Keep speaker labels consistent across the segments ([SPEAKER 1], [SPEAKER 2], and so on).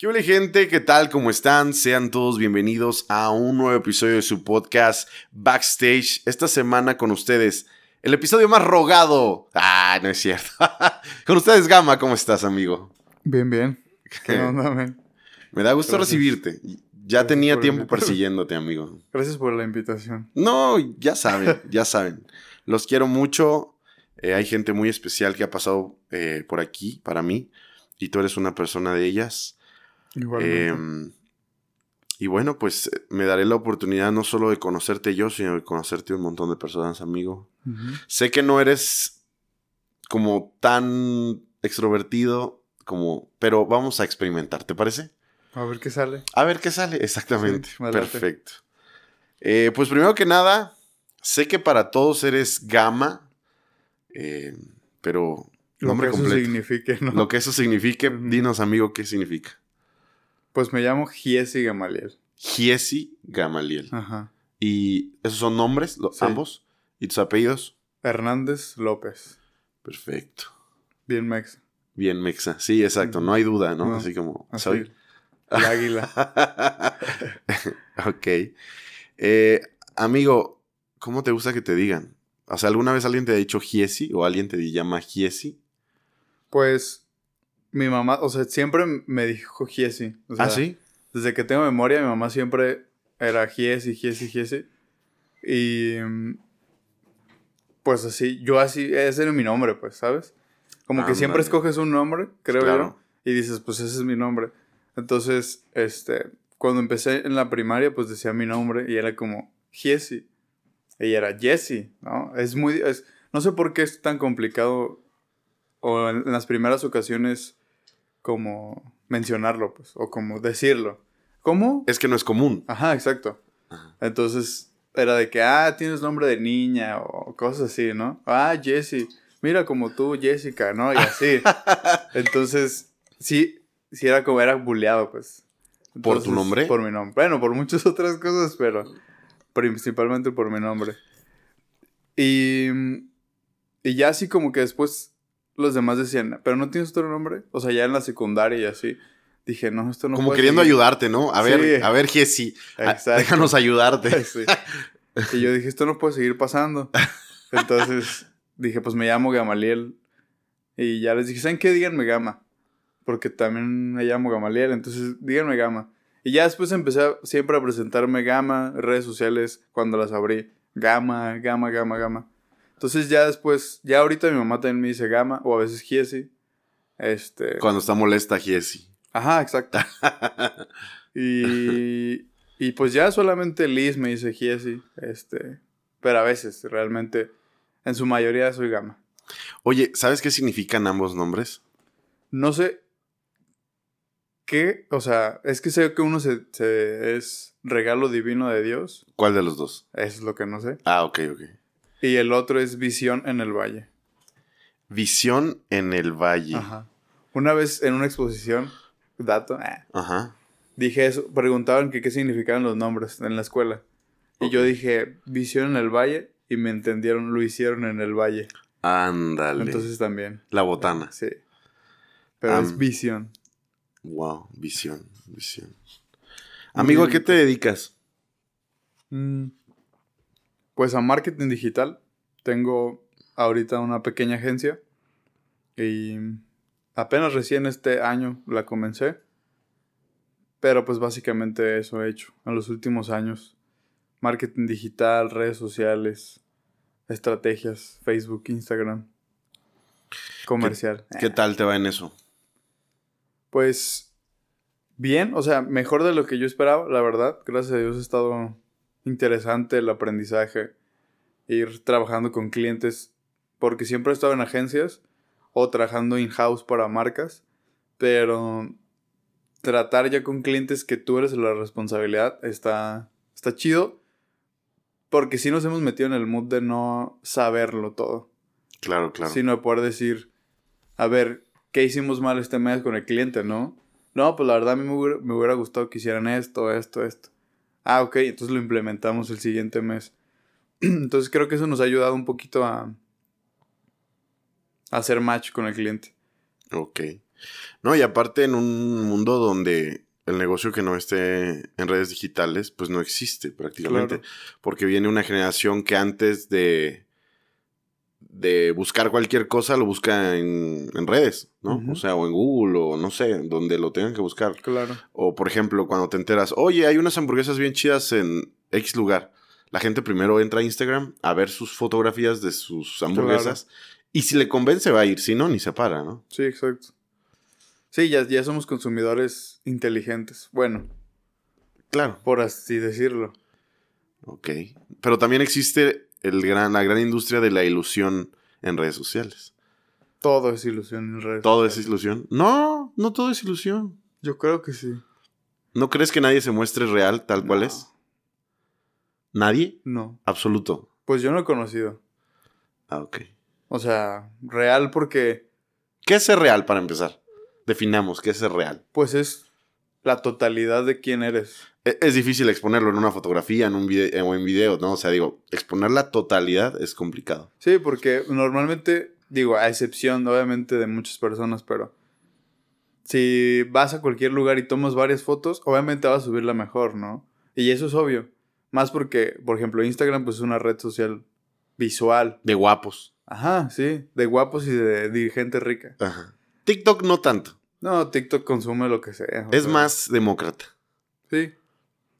[SPEAKER 1] ¿Qué hola gente? ¿Qué tal? ¿Cómo están? Sean todos bienvenidos a un nuevo episodio de su podcast Backstage. Esta semana con ustedes, el episodio más rogado. Ah, no es cierto. con ustedes, Gama, ¿cómo estás, amigo?
[SPEAKER 2] Bien, bien. ¿Qué onda, man?
[SPEAKER 1] Me da gusto
[SPEAKER 2] Gracias.
[SPEAKER 1] recibirte. Ya
[SPEAKER 2] Gracias
[SPEAKER 1] tenía tiempo persiguiéndote, amigo.
[SPEAKER 2] Gracias por la invitación.
[SPEAKER 1] No, ya saben, ya saben. Los quiero mucho. Eh, hay gente muy especial que ha pasado eh, por aquí para mí. Y tú eres una persona de ellas. Em, y bueno, pues eh, me daré la oportunidad no solo de conocerte yo, sino de conocerte un montón de personas, amigo. Sé que no eres como tan extrovertido como, pero vamos a experimentar, ¿te parece?
[SPEAKER 2] A ver qué sale.
[SPEAKER 1] A ver qué sale, exactamente.
[SPEAKER 2] Sí.
[SPEAKER 1] Perfecto. Eh, pues primero que nada, sé que para todos eres gama, eh, pero
[SPEAKER 2] Lo
[SPEAKER 1] nombre
[SPEAKER 2] que eso
[SPEAKER 1] completo.
[SPEAKER 2] signifique, ¿no?
[SPEAKER 1] Lo que eso signifique, dinos, amigo, qué significa.
[SPEAKER 2] Pues me llamo Giesi Gamaliel.
[SPEAKER 1] Giesi Gamaliel.
[SPEAKER 2] Ajá.
[SPEAKER 1] ¿Y esos son nombres, lo-
[SPEAKER 2] Sí.
[SPEAKER 1] ambos? ¿Y tus apellidos?
[SPEAKER 2] Hernández López.
[SPEAKER 1] Perfecto.
[SPEAKER 2] Bien mex.
[SPEAKER 1] Bien, Mexa. Sí, exacto.
[SPEAKER 2] Ujú.
[SPEAKER 1] No hay duda, ¿no?
[SPEAKER 2] No,
[SPEAKER 1] Así como
[SPEAKER 2] Así.
[SPEAKER 1] soy.
[SPEAKER 2] El águila.
[SPEAKER 1] ok. Eh, amigo, ¿cómo te gusta que te digan? O sea, ¿alguna vez alguien te ha dicho Giesi o alguien te llama Giesi?
[SPEAKER 2] Pues mi mamá, o sea, siempre me dijo Giesi. O sea,
[SPEAKER 1] ¿Ah, sí?
[SPEAKER 2] Desde que tengo memoria, mi mamá siempre era Giesi, Giesi, Giesi. Y. mm, Pues así, yo así, ese era mi nombre, pues, ¿sabes? Como que siempre
[SPEAKER 1] Ándale.
[SPEAKER 2] escoges un nombre, creo
[SPEAKER 1] Claro.
[SPEAKER 2] yo, y dices, pues ese es mi nombre. Entonces, este, cuando empecé en la primaria, pues decía mi nombre y era como Giesi. Ella era Jessie, ¿no? Es muy. es- no sé por qué es tan complicado, o en, en las primeras ocasiones, como mencionarlo, pues, o como decirlo. ¿Cómo?
[SPEAKER 1] Es que no es común.
[SPEAKER 2] Ajá, exacto.
[SPEAKER 1] Ajá.
[SPEAKER 2] Entonces, era de que, ah, tienes nombre de niña, o cosas así, ¿no? Ah, Jessie. Mira como tú, Jessica, ¿no? Y así. Entonces, sí, sí era como, era bulleado, pues.
[SPEAKER 1] ¿Por tu nombre?
[SPEAKER 2] Por mi nombre. Bueno, por muchas otras cosas, pero principalmente por mi nombre. Y, y ya así como que después los demás decían, pero no tienes otro nombre. O sea, ya en la secundaria y así. Dije, no, esto no
[SPEAKER 1] como
[SPEAKER 2] puede
[SPEAKER 1] queriendo
[SPEAKER 2] seguir".
[SPEAKER 1] ayudarte, ¿no? A ver,
[SPEAKER 2] Sí.
[SPEAKER 1] a ver,
[SPEAKER 2] Exacto.
[SPEAKER 1] Déjanos ayudarte.
[SPEAKER 2] Sí. Y yo dije, esto no puede seguir pasando. Entonces dije, pues me llamo Gamaliel. Y ya les dije, ¿saben qué? Díganme Gama. Porque también me llamo Gamaliel, entonces díganme Gama. Y ya después empecé a- siempre a presentarme Gama, redes sociales, cuando las abrí. Gama, Gama, Gama, Gama. Entonces ya después, ya ahorita mi mamá también me dice Gama, o a veces Giesi. Este...
[SPEAKER 1] Cuando está molesta Giesi.
[SPEAKER 2] Ajá, exacto. Y, y pues ya solamente Liz me dice Giesi, este, pero a veces realmente, en su mayoría soy Gama.
[SPEAKER 1] Oye, ¿sabes qué significan ambos nombres?
[SPEAKER 2] No sé qué, o sea, es que sé que uno se, se- es regalo divino de Dios,
[SPEAKER 1] ¿Cuál de los dos?
[SPEAKER 2] eso es lo que no sé,
[SPEAKER 1] Ah, ok, ok.
[SPEAKER 2] Y el otro es visión en el valle.
[SPEAKER 1] Visión en el valle.
[SPEAKER 2] Ajá. Una vez en una exposición, dato, eh,
[SPEAKER 1] Ajá.
[SPEAKER 2] dije eso, preguntaban que qué significaban los nombres en la escuela. Y yo dije, visión en el valle, y me entendieron, lo hicieron en el valle.
[SPEAKER 1] Ándale.
[SPEAKER 2] Entonces también.
[SPEAKER 1] La botana.
[SPEAKER 2] Sí. Pero es visión.
[SPEAKER 1] Wow, visión, visión. Amigo, ¿a qué te dedicas?
[SPEAKER 2] Mm, Pues a marketing digital. Tengo ahorita una pequeña agencia. Y apenas recién este año la comencé. Pero pues básicamente eso he hecho en los últimos años. Marketing digital, redes sociales, estrategias, Facebook, Instagram. Comercial.
[SPEAKER 1] ¿Qué tal te va en eso?
[SPEAKER 2] Pues bien, o sea, mejor de lo que yo esperaba, la verdad. Gracias a Dios ha estado interesante el aprendizaje, ir trabajando con clientes, porque siempre he estado en agencias o trabajando in-house para marcas, Pero tratar ya con clientes que tú eres la responsabilidad está, está chido. Porque sí nos hemos metido en el mood de no saberlo todo.
[SPEAKER 1] Claro, claro.
[SPEAKER 2] Sino de poder decir, a ver, ¿qué hicimos mal este mes con el cliente, no? No, pues la verdad a mí me hubiera, me hubiera gustado que hicieran esto, esto, esto. Ah, ok, entonces lo implementamos el siguiente mes. entonces creo que eso nos ha ayudado un poquito a, a hacer match con el cliente.
[SPEAKER 1] Ok. No, y aparte en un mundo donde el negocio que no esté en redes digitales, pues no existe prácticamente.
[SPEAKER 2] Claro.
[SPEAKER 1] Porque viene una generación que antes de, de buscar cualquier cosa lo busca en, en redes, ¿no? O sea, o en Google, o no sé, donde lo tengan que buscar.
[SPEAKER 2] Claro.
[SPEAKER 1] O por ejemplo, cuando te enteras, oye, hay unas hamburguesas bien chidas en X lugar. La gente primero entra a Instagram a ver sus fotografías de sus hamburguesas. Y si le convence va a ir, si no, ni se para, ¿no?
[SPEAKER 2] Sí, exacto. Sí, ya, ya somos consumidores inteligentes. Bueno,
[SPEAKER 1] Claro.
[SPEAKER 2] por así decirlo.
[SPEAKER 1] Ok. Pero también existe el gran, la gran industria de la ilusión en redes sociales.
[SPEAKER 2] Todo es ilusión en redes.
[SPEAKER 1] ¿Todo es ilusión? No, no todo es ilusión.
[SPEAKER 2] Yo creo que sí.
[SPEAKER 1] ¿No crees que nadie se muestre real tal cual es? ¿Nadie?
[SPEAKER 2] No.
[SPEAKER 1] Absoluto.
[SPEAKER 2] Pues yo no he conocido.
[SPEAKER 1] Ah, ok.
[SPEAKER 2] O sea, real porque
[SPEAKER 1] ¿Qué es ser real para empezar? Definamos qué es ser real.
[SPEAKER 2] pues es la totalidad de quién eres.
[SPEAKER 1] E- Es difícil exponerlo en una fotografía en un video, o en video, ¿no? O sea, digo, exponer la totalidad es complicado.
[SPEAKER 2] Sí, porque normalmente, digo, a excepción obviamente de muchas personas, pero si vas a cualquier lugar y tomas varias fotos, obviamente vas a subir la mejor, ¿no? Y eso es obvio. Más porque, por ejemplo, Instagram pues es una red social visual.
[SPEAKER 1] De guapos.
[SPEAKER 2] Ajá, sí, de guapos y de, de gente rica.
[SPEAKER 1] Ajá. TikTok no tanto.
[SPEAKER 2] No, TikTok consume lo que sea.
[SPEAKER 1] Es
[SPEAKER 2] sea,
[SPEAKER 1] más demócrata.
[SPEAKER 2] Sí,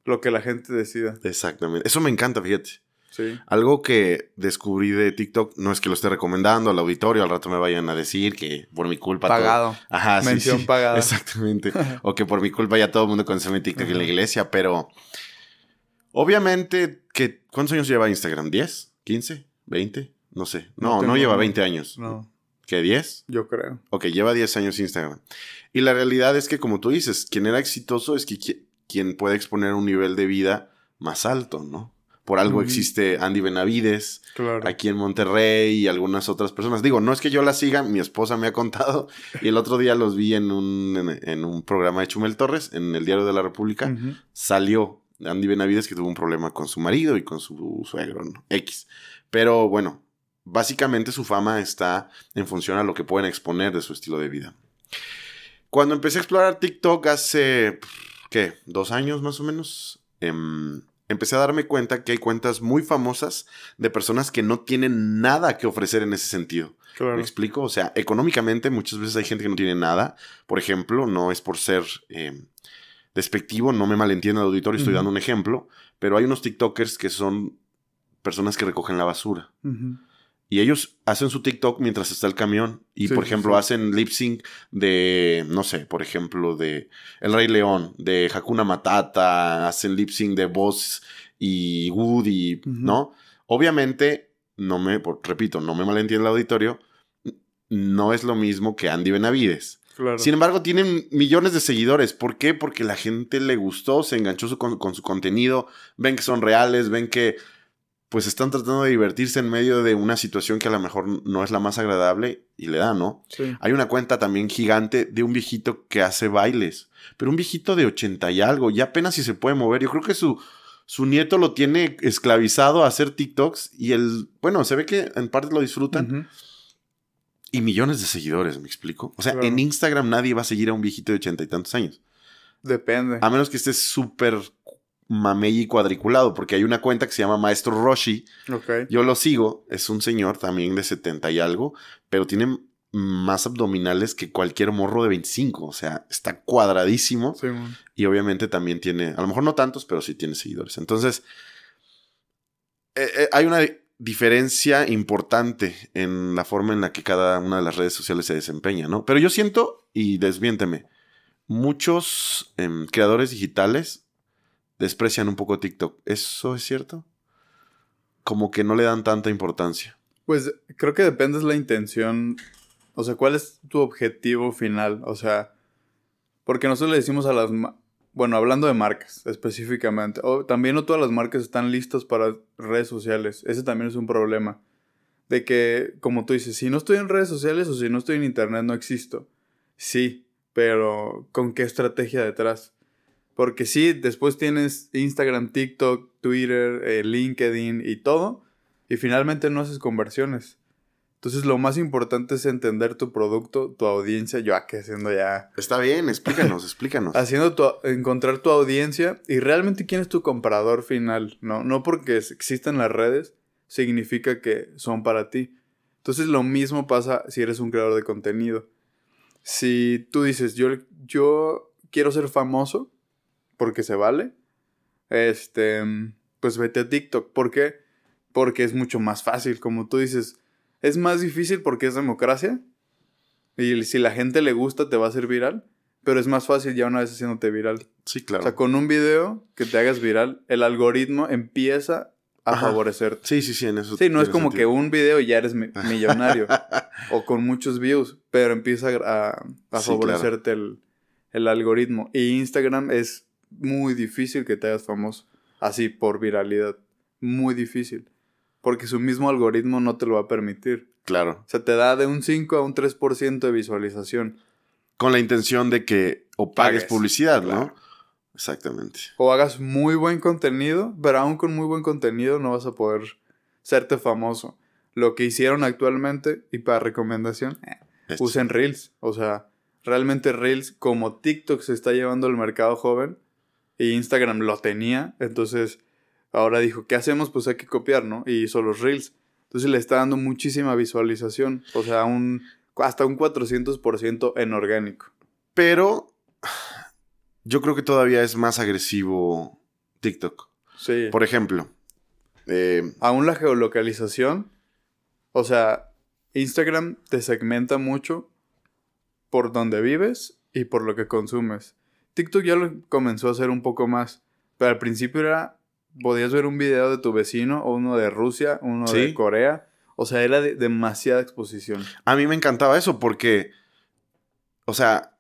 [SPEAKER 2] lo que la gente decida.
[SPEAKER 1] Exactamente. Eso me encanta, fíjate.
[SPEAKER 2] Sí.
[SPEAKER 1] Algo que descubrí de TikTok, no es que lo esté recomendando al auditorio, al rato me vayan a decir que por mi culpa. todo-
[SPEAKER 2] Pagado.
[SPEAKER 1] Ajá, sí,
[SPEAKER 2] Mención
[SPEAKER 1] sí.
[SPEAKER 2] pagada.
[SPEAKER 1] Exactamente. o que por mi culpa ya todo el mundo consume TikTok en la iglesia, pero obviamente que ¿cuántos años lleva Instagram? ¿10? ¿15? ¿20? No sé.
[SPEAKER 2] No
[SPEAKER 1] No, no, lleva 20 años.
[SPEAKER 2] No,
[SPEAKER 1] ¿Qué? ¿10?
[SPEAKER 2] yo creo.
[SPEAKER 1] Ok, lleva 10 años Instagram. Y la realidad es que, como tú dices, quien era exitoso es que qui- quien puede exponer un nivel de vida más alto, ¿no? Por algo existe Andy Benavides,
[SPEAKER 2] Claro.
[SPEAKER 1] aquí en Monterrey y algunas otras personas. Digo, no es que yo la siga, mi esposa me ha contado y el otro día los vi en un, en, en un programa de Chumel Torres, en el Diario de la República. Salió Andy Benavides que tuvo un problema con su marido y con su suegro, ¿no? X. Pero bueno, básicamente su fama está en función a lo que pueden exponer de su estilo de vida. Cuando empecé a explorar TikTok hace, ¿qué? Dos años más o menos. em, empecé a darme cuenta que hay cuentas muy famosas de personas que no tienen nada que ofrecer en ese sentido.
[SPEAKER 2] Claro.
[SPEAKER 1] ¿Me explico? O sea, económicamente muchas veces hay gente que no tiene nada. Por ejemplo, no es por ser eh, despectivo, no me malentienda el auditorio, estoy dando un ejemplo, pero hay unos TikTokers que son personas que recogen la basura.
[SPEAKER 2] Ujú.
[SPEAKER 1] Y ellos hacen su TikTok mientras está el camión. Y,
[SPEAKER 2] Sí,
[SPEAKER 1] por ejemplo,
[SPEAKER 2] sí.
[SPEAKER 1] hacen lip sync de, no sé, por ejemplo, de El Rey León, de Hakuna Matata, hacen lip sync de Buzz y Woody. ¿no? Obviamente, no me, repito, no me malentiende el auditorio, no es lo mismo que Andy Benavides.
[SPEAKER 2] Claro.
[SPEAKER 1] Sin embargo, tienen millones de seguidores. ¿Por qué? Porque la gente le gustó, se enganchó su- con, con su contenido, ven que son reales, ven que pues están tratando de divertirse en medio de una situación que a lo mejor no es la más agradable y le da, ¿no?
[SPEAKER 2] Sí.
[SPEAKER 1] Hay una cuenta también gigante de un viejito que hace bailes, pero un viejito de 80 y algo, ya apenas si se puede mover. Yo creo que su, su nieto lo tiene esclavizado a hacer TikToks y el, bueno, se ve que en parte lo disfrutan y millones de seguidores, ¿me explico? O sea,
[SPEAKER 2] Claro.
[SPEAKER 1] en Instagram nadie va a seguir a un viejito de 80 y tantos años,
[SPEAKER 2] Depende.
[SPEAKER 1] a menos que esté súper mamey y cuadriculado, porque hay una cuenta que se llama Maestro Roshi,
[SPEAKER 2] Ok.
[SPEAKER 1] yo lo sigo, es un señor también de 70 y algo, pero tiene más abdominales que cualquier morro de 25, o sea, está cuadradísimo
[SPEAKER 2] Sí,
[SPEAKER 1] y obviamente también tiene, a lo mejor no tantos, pero sí tiene seguidores. Entonces, eh, eh, hay una diferencia importante en la forma en la que cada una de las redes sociales se desempeña, ¿no? Pero yo siento, y desmiénteme, muchos em, creadores digitales desprecian un poco TikTok. ¿Eso es cierto? Como que no le dan tanta importancia.
[SPEAKER 2] Pues creo que depende de la intención. O sea, ¿cuál es tu objetivo final? O sea, Porque nosotros le decimos a las... Bueno, hablando de marcas específicamente, también no todas las marcas están listas para redes sociales. Ese también es un problema. De que, como tú dices, si no estoy en redes sociales o si no estoy en internet, no existo. Sí, pero ¿con qué estrategia detrás? Porque sí, después tienes Instagram, TikTok, Twitter, eh, LinkedIn y todo, y finalmente no haces conversiones. Entonces lo más importante es entender tu producto, tu audiencia, yo aquí haciendo ya...
[SPEAKER 1] Está bien, explícanos, explícanos.
[SPEAKER 2] Haciendo tu, encontrar tu audiencia y realmente quién es tu comprador final, ¿no? No porque existen las redes significa que son para ti. Entonces lo mismo pasa si eres un creador de contenido. Si tú dices, yo, yo quiero ser famoso, porque se vale, este, pues vete a TikTok. ¿Por qué? Porque es mucho más fácil, como tú dices es más difícil porque es democracia. Y si la gente le gusta, te va a hacer viral. Pero es más fácil ya una vez haciéndote viral.
[SPEAKER 1] Sí, claro.
[SPEAKER 2] O sea, con un video que te hagas viral, el algoritmo empieza a favorecerte.
[SPEAKER 1] Sí, sí, sí, en eso.
[SPEAKER 2] Sí, no es como que un video y ya eres millonario. o con muchos views. Pero empieza a, favorecerte el, el algoritmo. Y Instagram es muy difícil que te hagas famoso. Así, por viralidad. Muy difícil porque su mismo algoritmo no te lo va a permitir.
[SPEAKER 1] Claro.
[SPEAKER 2] O sea, te da de un 5 a un 3% de visualización.
[SPEAKER 1] Con la intención de que o pagues, publicidad, ¿no? Exactamente.
[SPEAKER 2] O hagas muy buen contenido, pero aún con muy buen contenido no vas a poder serte famoso. Lo que hicieron actualmente, y para recomendación, eh, usen Reels. O sea, realmente Reels, como TikTok se está llevando al mercado joven, y Instagram lo tenía, entonces Ahora dijo, ¿qué hacemos? Pues hay que copiar, ¿no? Y hizo los reels. Entonces le está dando muchísima visualización. O sea, un, hasta un 400% en orgánico.
[SPEAKER 1] Pero yo creo que todavía es más agresivo TikTok.
[SPEAKER 2] Sí.
[SPEAKER 1] Por ejemplo.
[SPEAKER 2] Eh, Aún la geolocalización. O sea, Instagram te segmenta mucho por donde vives y por lo que consumes. TikTok ya lo comenzó a hacer un poco más. Pero al principio era podías ver un video de tu vecino, o uno de Rusia, uno de Corea. O sea, era de demasiada exposición.
[SPEAKER 1] A mí me encantaba eso porque, o sea,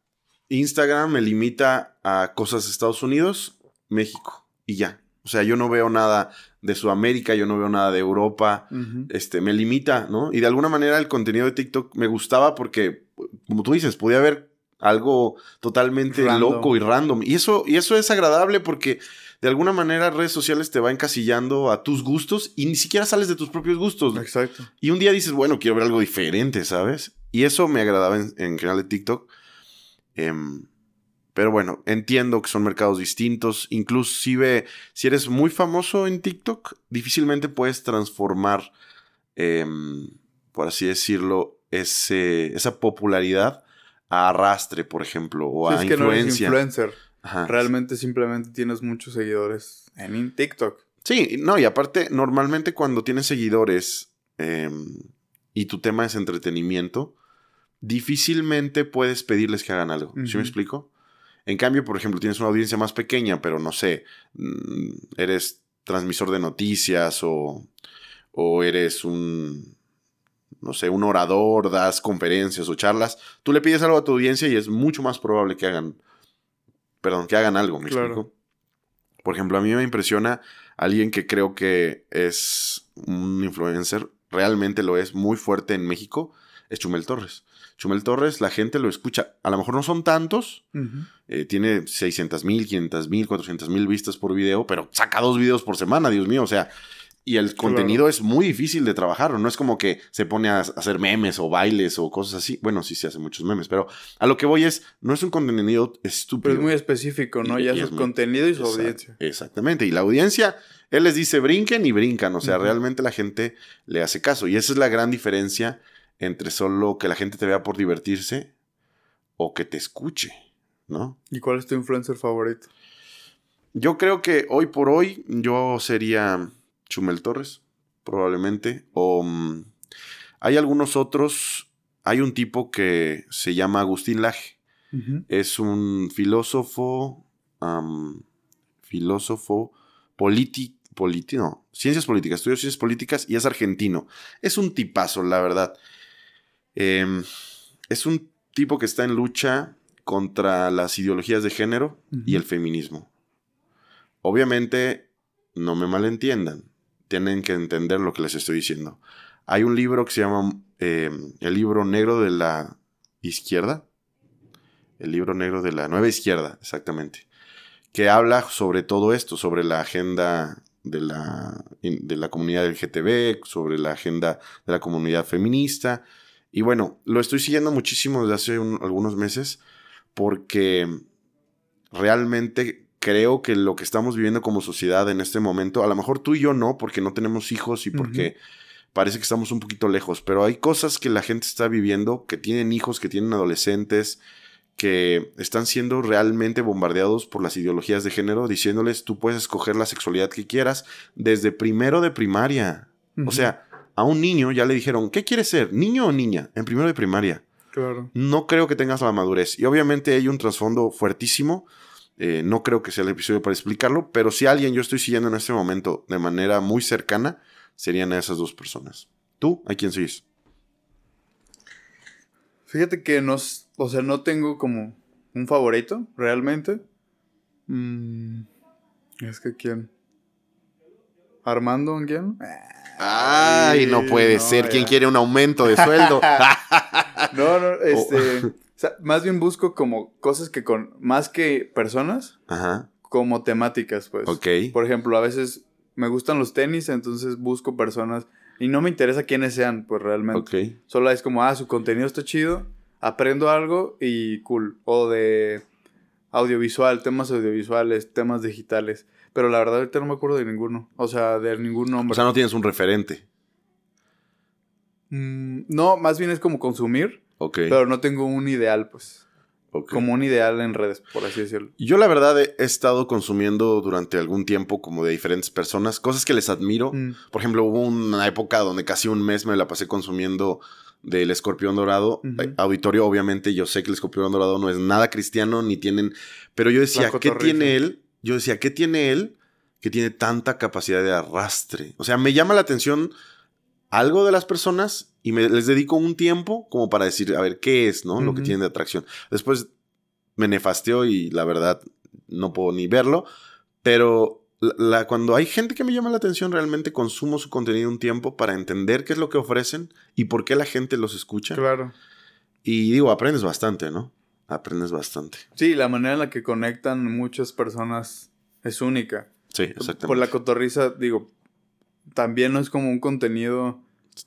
[SPEAKER 1] Instagram me limita a cosas de Estados Unidos, México y ya. O sea, yo no veo nada de Sudamérica, yo no veo nada de Europa. Este, me limita, ¿no? Y de alguna manera el contenido de TikTok me gustaba porque, como tú dices, podía ver algo totalmente loco y random. Y eso, y eso es agradable porque de alguna manera redes sociales te va encasillando a tus gustos y ni siquiera sales de tus propios gustos.
[SPEAKER 2] Exacto.
[SPEAKER 1] Y un día dices, bueno, quiero ver algo diferente, ¿sabes? Y eso me agradaba en, en general de TikTok. Em, pero bueno, entiendo que son mercados distintos. Inclusive, si eres muy famoso en TikTok, difícilmente puedes transformar, em, por así decirlo, ese, esa popularidad a arrastre, por ejemplo, o a influencia.
[SPEAKER 2] influencer. Realmente simplemente tienes muchos seguidores en TikTok.
[SPEAKER 1] Sí, no, y aparte, normalmente cuando tienes seguidores em, y tu tema es entretenimiento, difícilmente puedes pedirles que hagan algo. ¿Sí me explico? En cambio, por ejemplo, tienes una audiencia más pequeña, pero no sé, mm, eres transmisor de noticias o, o eres un, no sé, un orador, das conferencias o charlas, tú le pides algo a tu audiencia y es mucho más probable que hagan perdón, que hagan algo, ¿me explico? Por ejemplo, a mí me impresiona alguien que creo que es un influencer, realmente lo es muy fuerte en México, es Chumel Torres. Chumel Torres, la gente lo escucha. A lo mejor no son tantos. Eh, tiene 600 mil, 500 mil, 400 mil vistas por video, pero saca dos videos por semana, Dios mío. O sea, y el contenido es muy difícil de trabajar. No es como que se pone a hacer memes o bailes o cosas así. Bueno, sí se hace muchos memes, pero a lo que voy es, no es un contenido estúpido. Pero
[SPEAKER 2] es muy específico, ¿no? ya su contenido y su audiencia.
[SPEAKER 1] Exactamente. Y la audiencia, él les dice brinquen y brincan. O sea, realmente la gente le hace caso. Y esa es la gran diferencia entre solo que la gente te vea por divertirse o que te escuche, ¿no?
[SPEAKER 2] ¿Y cuál es tu influencer favorito?
[SPEAKER 1] Yo creo que hoy por hoy yo sería Chumel Torres, probablemente. O mm, hay algunos otros. Hay un tipo que se llama Agustín Laje. Es un filósofo, filósofo político, no, ciencias políticas, estudios ciencias políticas y es argentino. Es un tipazo, la verdad. Em, es un tipo que está en lucha contra las ideologías de género y el feminismo. Obviamente, no me malentiendan, tienen que entender lo que les estoy diciendo. Hay un libro que se llama eh, El libro negro de la izquierda. El libro negro de la nueva izquierda, exactamente. Que habla sobre todo esto, sobre la agenda de la, de la comunidad LGTB, sobre la agenda de la comunidad feminista. Y bueno, lo estoy siguiendo muchísimo desde hace algunos meses porque realmente creo que lo que estamos viviendo como sociedad en este momento, a lo mejor tú y yo no, porque no tenemos hijos y porque parece que estamos un poquito lejos, pero hay cosas que la gente está viviendo, que tienen hijos, que tienen adolescentes, que están siendo realmente bombardeados por las ideologías de género, diciéndoles tú puedes escoger la sexualidad que quieras desde primero de primaria. O sea, a un niño ya le dijeron, ¿qué quieres ser? ¿Niño o niña? En primero de primaria.
[SPEAKER 2] Claro.
[SPEAKER 1] No creo que tengas la madurez. Y obviamente hay un trasfondo fuertísimo. Eh, no creo que sea el episodio para explicarlo, pero si alguien yo estoy siguiendo en este momento de manera muy cercana, serían esas dos personas. ¿Tú? ¿A quién sigues?
[SPEAKER 2] Fíjate que no, o sea, no tengo como un favorito, realmente. Mm, es que quién. Armando, ¿quién?
[SPEAKER 1] Ay, no puede ser. ¿Quién quiere un aumento de sueldo?
[SPEAKER 2] no, no, este. Más bien busco como cosas que con. Más que personas.
[SPEAKER 1] Ajá.
[SPEAKER 2] Como temáticas, pues.
[SPEAKER 1] Ok.
[SPEAKER 2] Por ejemplo, a veces me gustan los tenis, entonces busco personas y no me interesa quiénes sean, pues realmente. Solo es como, ah, su contenido está chido, aprendo algo y cool. O de audiovisual, temas audiovisuales, temas digitales. Pero la verdad ahorita no me acuerdo de ninguno. O sea, de ningún nombre.
[SPEAKER 1] O sea, no tienes un referente.
[SPEAKER 2] Mm, no, más bien es como consumir.
[SPEAKER 1] Ok.
[SPEAKER 2] Pero no tengo un ideal, pues. Como un ideal en redes, por así decirlo.
[SPEAKER 1] Yo la verdad he, estado consumiendo durante algún tiempo como de diferentes personas, cosas que les admiro. Mm. Por ejemplo, hubo una época donde casi un mes me la pasé consumiendo del escorpión dorado. Auditorio, obviamente, yo sé que el escorpión dorado no es nada cristiano, ni tienen... Pero yo decía, ¿qué tiene él? Yo decía, ¿qué tiene él que tiene tanta capacidad de arrastre? O sea, me llama la atención algo de las personas y me, les dedico un tiempo como para decir, a ver, ¿qué es, no? Lo que tiene de atracción. Después me nefasteó y la verdad no puedo ni verlo, pero la, cuando hay gente que me llama la atención, realmente consumo su contenido un tiempo para entender qué es lo que ofrecen y por qué la gente los escucha.
[SPEAKER 2] Claro.
[SPEAKER 1] Y digo, aprendes bastante, ¿no? Aprendes bastante.
[SPEAKER 2] Sí, la manera en la que conectan muchas personas es única.
[SPEAKER 1] Sí, exactamente.
[SPEAKER 2] Por la cotorriza, digo, también no es como un contenido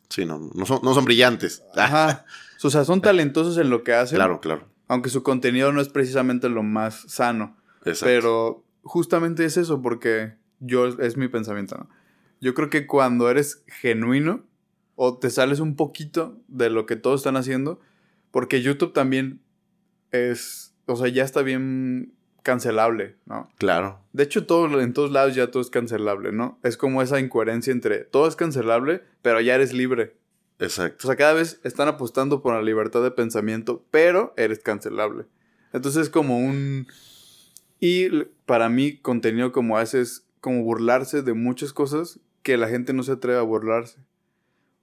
[SPEAKER 1] Sí, no, no son, no son brillantes.
[SPEAKER 2] Ajá. o sea, son talentosos en lo que hacen.
[SPEAKER 1] Claro, claro.
[SPEAKER 2] Aunque su contenido no es precisamente lo más sano. Exacto. Pero justamente es eso, porque yo, es mi pensamiento, ¿no? Yo creo que cuando eres genuino o te sales un poquito de lo que todos están haciendo, porque YouTube también es, o sea, ya está bien cancelable, ¿no?
[SPEAKER 1] Claro.
[SPEAKER 2] De hecho, todo, en todos lados ya todo es cancelable, ¿no? Es como esa incoherencia entre todo es cancelable, pero ya eres libre.
[SPEAKER 1] Exacto.
[SPEAKER 2] O sea, cada vez están apostando por la libertad de pensamiento, pero eres cancelable. Entonces es como un... Y para mí, contenido como ese es como burlarse de muchas cosas que la gente no se atreve a burlarse.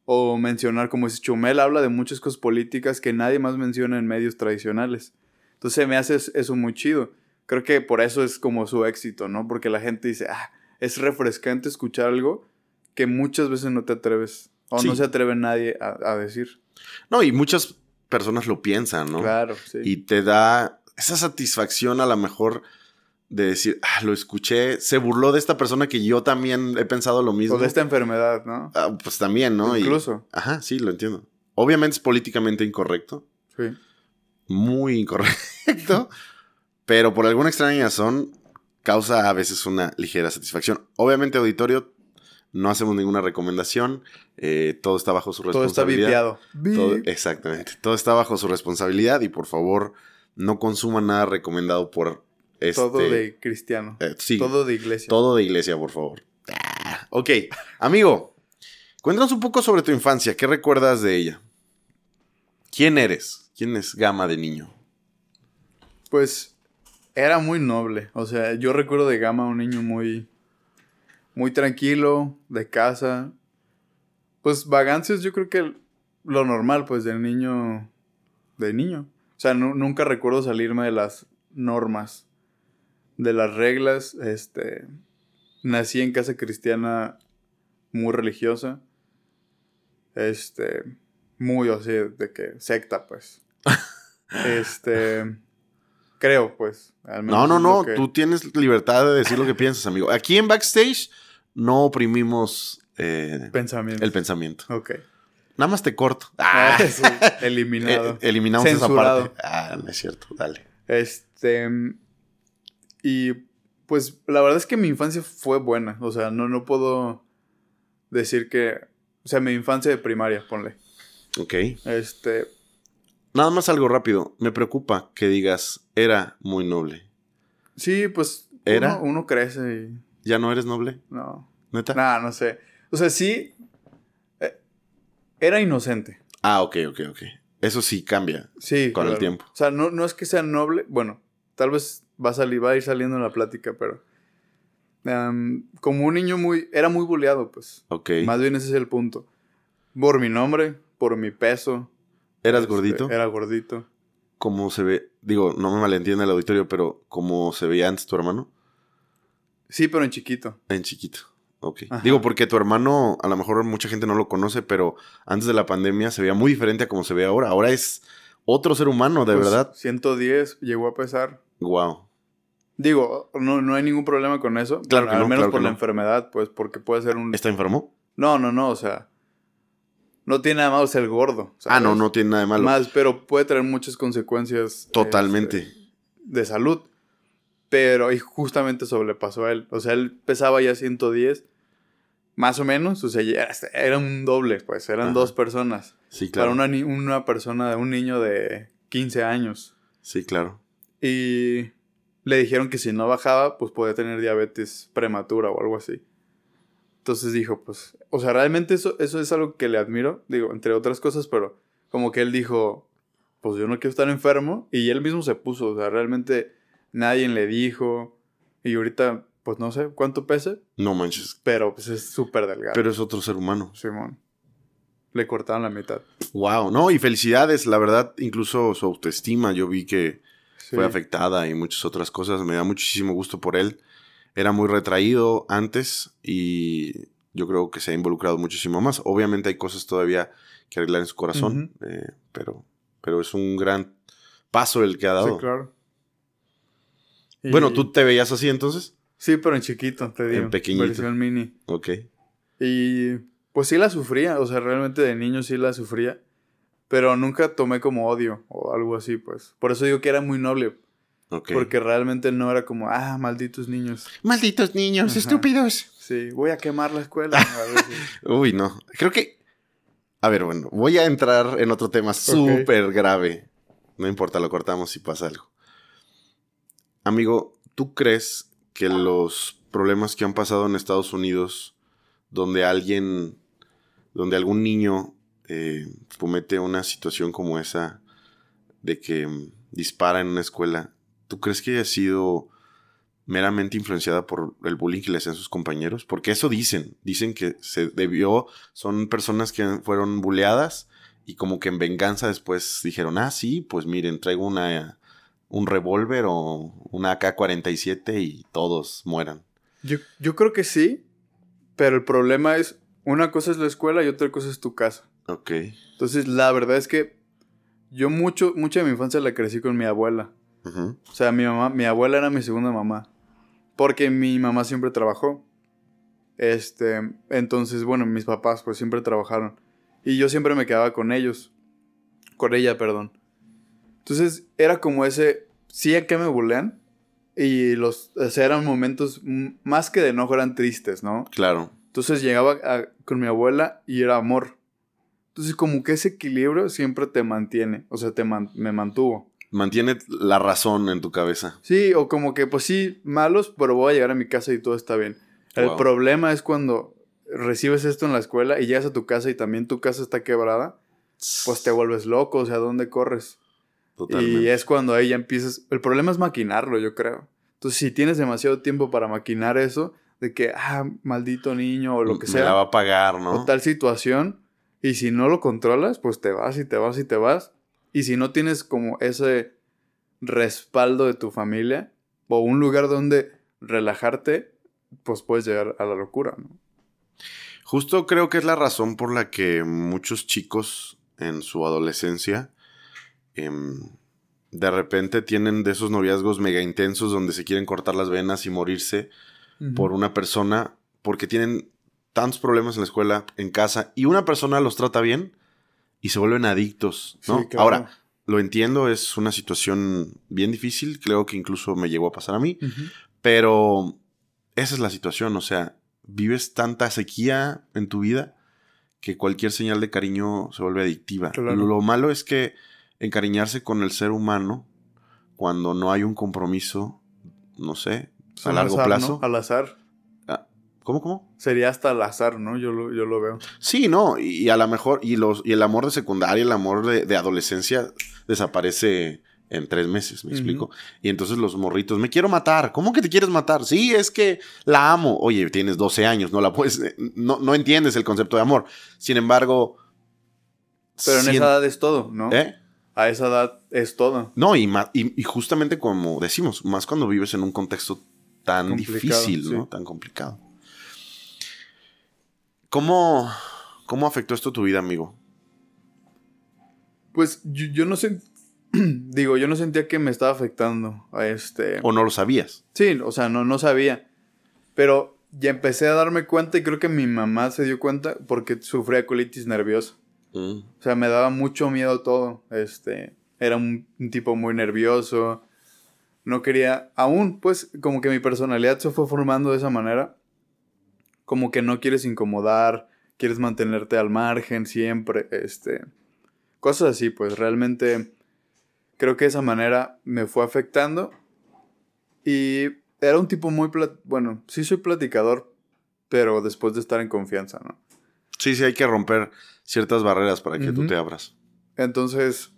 [SPEAKER 2] O mencionar, como si Chumel habla de muchas cosas políticas que nadie más menciona en medios tradicionales. Entonces me hace eso muy chido creo que por eso es como su éxito, ¿no? Porque la gente dice, ah, es refrescante escuchar algo que muchas veces no te atreves o no se atreve nadie a, decir.
[SPEAKER 1] No, y muchas personas lo piensan, ¿no?
[SPEAKER 2] Claro, sí.
[SPEAKER 1] Y te da esa satisfacción a lo mejor de decir, ah, lo escuché, se burló de esta persona que yo también he pensado lo mismo.
[SPEAKER 2] O de esta enfermedad, ¿no?
[SPEAKER 1] Ah, pues también, ¿no?
[SPEAKER 2] Incluso.
[SPEAKER 1] ajá, sí, lo entiendo. Obviamente es políticamente incorrecto.
[SPEAKER 2] Sí.
[SPEAKER 1] Muy incorrecto. pero por alguna extraña razón causa a veces una ligera satisfacción. Obviamente, auditorio, no hacemos ninguna recomendación, eh, todo está bajo su responsabilidad.
[SPEAKER 2] Todo está
[SPEAKER 1] vipiado. exactamente, todo está bajo su responsabilidad y por favor no consuman nada recomendado por este...
[SPEAKER 2] Todo de cristiano.
[SPEAKER 1] Eh, sí,
[SPEAKER 2] todo de iglesia.
[SPEAKER 1] Todo de iglesia, por favor. Ah, ok, amigo, cuéntanos un poco sobre tu infancia, ¿qué recuerdas de ella? ¿Quién eres? ¿Quién es Gama de niño?
[SPEAKER 2] Pues era muy noble. O sea, yo recuerdo de Gama un niño muy. Muy tranquilo, de casa. Pues vagancias, yo creo que lo normal, pues, del niño. De niño. O sea, nu- nunca recuerdo salirme de las normas, de las reglas. Este, nací en casa cristiana muy religiosa. Este, muy así de que secta, pues. este, creo, pues. al menos
[SPEAKER 1] No, no, no.
[SPEAKER 2] que-
[SPEAKER 1] Tú tienes libertad de decir lo que piensas, amigo. Aquí en Backstage no oprimimos eh,
[SPEAKER 2] Pensamiento.
[SPEAKER 1] el pensamiento.
[SPEAKER 2] Ok.
[SPEAKER 1] Nada más te corto.
[SPEAKER 2] Ah,
[SPEAKER 1] Ah,
[SPEAKER 2] sí, eliminado.
[SPEAKER 1] eh, eliminamos
[SPEAKER 2] Censurado.
[SPEAKER 1] esa parte. Ah, no es cierto. Dale.
[SPEAKER 2] Este. Y pues la verdad es que mi infancia fue buena. O sea, no, no puedo decir que. O sea, mi infancia de primaria, ponle.
[SPEAKER 1] Ok.
[SPEAKER 2] Este.
[SPEAKER 1] Nada más algo rápido. Me preocupa que digas, era muy noble.
[SPEAKER 2] Sí, pues.
[SPEAKER 1] ¿Era?
[SPEAKER 2] Uno, uno crece y.
[SPEAKER 1] ¿Ya no eres noble?
[SPEAKER 2] No.
[SPEAKER 1] ¿Neta?
[SPEAKER 2] Nah, no sé. O sea, sí. eh, Era inocente.
[SPEAKER 1] Ah, ok, ok, ok. Eso sí cambia.
[SPEAKER 2] Sí.
[SPEAKER 1] Con el tiempo.
[SPEAKER 2] O sea, no, no es que sea noble. Bueno, tal vez va a salir, va a ir saliendo en la plática, pero. em, como un niño muy. Era muy buleado, pues.
[SPEAKER 1] Ok.
[SPEAKER 2] Más bien ese es el punto. Por mi nombre, por mi peso.
[SPEAKER 1] ¿Eras
[SPEAKER 2] este,
[SPEAKER 1] gordito?
[SPEAKER 2] Era gordito.
[SPEAKER 1] ¿Cómo se ve? Digo, no me malentiende el auditorio, pero ¿cómo se veía antes tu hermano?
[SPEAKER 2] Sí, pero en chiquito.
[SPEAKER 1] En chiquito. Ok.
[SPEAKER 2] Ajá.
[SPEAKER 1] Digo, porque tu hermano, a lo mejor mucha gente no lo conoce, pero antes de la pandemia se veía muy diferente a como se ve ahora. Ahora es otro ser humano, de
[SPEAKER 2] Pues,
[SPEAKER 1] verdad.
[SPEAKER 2] 110 llegó a pesar.
[SPEAKER 1] Wow.
[SPEAKER 2] Digo, no, no hay ningún problema con eso.
[SPEAKER 1] Claro que
[SPEAKER 2] al
[SPEAKER 1] no,
[SPEAKER 2] menos
[SPEAKER 1] claro
[SPEAKER 2] por la
[SPEAKER 1] no.
[SPEAKER 2] enfermedad, pues, porque puede ser un.
[SPEAKER 1] ¿Está enfermo?
[SPEAKER 2] No, no, no, o sea. No tiene nada malo ser gordo.
[SPEAKER 1] Ah, no, no tiene nada de malo.
[SPEAKER 2] Más, pero puede tener muchas consecuencias.
[SPEAKER 1] Totalmente.
[SPEAKER 2] este, de salud. Pero, y justamente sobrepasó a él. O sea, él pesaba ya 110. Más o menos. O sea, era, un doble, pues. Eran
[SPEAKER 1] Ajá.
[SPEAKER 2] dos personas.
[SPEAKER 1] Sí, claro.
[SPEAKER 2] Para una, una persona, un niño de 15 años.
[SPEAKER 1] Sí, claro.
[SPEAKER 2] Y le dijeron que si no bajaba, pues podía tener diabetes prematura o algo así. Entonces dijo, pues, o sea, realmente eso, eso es algo que le admiro, digo, entre otras cosas, pero como que él dijo, pues yo no quiero estar enfermo, y él mismo se puso, o sea, realmente nadie le dijo, y ahorita, pues no sé cuánto pese,
[SPEAKER 1] No manches.
[SPEAKER 2] pero pues es súper delgado.
[SPEAKER 1] Pero es otro ser humano.
[SPEAKER 2] Simón. Le cortaron la mitad.
[SPEAKER 1] Wow. No, y felicidades. La verdad, incluso su autoestima, yo vi que
[SPEAKER 2] Sí.
[SPEAKER 1] fue afectada y muchas otras cosas. Me da muchísimo gusto por él. Era muy retraído antes y yo creo que se ha involucrado muchísimo más. Obviamente hay cosas todavía que arreglar en su corazón, eh, pero, pero es un gran paso el que ha dado.
[SPEAKER 2] Sí, claro. Y-
[SPEAKER 1] Bueno, ¿tú te veías así entonces?
[SPEAKER 2] Sí, pero en chiquito, te digo.
[SPEAKER 1] pequeñito.
[SPEAKER 2] Versión mini.
[SPEAKER 1] Ok.
[SPEAKER 2] Y pues sí la sufría, o sea, realmente de niño sí la sufría, pero nunca tomé como odio o algo así, pues. Por eso digo que era muy noble, Porque realmente no era como, ah, malditos niños.
[SPEAKER 1] Malditos niños,
[SPEAKER 2] Ajá.
[SPEAKER 1] estúpidos.
[SPEAKER 2] Sí, voy a quemar la escuela.
[SPEAKER 1] Uy, no. Creo que. A ver, bueno, voy a entrar en otro tema súper grave. No importa, lo cortamos si pasa algo. Amigo, ¿tú crees que los problemas que han pasado en Estados Unidos, donde alguien, donde algún niño eh, comete una situación como esa, de que mm, dispara en una escuela, ¿tú crees que haya sido meramente influenciada por el bullying que le hacían sus compañeros? Porque eso dicen, dicen que se debió, son personas que fueron bulleadas y como que en venganza después dijeron, ah, sí, pues miren, traigo una, un revólver o una AK-47 y todos mueran.
[SPEAKER 2] Yo, yo creo que sí, pero el problema es, una cosa es la escuela y otra cosa es tu casa.
[SPEAKER 1] Ok,
[SPEAKER 2] Entonces, la verdad es que yo mucho, mucha de mi infancia la crecí con mi abuela. O sea, mi mamá, mi abuela era mi segunda mamá. Porque mi mamá siempre trabajó. Este, entonces, bueno, mis papás pues siempre trabajaron. Y yo siempre me quedaba con ellos. Con ella, perdón. Entonces, era como ese, sí, a que me bulean. Y los, o sea, eran momentos más que de enojo, eran tristes, ¿no?
[SPEAKER 1] claro,
[SPEAKER 2] Entonces llegaba a- con mi abuela y era amor. Entonces, como que ese equilibrio siempre te mantiene. O sea, te man- me mantuvo.
[SPEAKER 1] Mantiene la razón en tu cabeza.
[SPEAKER 2] Sí, o como que, pues sí, malos, pero voy a llegar a mi casa y todo está bien. El
[SPEAKER 1] Wow.
[SPEAKER 2] problema es cuando recibes esto en la escuela y llegas a tu casa y también tu casa está quebrada, pues te vuelves loco, o sea, ¿dónde corres?
[SPEAKER 1] Totalmente.
[SPEAKER 2] Y es cuando ahí ya empiezas... El problema es maquinarlo, yo creo. Entonces, si tienes demasiado tiempo para maquinar eso, de que, ah, maldito niño, o lo que
[SPEAKER 1] Me
[SPEAKER 2] sea,
[SPEAKER 1] la va a pagar, ¿no?
[SPEAKER 2] o tal situación, y si no lo controlas, pues te vas y te vas y te vas, Y si no tienes como ese respaldo de tu familia o un lugar donde relajarte, pues puedes llegar a la locura, ¿no?
[SPEAKER 1] Justo creo que es la razón por la que muchos chicos en su adolescencia em, de repente tienen de esos noviazgos mega intensos donde se quieren cortar las venas y morirse por una persona porque tienen tantos problemas en la escuela, en casa, y una persona los trata bien y se vuelven adictos, ¿no? Ahora, lo entiendo, es una situación bien difícil, creo que incluso me llegó a pasar a mí, pero esa es la situación, o sea, vives tanta sequía en tu vida que cualquier señal de cariño se vuelve adictiva. Lo malo es que encariñarse con el ser humano cuando no hay un compromiso, no sé, a largo plazo.
[SPEAKER 2] Al azar.
[SPEAKER 1] ¿Cómo, cómo?
[SPEAKER 2] Sería hasta al azar, ¿no? Yo lo, yo lo veo.
[SPEAKER 1] Sí, no, y, a lo mejor, y, los, y el amor de secundaria, el amor de adolescencia desaparece en tres meses, ¿me explico? Y entonces los morritos, me quiero matar. ¿Cómo que te quieres matar? Sí, es que la amo. Oye, tienes 12 años, no la puedes, eh, no, no entiendes el concepto de amor. Sin embargo...
[SPEAKER 2] Pero en esa edad es todo, ¿no? ¿Eh? A esa edad es todo.
[SPEAKER 1] No, y, y, justamente como decimos, más cuando vives en un contexto tan difícil, ¿no? Tan complicado. ¿Cómo, ¿Cómo afectó esto tu vida, amigo?
[SPEAKER 2] Pues yo, yo no sé digo, yo no sentía que me estaba afectando a este...
[SPEAKER 1] ¿O no lo sabías?
[SPEAKER 2] Sí, o sea, no, no sabía. Pero ya empecé a darme cuenta y creo que mi mamá se dio cuenta porque sufría colitis nerviosa. Mm. O sea, me daba mucho miedo todo. Este, era un, tipo muy nervioso. No quería, aún pues como que mi personalidad se fue formando de esa manera. Como que no quieres incomodar, quieres mantenerte al margen siempre, este, cosas así, pues realmente creo que de esa manera me fue afectando. Y era un tipo muy, bueno, sí soy platicador, pero después de estar en confianza, ¿no?
[SPEAKER 1] Sí, sí, hay que romper ciertas barreras para que tú te abras.
[SPEAKER 2] Entonces,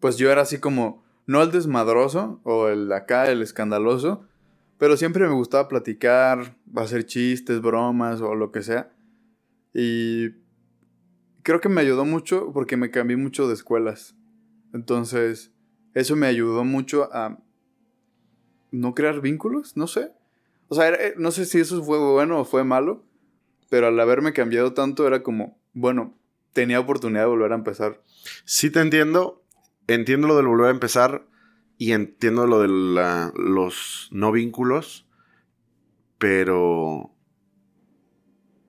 [SPEAKER 2] pues yo era así como, no el desmadroso o el acá, el escandaloso, pero siempre me gustaba platicar, hacer chistes, bromas o lo que sea. Y creo que me ayudó mucho porque me cambié mucho de escuelas. Entonces, eso me ayudó mucho a no crear vínculos, no sé. O sea, eh, no sé si eso fue bueno o fue malo, pero al haberme cambiado tanto era como, bueno, tenía oportunidad de volver a empezar.
[SPEAKER 1] Sí te entiendo, entiendo lo del volver a empezar y entiendo lo de los no vínculos, pero...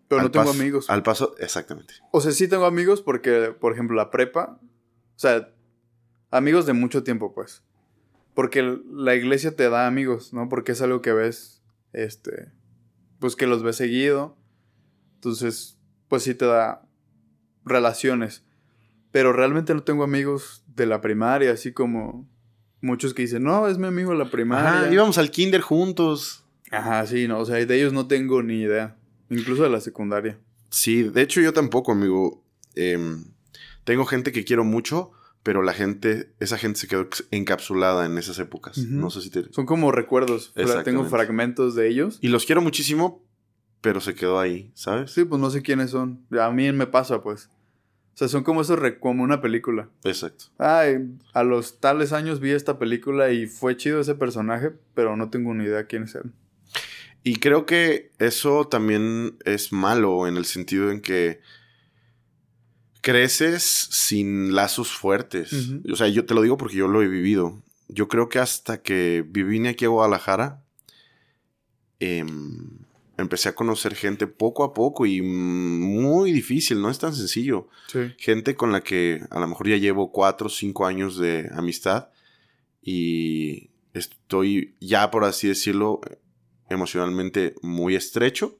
[SPEAKER 2] Pero no tengo amigos.
[SPEAKER 1] Al paso, exactamente.
[SPEAKER 2] O sea, sí tengo amigos porque, por ejemplo, la prepa, o sea, amigos de mucho tiempo, pues. Porque la iglesia te da amigos, ¿no? Porque es algo que ves, este, pues que los ves seguido. Entonces, pues sí te da relaciones. Pero realmente no tengo amigos de la primaria, así como muchos que dicen, no, es mi amigo de la primaria.
[SPEAKER 1] Ajá, íbamos al kinder juntos.
[SPEAKER 2] Ajá, sí, no, o sea, de ellos no tengo ni idea. Incluso de la secundaria.
[SPEAKER 1] Sí, de hecho yo tampoco, amigo. Em, tengo gente que quiero mucho, pero la gente, esa gente se quedó encapsulada en esas épocas. No sé si te...
[SPEAKER 2] Son como recuerdos. Tengo fragmentos de ellos.
[SPEAKER 1] Y los quiero muchísimo, pero se quedó ahí, ¿sabes?
[SPEAKER 2] Sí, pues no sé quiénes son. A mí me pasa, pues. O sea, son como esos, como una película.
[SPEAKER 1] Exacto.
[SPEAKER 2] Ay, a los tales años vi esta película y fue chido ese personaje, pero no tengo ni idea quién es él.
[SPEAKER 1] Y creo que eso también es malo en el sentido en que creces sin lazos fuertes. O sea, yo te lo digo porque yo lo he vivido. Yo creo que hasta que vine aquí a Guadalajara, em, empecé a conocer gente poco a poco y muy difícil, no es tan sencillo. Gente con la que a lo mejor ya llevo cuatro o cinco años de amistad y estoy ya, por así decirlo, emocionalmente muy estrecho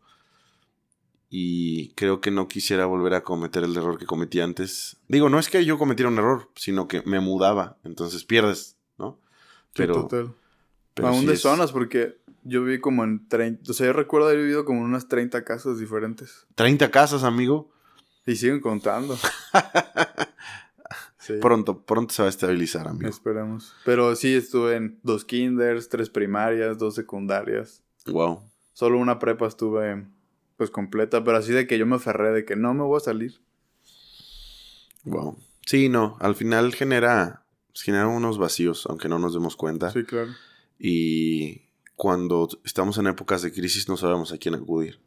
[SPEAKER 1] y creo que no quisiera volver a cometer el error que cometí antes. Digo, no es que yo cometiera un error, sino que me mudaba, entonces pierdes, ¿no?
[SPEAKER 2] Pero, total. Aún de zonas, porque yo vi como en 30, o sea, yo recuerdo haber vivido como en unas 30 casas diferentes.
[SPEAKER 1] 30 casas, amigo.
[SPEAKER 2] Y siguen contando.
[SPEAKER 1] Pronto, pronto se va a estabilizar, amigo.
[SPEAKER 2] Esperemos. Pero sí, estuve en dos kinders, tres primarias, dos secundarias.
[SPEAKER 1] Wow.
[SPEAKER 2] Solo una prepa estuve pues completa, pero así de que yo me aferré de que no me voy a salir.
[SPEAKER 1] Wow. Sí, no, al final genera, genera unos vacíos, aunque no nos demos cuenta.
[SPEAKER 2] Sí, claro.
[SPEAKER 1] Y cuando estamos en épocas de crisis no sabemos a quién acudir.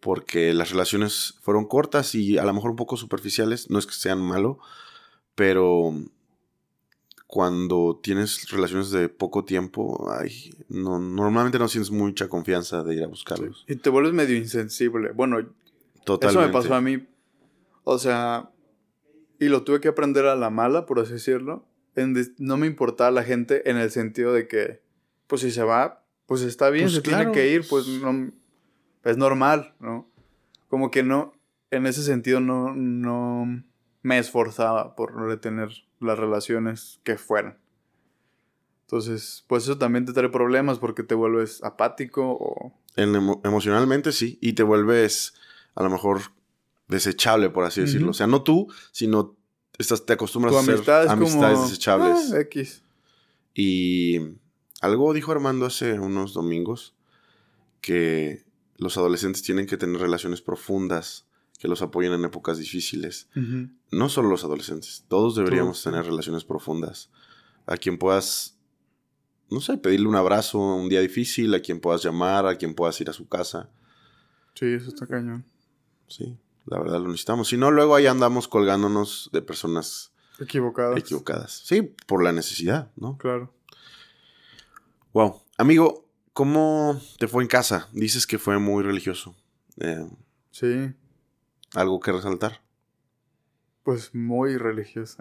[SPEAKER 1] Porque las relaciones fueron cortas y a lo mejor un poco superficiales. No es que sean malo, pero cuando tienes relaciones de poco tiempo, ay, no, normalmente no sientes mucha confianza de ir a buscarlos.
[SPEAKER 2] Y te vuelves medio insensible. Bueno, Totalmente. eso me pasó a mí. O sea, y lo tuve que aprender a la mala, por así decirlo. no me importaba la gente en el sentido de que, pues si se va, pues está bien, pues se tiene que ir, pues no, es normal, ¿no? Como que no, en ese sentido no, no me esforzaba por retener las relaciones que fueran. Entonces, pues eso también te trae problemas porque te vuelves apático o...
[SPEAKER 1] emocionalmente sí, y te vuelves a lo mejor desechable, por así decirlo. O sea, no tú, sino estás, te acostumbras a hacer amistades desechables.
[SPEAKER 2] Ah, X.
[SPEAKER 1] Y algo dijo Armando hace unos domingos que los adolescentes tienen que tener relaciones profundas que los apoyen en épocas difíciles. No solo los adolescentes, todos deberíamos tener relaciones profundas. A quien puedas, no sé, pedirle un abrazo un día difícil, a quien puedas llamar, a quien puedas ir a su casa.
[SPEAKER 2] Sí, eso está cañón.
[SPEAKER 1] Sí, la verdad lo necesitamos. Si no, luego ahí andamos colgándonos de personas
[SPEAKER 2] equivocadas.
[SPEAKER 1] Equivocadas. Sí, por la necesidad, ¿no?
[SPEAKER 2] Claro.
[SPEAKER 1] Wow. Amigo, ¿cómo te fue en casa? Dices que fue muy religioso. Eh,
[SPEAKER 2] sí.
[SPEAKER 1] ¿Algo que resaltar?
[SPEAKER 2] Pues muy religioso.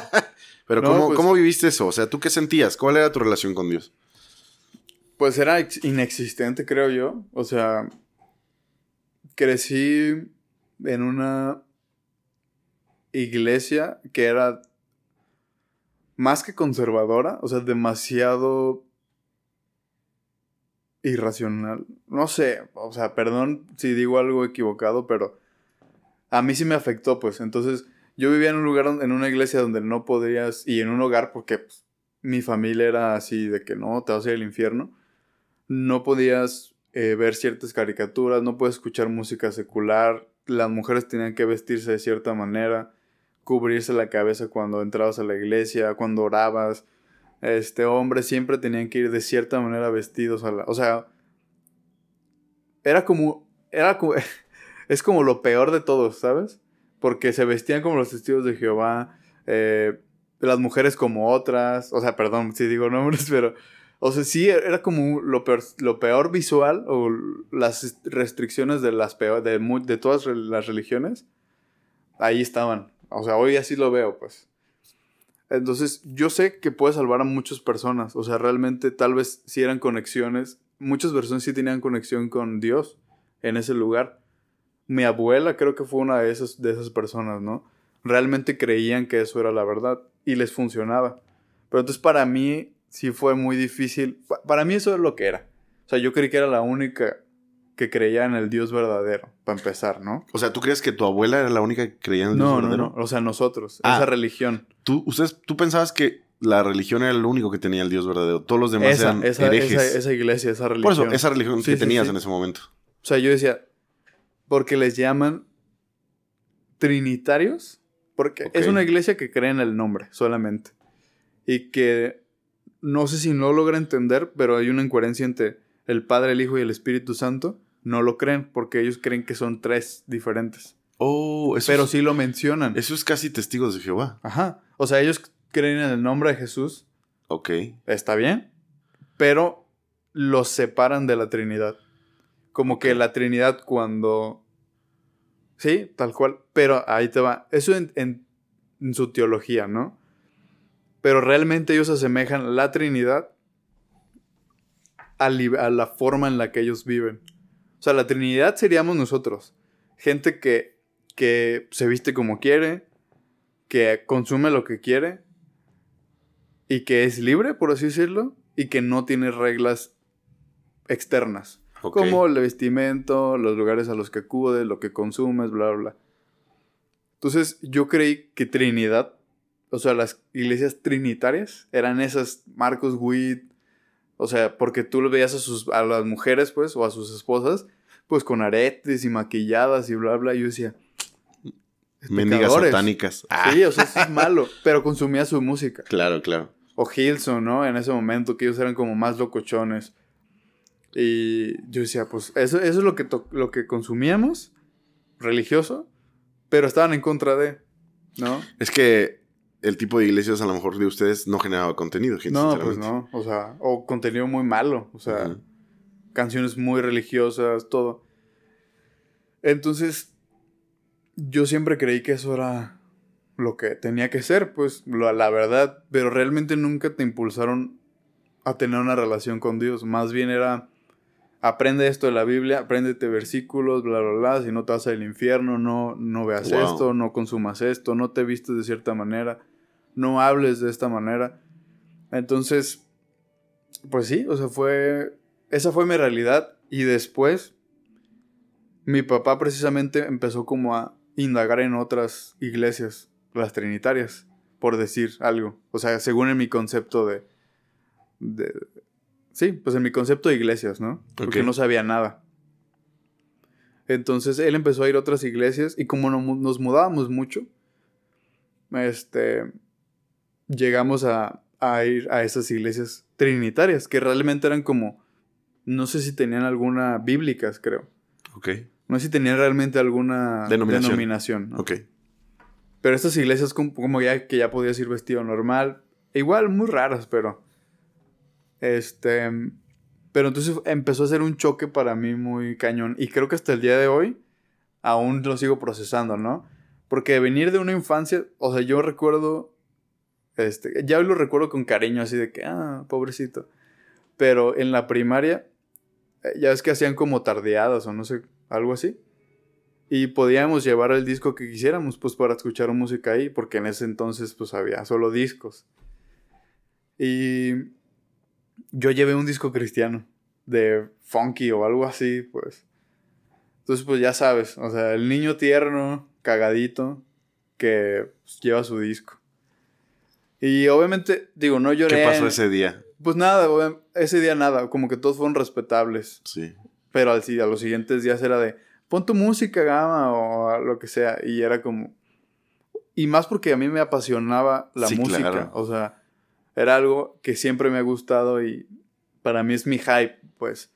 [SPEAKER 1] Pero ¿cómo, pues ¿cómo viviste eso? O sea, ¿tú qué sentías? ¿Cuál era tu relación con Dios?
[SPEAKER 2] Pues era inexistente, creo yo. O sea, crecí en una iglesia que era más que conservadora, o sea, demasiado irracional. No sé, o sea, perdón si digo algo equivocado, pero a mí sí me afectó, pues. Entonces, yo vivía en un lugar, en una iglesia donde no podías, y en un hogar porque pues, mi familia era así de que no, te vas a ir al infierno. No podías eh, ver ciertas caricaturas, no puedes escuchar música secular, las mujeres tenían que vestirse de cierta manera, cubrirse la cabeza cuando entrabas a la iglesia, cuando orabas este, hombres siempre tenían que ir de cierta manera vestidos. O sea, era como... Era como... es como lo peor de todos, ¿sabes? Porque se vestían como los testigos de Jehová, eh, las mujeres como otras, o sea, perdón si digo nombres, pero... O sea, sí, era como lo peor, lo peor visual o las restricciones de, las peor, de, de todas las religiones. Ahí estaban. O sea, hoy así lo veo, pues. Entonces, yo sé que puede salvar a muchas personas. O sea, realmente tal vez si eran conexiones. Muchas personas sí tenían conexión con Dios en ese lugar. Mi abuela creo que fue una de esas, de esas personas, ¿no? Realmente creían que eso era la verdad y les funcionaba. Pero entonces para mí sí fue muy difícil. Para mí eso es lo que era. O sea, yo creí que era la única que creía en el Dios verdadero, para empezar, ¿no?
[SPEAKER 1] O sea, ¿tú crees que tu abuela era la única que creía en el Dios verdadero?
[SPEAKER 2] No, no, o sea, nosotros, ah, esa religión.
[SPEAKER 1] ¿tú, ustedes, ¿Tú pensabas que la religión era el único que tenía el Dios verdadero? Todos los demás eran herejes.
[SPEAKER 2] Esa, iglesia, esa religión.
[SPEAKER 1] Por eso, esa religión que tenías en ese momento.
[SPEAKER 2] O sea, yo decía, porque les llaman trinitarios, porque es una iglesia que cree en el nombre solamente. Y que no sé si no logra entender, pero hay una incoherencia entre el Padre, el Hijo y el Espíritu Santo no lo creen porque ellos creen que son tres diferentes.
[SPEAKER 1] Oh,
[SPEAKER 2] eso Pero sí lo mencionan.
[SPEAKER 1] Eso es casi testigos de Jehová.
[SPEAKER 2] Ajá. O sea, ellos creen en el nombre de Jesús.
[SPEAKER 1] Ok.
[SPEAKER 2] Está bien. Pero los separan de la Trinidad. Como que la Trinidad cuando... Sí, tal cual. Pero ahí te va. Eso en, en, su teología, ¿no? Pero realmente ellos asemejan la Trinidad a la forma en la que ellos viven. O sea, la Trinidad seríamos nosotros. Gente que, que se viste como quiere, que consume lo que quiere y que es libre, por así decirlo, y que no tiene reglas externas. Como el vestimento, los lugares a los que acude, lo que consumes, bla, bla. Entonces yo creí que Trinidad, o sea, las iglesias trinitarias eran esas Marcos Witt, o sea, porque tú lo veías a, sus, a las mujeres, pues, o a sus esposas, pues con aretes y maquilladas y bla, bla. Y yo decía,
[SPEAKER 1] Mendigas
[SPEAKER 2] pecadores.
[SPEAKER 1] satánicas. Ah,
[SPEAKER 2] Sí, o sea, eso es malo, pero consumía su música.
[SPEAKER 1] claro, claro.
[SPEAKER 2] O Hilson, ¿no? En ese momento, que ellos eran como más locochones. Y yo decía, pues eso, eso es lo que, lo que consumíamos, religioso, pero estaban en contra de, ¿no?
[SPEAKER 1] Es que el tipo de iglesias a lo mejor de ustedes no generaba contenido, gente,
[SPEAKER 2] No, pues no, o sea, o contenido muy malo, o sea, canciones muy religiosas, todo. Entonces, yo siempre creí que eso era lo que tenía que ser, pues, lo- la verdad, pero realmente nunca te impulsaron a tener una relación con Dios, más bien era, aprende esto de la Biblia, apréndete versículos, bla, bla, bla, si no te vas al infierno, no, no veas
[SPEAKER 1] Wow.
[SPEAKER 2] esto, no consumas esto, no te vistes de cierta manera, no hables de esta manera. Entonces, pues sí, o sea, fue, esa fue mi realidad y después mi papá precisamente empezó como a indagar en otras iglesias, las trinitarias, por decir algo. O sea, según en mi concepto de... de sí, pues en mi concepto de iglesias, ¿no? Porque no sabía nada. Entonces él empezó a ir a otras iglesias y como no nos mudábamos mucho, este, llegamos a, a ir a esas iglesias trinitarias, que realmente eran como, no sé si tenían alguna bíblicas, creo.
[SPEAKER 1] Ok,
[SPEAKER 2] No sé si tenían realmente alguna
[SPEAKER 1] Denominación.
[SPEAKER 2] denominación. ¿no?
[SPEAKER 1] ok.
[SPEAKER 2] Pero estas iglesias como, como ya que ya podías ir vestido normal, igual muy raras, pero este, pero entonces empezó a ser un choque para mí muy cañón y creo que hasta el día de hoy aún lo sigo procesando, ¿no? Porque venir de una infancia, o sea, yo recuerdo este, ya lo recuerdo con cariño así de que ah, pobrecito. Pero en la primaria eh, ya es que hacían como tardeadas o no sé, algo así. Y podíamos llevar el disco que quisiéramos, pues para escuchar música ahí, porque en ese entonces pues había solo discos. Y yo llevé un disco cristiano, de funky o algo así, pues. Entonces pues ya sabes, o sea, el niño tierno, cagadito, que pues, lleva su disco. Y obviamente, digo, no lloré.
[SPEAKER 1] ¿Qué pasó ese día?
[SPEAKER 2] Pues nada, ese día nada, como que todos fueron respetables.
[SPEAKER 1] Sí.
[SPEAKER 2] Pero al, a los siguientes días era de, pon tu música, gama, o lo que sea. Y era como... Y más porque a mí me apasionaba la
[SPEAKER 1] Sí,
[SPEAKER 2] música.
[SPEAKER 1] claro.
[SPEAKER 2] O sea, era algo que siempre me ha gustado y para mí es mi hype, pues.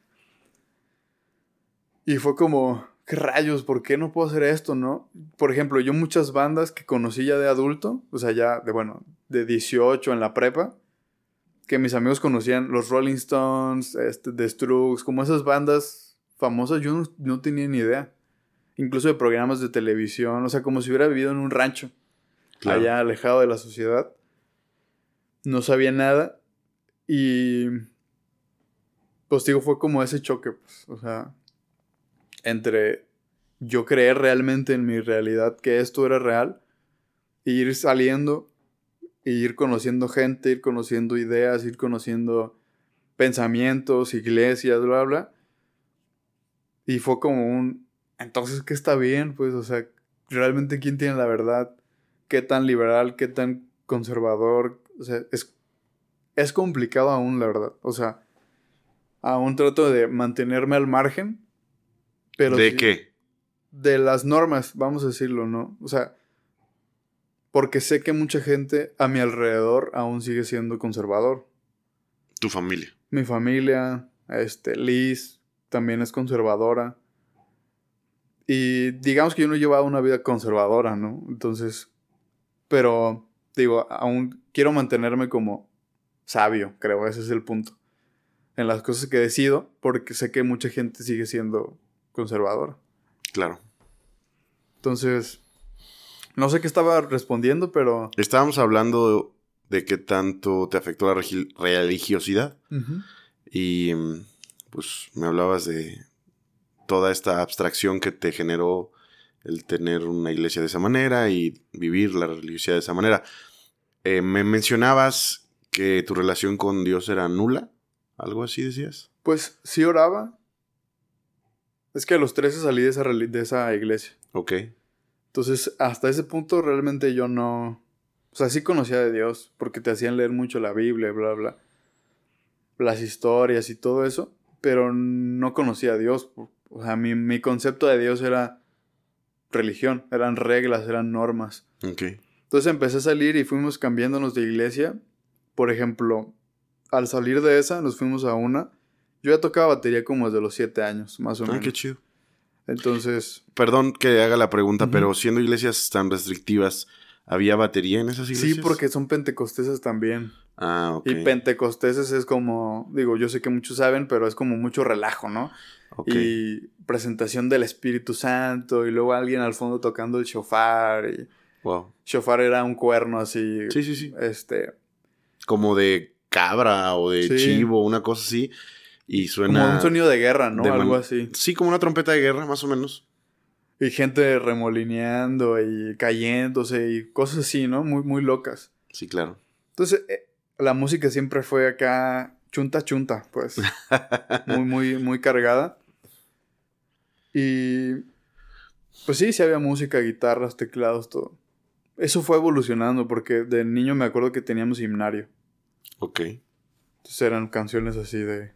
[SPEAKER 2] Y fue como, ¿qué rayos? ¿Por qué no puedo hacer esto, no? Por ejemplo, yo muchas bandas que conocí ya de adulto, o sea, ya de, bueno, de 18 en la prepa, que mis amigos conocían los Rolling Stones, este, The Strokes, como esas bandas famosas, yo no, no tenía ni idea. Incluso de programas de televisión, o sea, como si hubiera vivido en un rancho,
[SPEAKER 1] Claro.
[SPEAKER 2] allá alejado de la sociedad. No sabía nada y pues digo, fue como ese choque, pues, o sea, entre yo creer realmente en mi realidad que esto era real, e ir saliendo, e ir conociendo gente, ir conociendo ideas, ir conociendo pensamientos, iglesias, bla, bla. Y fue como un, entonces, ¿qué está bien? Pues, o sea, realmente quién tiene la verdad, qué tan liberal, qué tan conservador, o sea, es, es complicado aún, la verdad, o sea, aún trato de mantenerme al margen. Pero
[SPEAKER 1] ¿De
[SPEAKER 2] sí-
[SPEAKER 1] qué?
[SPEAKER 2] de las normas, vamos a decirlo, ¿no? O sea, porque sé que mucha gente a mi alrededor aún sigue siendo conservador.
[SPEAKER 1] Tu familia.
[SPEAKER 2] Mi familia, este, Liz, también es conservadora. Y digamos que yo no llevaba una vida conservadora, ¿no? Entonces, pero digo, aún quiero mantenerme como sabio, creo, ese es el punto. En las cosas que decido, porque sé que mucha gente sigue siendo conservadora.
[SPEAKER 1] Claro.
[SPEAKER 2] Entonces, no sé qué estaba respondiendo, pero...
[SPEAKER 1] Estábamos hablando de qué tanto te afectó la religiosidad. Y pues me hablabas de toda esta abstracción que te generó el tener una iglesia de esa manera y vivir la religiosidad de esa manera. Eh, me mencionabas que tu relación con Dios era nula. ¿Algo así decías?
[SPEAKER 2] Pues sí oraba. Es que a los 13 salí de esa, de esa iglesia.
[SPEAKER 1] Ok.
[SPEAKER 2] Entonces, hasta ese punto realmente yo no... O sea, sí conocía de Dios, porque te hacían leer mucho la Biblia, bla, bla. Las historias y todo eso, pero no conocía a Dios. O sea, mi, mi concepto de Dios era, religión, eran reglas, eran normas.
[SPEAKER 1] Ok.
[SPEAKER 2] Entonces empecé a salir y fuimos cambiándonos de iglesia. Por ejemplo, al salir de esa, nos fuimos a una. Yo ya tocaba batería como desde los siete años, más o
[SPEAKER 1] Ah,
[SPEAKER 2] menos.
[SPEAKER 1] qué chido.
[SPEAKER 2] Entonces,
[SPEAKER 1] Perdón que haga la pregunta, pero siendo iglesias tan restrictivas, ¿había batería en esas iglesias?
[SPEAKER 2] sí, porque son pentecosteses también.
[SPEAKER 1] Ah, ok.
[SPEAKER 2] Y pentecosteses es como, digo, yo sé que muchos saben, pero es como mucho relajo, ¿no?
[SPEAKER 1] Ok.
[SPEAKER 2] Y presentación del Espíritu Santo, y luego alguien al fondo tocando el shofar. Y
[SPEAKER 1] Wow.
[SPEAKER 2] shofar era un cuerno así.
[SPEAKER 1] Sí, sí, sí.
[SPEAKER 2] Este,
[SPEAKER 1] Como de cabra o de
[SPEAKER 2] Sí.
[SPEAKER 1] chivo, una cosa así. Y suena.
[SPEAKER 2] como un sonido de guerra, ¿no?
[SPEAKER 1] de
[SPEAKER 2] Algo así.
[SPEAKER 1] Sí, como una trompeta de guerra, más o menos.
[SPEAKER 2] Y gente remolineando y cayéndose y cosas así, ¿no? Muy, muy locas.
[SPEAKER 1] Sí, claro.
[SPEAKER 2] Entonces, eh, la música siempre fue acá chunta chunta, pues. muy, muy, muy cargada. Y pues sí, sí había música, guitarras, teclados, todo. Eso fue evolucionando porque de niño me acuerdo que teníamos himnario.
[SPEAKER 1] Ok.
[SPEAKER 2] Entonces eran canciones así de...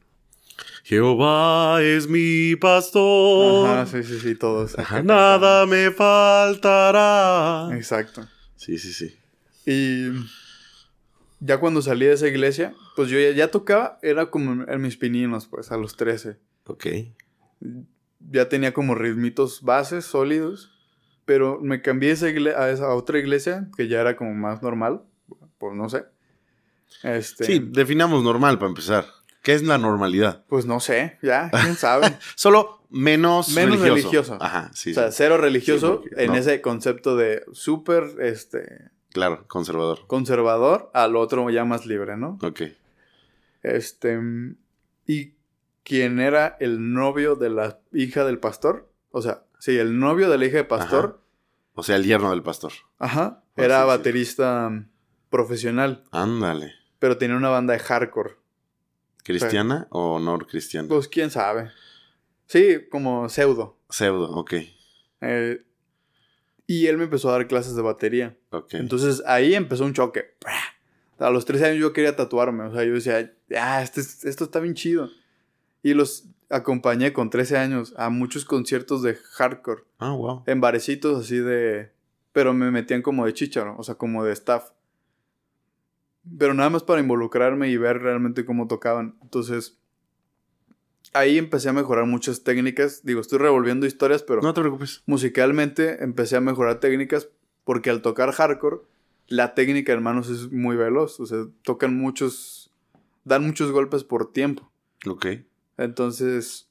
[SPEAKER 1] Jehová es mi pastor.
[SPEAKER 2] Ajá, sí, sí, sí, todos.
[SPEAKER 1] Ajá, Nada me faltará.
[SPEAKER 2] Exacto.
[SPEAKER 1] Sí, sí, sí.
[SPEAKER 2] Y ya cuando salí de esa iglesia, pues yo ya, ya tocaba, era como en mis pininos, pues, a los 13.
[SPEAKER 1] Ok.
[SPEAKER 2] Ya tenía como ritmitos bases sólidos, pero me cambié esa a esa otra iglesia que ya era como más normal, pues no sé. Este,
[SPEAKER 1] Sí, definamos normal para empezar. ¿Qué es la normalidad?
[SPEAKER 2] Pues no sé, ya, quién sabe.
[SPEAKER 1] Solo menos,
[SPEAKER 2] Menos
[SPEAKER 1] religioso.
[SPEAKER 2] religioso.
[SPEAKER 1] Ajá, sí,
[SPEAKER 2] o sea, cero religioso
[SPEAKER 1] Sí,
[SPEAKER 2] en
[SPEAKER 1] no.
[SPEAKER 2] ese concepto de súper este,
[SPEAKER 1] Claro, conservador.
[SPEAKER 2] conservador al otro ya más libre, ¿no?
[SPEAKER 1] Ok.
[SPEAKER 2] Este. Y quien era el novio de la hija del pastor. O sea, sí, el novio de la hija del pastor.
[SPEAKER 1] O sea, el yerno del pastor.
[SPEAKER 2] Ajá.
[SPEAKER 1] Ah,
[SPEAKER 2] era baterista profesional.
[SPEAKER 1] Ándale.
[SPEAKER 2] Pero tenía una banda de hardcore.
[SPEAKER 1] ¿Cristiana o no cristiana?
[SPEAKER 2] Pues quién sabe. Sí, como pseudo.
[SPEAKER 1] Pseudo, ok.
[SPEAKER 2] Eh, y él me empezó a dar clases de batería.
[SPEAKER 1] Ok.
[SPEAKER 2] Entonces ahí empezó un choque. A los 13 años yo quería tatuarme. O sea, yo decía, ah, este es- esto está bien chido. Y los acompañé con 13 años a muchos conciertos de hardcore.
[SPEAKER 1] ah, wow.
[SPEAKER 2] En barecitos así de... Pero me metían como de chicharo, o sea, como de staff. Pero nada más para involucrarme y ver realmente cómo tocaban. Entonces, ahí empecé a mejorar muchas técnicas. Digo, estoy revolviendo historias, pero
[SPEAKER 1] No te preocupes.
[SPEAKER 2] musicalmente empecé a mejorar técnicas porque al tocar hardcore, la técnica en manos es muy veloz. O sea, tocan muchos... Dan muchos golpes por tiempo.
[SPEAKER 1] Ok.
[SPEAKER 2] Entonces,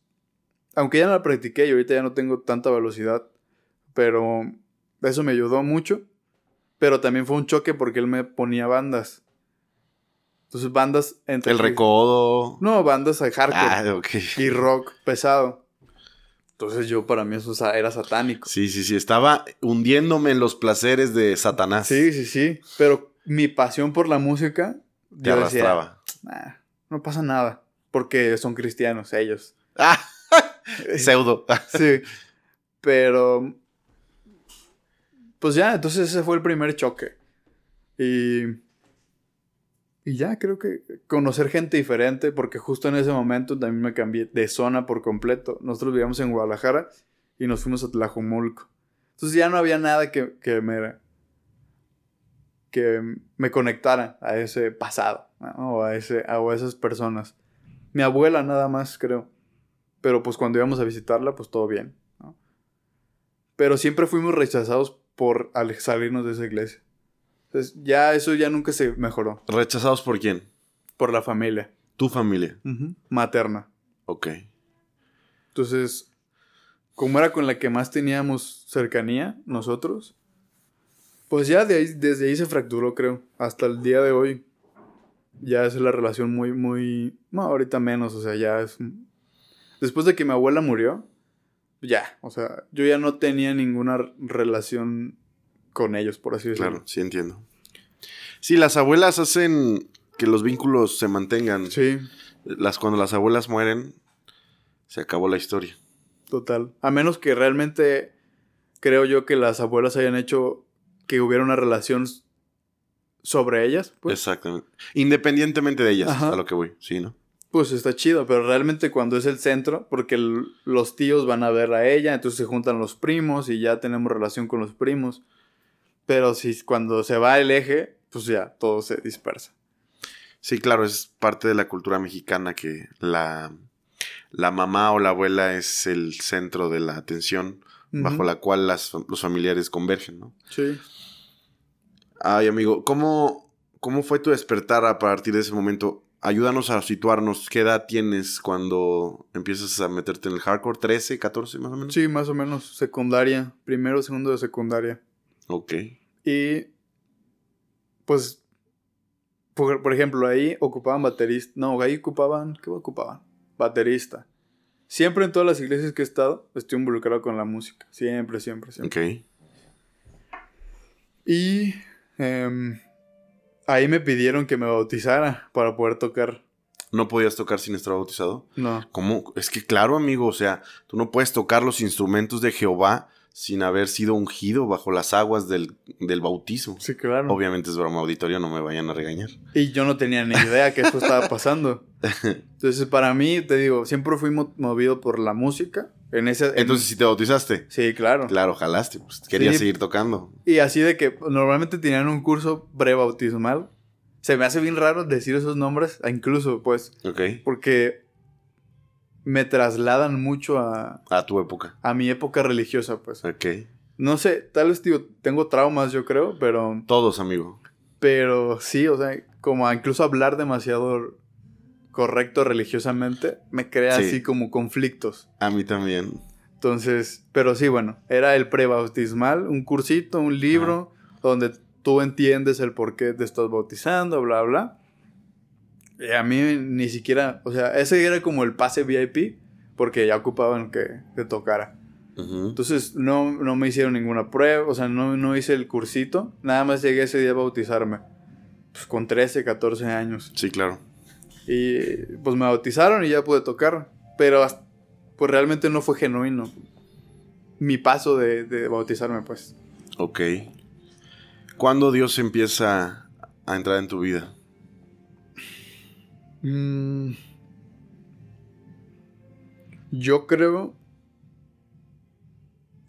[SPEAKER 2] aunque ya no la practiqué y ahorita ya no tengo tanta velocidad, pero eso me ayudó mucho. Pero también fue un choque porque él me ponía bandas. Entonces, bandas entre.
[SPEAKER 1] El recodo.
[SPEAKER 2] No, bandas de hardcore
[SPEAKER 1] Ah, ok.
[SPEAKER 2] y rock pesado. Entonces, yo para mí eso era satánico.
[SPEAKER 1] Sí, sí, sí. Estaba hundiéndome en los placeres de Satanás.
[SPEAKER 2] Sí, sí, sí. Pero mi pasión por la música.
[SPEAKER 1] Te
[SPEAKER 2] yo decía,
[SPEAKER 1] arrastraba.
[SPEAKER 2] "Nah, no pasa nada. Porque son cristianos ellos.
[SPEAKER 1] Ah, pseudo.
[SPEAKER 2] Sí. Pero. Pues ya, entonces ese fue el primer choque. Y. Y ya, creo que conocer gente diferente, porque justo en ese momento también me cambié de zona por completo. Nosotros vivíamos en Guadalajara y nos fuimos a Tlajumulco. Entonces ya no había nada que, que me. que me conectara a ese pasado, ¿no? o, a ese, a esas personas. Mi abuela nada más, creo. Pero pues cuando íbamos a visitarla, pues todo bien. Pero siempre fuimos rechazados por al salirnos de esa iglesia. Entonces ya eso ya nunca se mejoró.
[SPEAKER 1] ¿Rechazados por quién?
[SPEAKER 2] Por la familia.
[SPEAKER 1] Tu familia.
[SPEAKER 2] Materna.
[SPEAKER 1] Ok.
[SPEAKER 2] Entonces, como era con la que más teníamos cercanía, nosotros, pues ya de ahí, desde ahí se fracturó, creo. Hasta el día de hoy. Ya es la relación muy, muy... No, ahorita menos, o sea, ya es... Después de que mi abuela murió, ya, o sea, yo ya no tenía ninguna relación con ellos, por así decirlo.
[SPEAKER 1] Claro, sí entiendo. Sí, las abuelas hacen que los vínculos se mantengan.
[SPEAKER 2] Sí,
[SPEAKER 1] Las, cuando las abuelas mueren, se acabó la historia.
[SPEAKER 2] total. A menos que realmente creo yo que las abuelas hayan hecho que hubiera una relación sobre ellas, pues.
[SPEAKER 1] Exactamente. Independientemente de ellas,
[SPEAKER 2] Ajá.
[SPEAKER 1] a lo que voy. Sí, ¿no?
[SPEAKER 2] pues está chido, pero realmente cuando es el centro, porque los tíos van a ver a ella, entonces se juntan los primos y ya tenemos relación con los primos. Pero si cuando se va el eje, pues ya todo se dispersa.
[SPEAKER 1] Sí, claro, es parte de la cultura mexicana que la, la mamá o la abuela es el centro de la atención bajo la cual las, los familiares convergen, ¿no?
[SPEAKER 2] Sí.
[SPEAKER 1] Ay, amigo, ¿cómo, ¿cómo fue tu despertar a partir de ese momento? Ayúdanos a situarnos. ¿Qué edad tienes cuando empiezas a meterte en el hardcore? ¿13, 14 más o menos?
[SPEAKER 2] Sí, más o menos. Secundaria. Primero, segundo de secundaria.
[SPEAKER 1] Ok.
[SPEAKER 2] Y pues, por, por ejemplo, ahí ocupaban baterista. No, ahí ocupaban, ¿qué ocupaban? Baterista. Siempre en todas las iglesias que he estado, estoy involucrado con la música. Siempre, siempre, siempre.
[SPEAKER 1] Ok.
[SPEAKER 2] Y em, ahí me pidieron que me bautizara para poder tocar.
[SPEAKER 1] ¿No podías tocar sin estar bautizado?
[SPEAKER 2] No.
[SPEAKER 1] ¿Cómo? Es que claro, amigo, o sea, tú no puedes tocar los instrumentos de Jehová sin haber sido ungido bajo las aguas del, del bautismo.
[SPEAKER 2] Sí, claro.
[SPEAKER 1] Obviamente es broma auditorio, no me vayan a regañar.
[SPEAKER 2] Y yo no tenía ni idea que esto estaba pasando. Entonces, para mí, te digo, siempre fui mo- movido por la música. En ese, en-
[SPEAKER 1] Entonces, si te bautizaste,
[SPEAKER 2] sí, claro.
[SPEAKER 1] claro, jalaste, pues querías
[SPEAKER 2] Sí.
[SPEAKER 1] seguir tocando.
[SPEAKER 2] Y así de que normalmente tenían un curso prebautismal. Se me hace bien raro decir esos nombres, incluso, pues,
[SPEAKER 1] Ok.
[SPEAKER 2] porque me trasladan mucho a,
[SPEAKER 1] A tu época.
[SPEAKER 2] a mi época religiosa, pues.
[SPEAKER 1] Ok.
[SPEAKER 2] No sé, tal vez digo, tengo traumas, yo creo, pero,
[SPEAKER 1] Todos, amigo.
[SPEAKER 2] pero sí, o sea, como a incluso hablar demasiado correcto religiosamente, me crea
[SPEAKER 1] Sí.
[SPEAKER 2] así como conflictos.
[SPEAKER 1] A mí también.
[SPEAKER 2] Entonces, pero sí, bueno, era el prebautismal, un cursito, un libro, donde tú entiendes el por qué te estás bautizando, bla, bla. Y a mí ni siquiera, o sea, ese era como el pase VIP, porque ya ocupaban que te tocara. Entonces, no, no me hicieron ninguna prueba, o sea, no, no hice el cursito, nada más llegué ese día a bautizarme, pues con 13, 14 años.
[SPEAKER 1] Sí, claro.
[SPEAKER 2] Y pues me bautizaron y ya pude tocar. Pero hasta- pues realmente no fue genuino. Mi paso de, de bautizarme, pues.
[SPEAKER 1] Ok. ¿Cuándo Dios empieza a entrar en tu vida?
[SPEAKER 2] Mm, yo creo.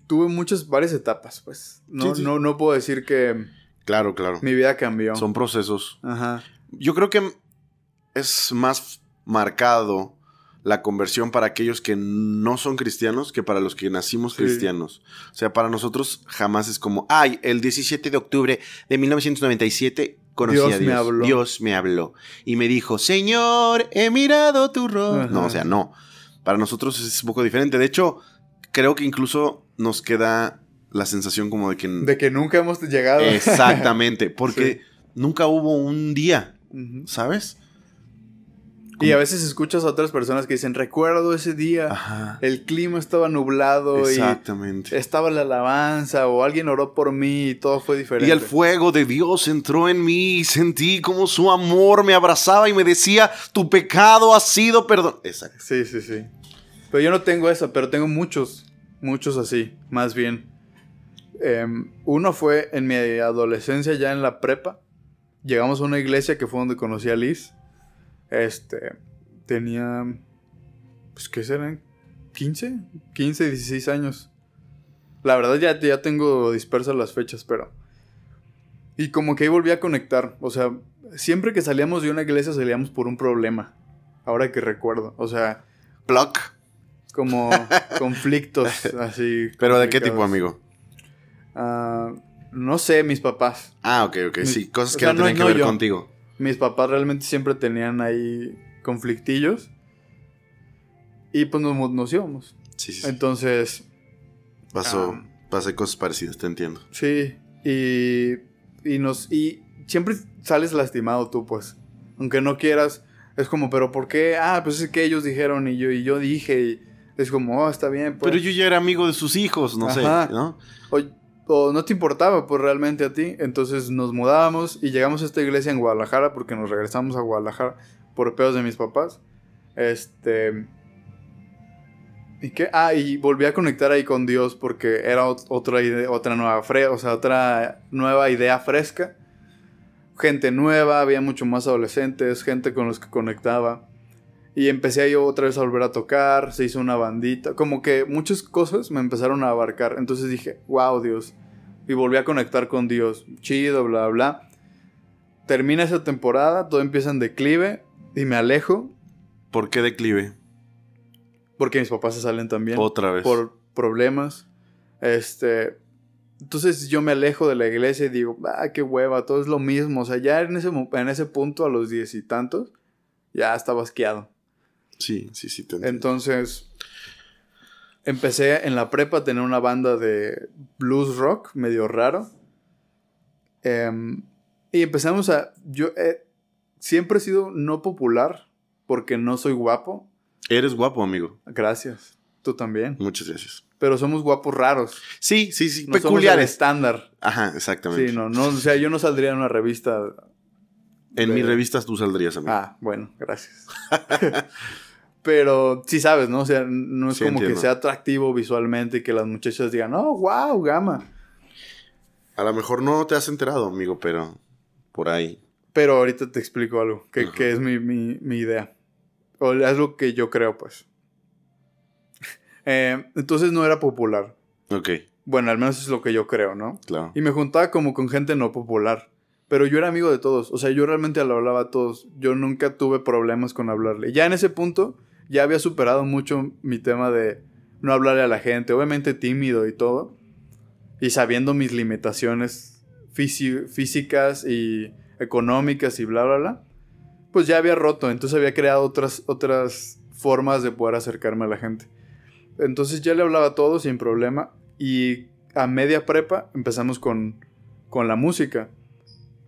[SPEAKER 2] Tuve muchas, varias etapas, pues. No,
[SPEAKER 1] Sí, sí.
[SPEAKER 2] no, no puedo decir que
[SPEAKER 1] Claro, claro.
[SPEAKER 2] mi vida cambió.
[SPEAKER 1] Son procesos.
[SPEAKER 2] Ajá.
[SPEAKER 1] Yo creo que es más marcado la conversión para aquellos que no son cristianos que para los que nacimos
[SPEAKER 2] Sí.
[SPEAKER 1] cristianos. O sea, para nosotros jamás es como, ay, el 17 de octubre de 1997 conocí
[SPEAKER 2] Dios
[SPEAKER 1] a
[SPEAKER 2] me
[SPEAKER 1] Dios.
[SPEAKER 2] habló.
[SPEAKER 1] Dios me habló. Y me dijo, Señor, he mirado tu rostro.
[SPEAKER 2] Ajá.
[SPEAKER 1] No, o sea, no. Para nosotros es un poco diferente. De hecho, creo que incluso nos queda la sensación como de que...
[SPEAKER 2] De que nunca hemos llegado.
[SPEAKER 1] Exactamente, porque
[SPEAKER 2] Sí.
[SPEAKER 1] nunca hubo un día. ¿sabes?
[SPEAKER 2] Y a veces escuchas a otras personas que dicen, recuerdo ese día,
[SPEAKER 1] Ajá.
[SPEAKER 2] el clima estaba nublado y
[SPEAKER 1] Exactamente.
[SPEAKER 2] estaba la alabanza o alguien oró por mí y todo fue diferente.
[SPEAKER 1] Y el fuego de Dios entró en mí y sentí como su amor me abrazaba y me decía, tu pecado ha sido perdón. Exacto.
[SPEAKER 2] Sí, sí, sí. Pero yo no tengo eso, pero tengo muchos, muchos así, más bien. Em, uno fue en mi adolescencia, ya en la prepa. Llegamos a una iglesia que fue donde conocí a Liz. Este, tenía, pues, ¿qué serán? ¿15? 15, 16 años. La verdad ya, ya tengo dispersas las fechas, pero... Y como que ahí volví a conectar. O sea, siempre que salíamos de una iglesia salíamos por un problema. Ahora que recuerdo. O sea,
[SPEAKER 1] Pluck.
[SPEAKER 2] como conflictos así.
[SPEAKER 1] ¿Pero de qué tipo, amigo?
[SPEAKER 2] Ah, no sé, mis papás.
[SPEAKER 1] Ah, ok, ok. Sí, cosas
[SPEAKER 2] o
[SPEAKER 1] que
[SPEAKER 2] sea,
[SPEAKER 1] no
[SPEAKER 2] no
[SPEAKER 1] que ver
[SPEAKER 2] yo.
[SPEAKER 1] contigo.
[SPEAKER 2] Mis papás realmente siempre tenían ahí conflictillos. Y pues nos, nos íbamos.
[SPEAKER 1] Sí, sí.
[SPEAKER 2] Entonces,
[SPEAKER 1] Pasó,
[SPEAKER 2] ah.
[SPEAKER 1] pasé cosas parecidas, te entiendo.
[SPEAKER 2] sí. Y, y nos. Y siempre sales lastimado tú, pues. Aunque no quieras. Es como, pero ¿por qué? Ah, pues es que ellos dijeron y yo, y yo dije. Y es como, oh, está bien, pues.
[SPEAKER 1] Pero yo ya era amigo de sus hijos, no
[SPEAKER 2] Ajá.
[SPEAKER 1] sé, ¿no?
[SPEAKER 2] o, o no te importaba pues realmente a ti. Entonces nos mudábamos y llegamos a esta iglesia en Guadalajara porque nos regresamos a Guadalajara por pedos de mis papás. Este... ¿Y qué? Ah, y volví a conectar ahí con Dios porque era ot- otra idea, otra nueva fre o sea, otra nueva idea fresca. Gente nueva, había mucho más adolescentes, gente con los que conectaba. Y empecé yo otra vez a volver a tocar, se hizo una bandita, como que muchas cosas me empezaron a abarcar. Entonces dije, wow, Dios. Y volví a conectar con Dios. Chido, bla, bla. Termina esa temporada, todo empieza en declive y me alejo.
[SPEAKER 1] ¿Por qué declive?
[SPEAKER 2] Porque mis papás se salen también.
[SPEAKER 1] Otra vez.
[SPEAKER 2] Por problemas. Este. Entonces yo me alejo de la iglesia y digo, ah, qué hueva, todo es lo mismo. O sea, ya en ese, en ese punto, a los diez y tantos, ya estaba asqueado.
[SPEAKER 1] Sí, sí, sí. Te
[SPEAKER 2] Entonces, empecé en la prepa a tener una banda de blues rock, medio raro. Em, y empezamos a... Yo siempre he sido no popular porque no soy guapo.
[SPEAKER 1] Eres guapo, amigo.
[SPEAKER 2] Gracias. Tú también.
[SPEAKER 1] Muchas gracias.
[SPEAKER 2] Pero somos guapos raros.
[SPEAKER 1] Sí, sí, sí.
[SPEAKER 2] No
[SPEAKER 1] peculiares.
[SPEAKER 2] estándar.
[SPEAKER 1] Ajá, exactamente.
[SPEAKER 2] Sí, no, no, o sea, yo no saldría en una revista.
[SPEAKER 1] En
[SPEAKER 2] de-
[SPEAKER 1] mis revistas tú saldrías, amigo.
[SPEAKER 2] Ah, bueno, gracias. Pero sí sabes, ¿no? O sea, no es
[SPEAKER 1] Sí,
[SPEAKER 2] como que sea atractivo visualmente y que las muchachas digan, oh, wow, gama.
[SPEAKER 1] A lo mejor no te has enterado, amigo, pero por ahí.
[SPEAKER 2] Pero ahorita te explico algo, que, que es mi, mi, mi idea. O es lo que yo creo, pues. Eh, entonces no era popular.
[SPEAKER 1] Ok,
[SPEAKER 2] Bueno, al menos es lo que yo creo, ¿no?
[SPEAKER 1] claro.
[SPEAKER 2] Y me juntaba como con gente no popular. Pero yo era amigo de todos. O sea, yo realmente le hablaba a todos. Yo nunca tuve problemas con hablarle. Ya en ese punto, ya había superado mucho mi tema de no hablarle a la gente. Obviamente tímido y todo. Y sabiendo mis limitaciones físicas y económicas y bla, bla, bla. Pues ya había roto. Entonces había creado otras, otras formas de poder acercarme a la gente. Entonces ya le hablaba a todos sin problema. Y a media prepa empezamos con, con la música.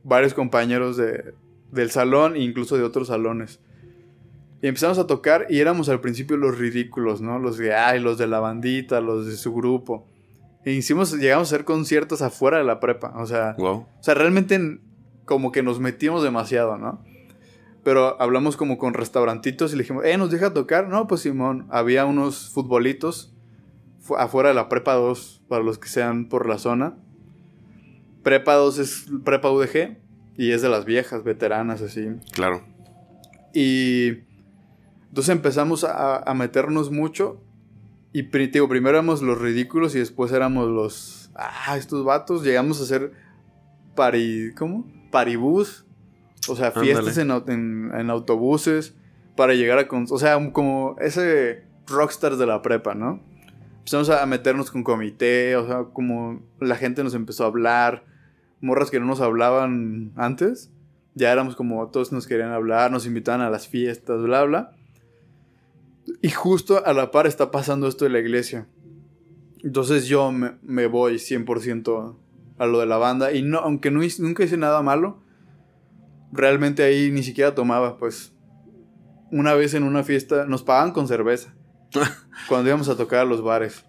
[SPEAKER 2] Varios compañeros de, del salón e incluso de otros salones. Y empezamos a tocar y éramos al principio los ridículos, ¿no? Los de, ay, los de la bandita, los de su grupo. E hicimos, llegamos a hacer conciertos afuera de la prepa. O sea,
[SPEAKER 1] Wow.
[SPEAKER 2] o sea, realmente en- como que nos metimos demasiado, ¿no? Pero hablamos como con restaurantitos y le dijimos, eh, ¿nos deja tocar? No, pues Simón, había unos futbolitos fu- afuera de la Prepa 2, para los que sean por la zona. Prepa 2 es Prepa UDG y es de las viejas, veteranas, así.
[SPEAKER 1] Claro.
[SPEAKER 2] Y entonces empezamos a, a meternos mucho. Y digo, primero éramos los ridículos y después éramos los. Ah, estos vatos. Llegamos a hacer pari. ¿Cómo? Paribús. O sea, fiestas en, au- en- en autobuses. Para llegar a. con- O sea, como ese rockstars de la prepa, ¿no? Empezamos a meternos con comité. O sea, como la gente nos empezó a hablar. Morras que no nos hablaban antes ya éramos como todos nos querían hablar, nos invitaban a las fiestas, bla, bla. Y justo a la par está pasando esto de la iglesia. Entonces yo me, me voy 100% a lo de la banda. Y no, aunque no nunca hice nada malo, realmente ahí ni siquiera tomaba, pues. Una vez en una fiesta nos pagaban con cerveza. cuando íbamos a tocar a los bares.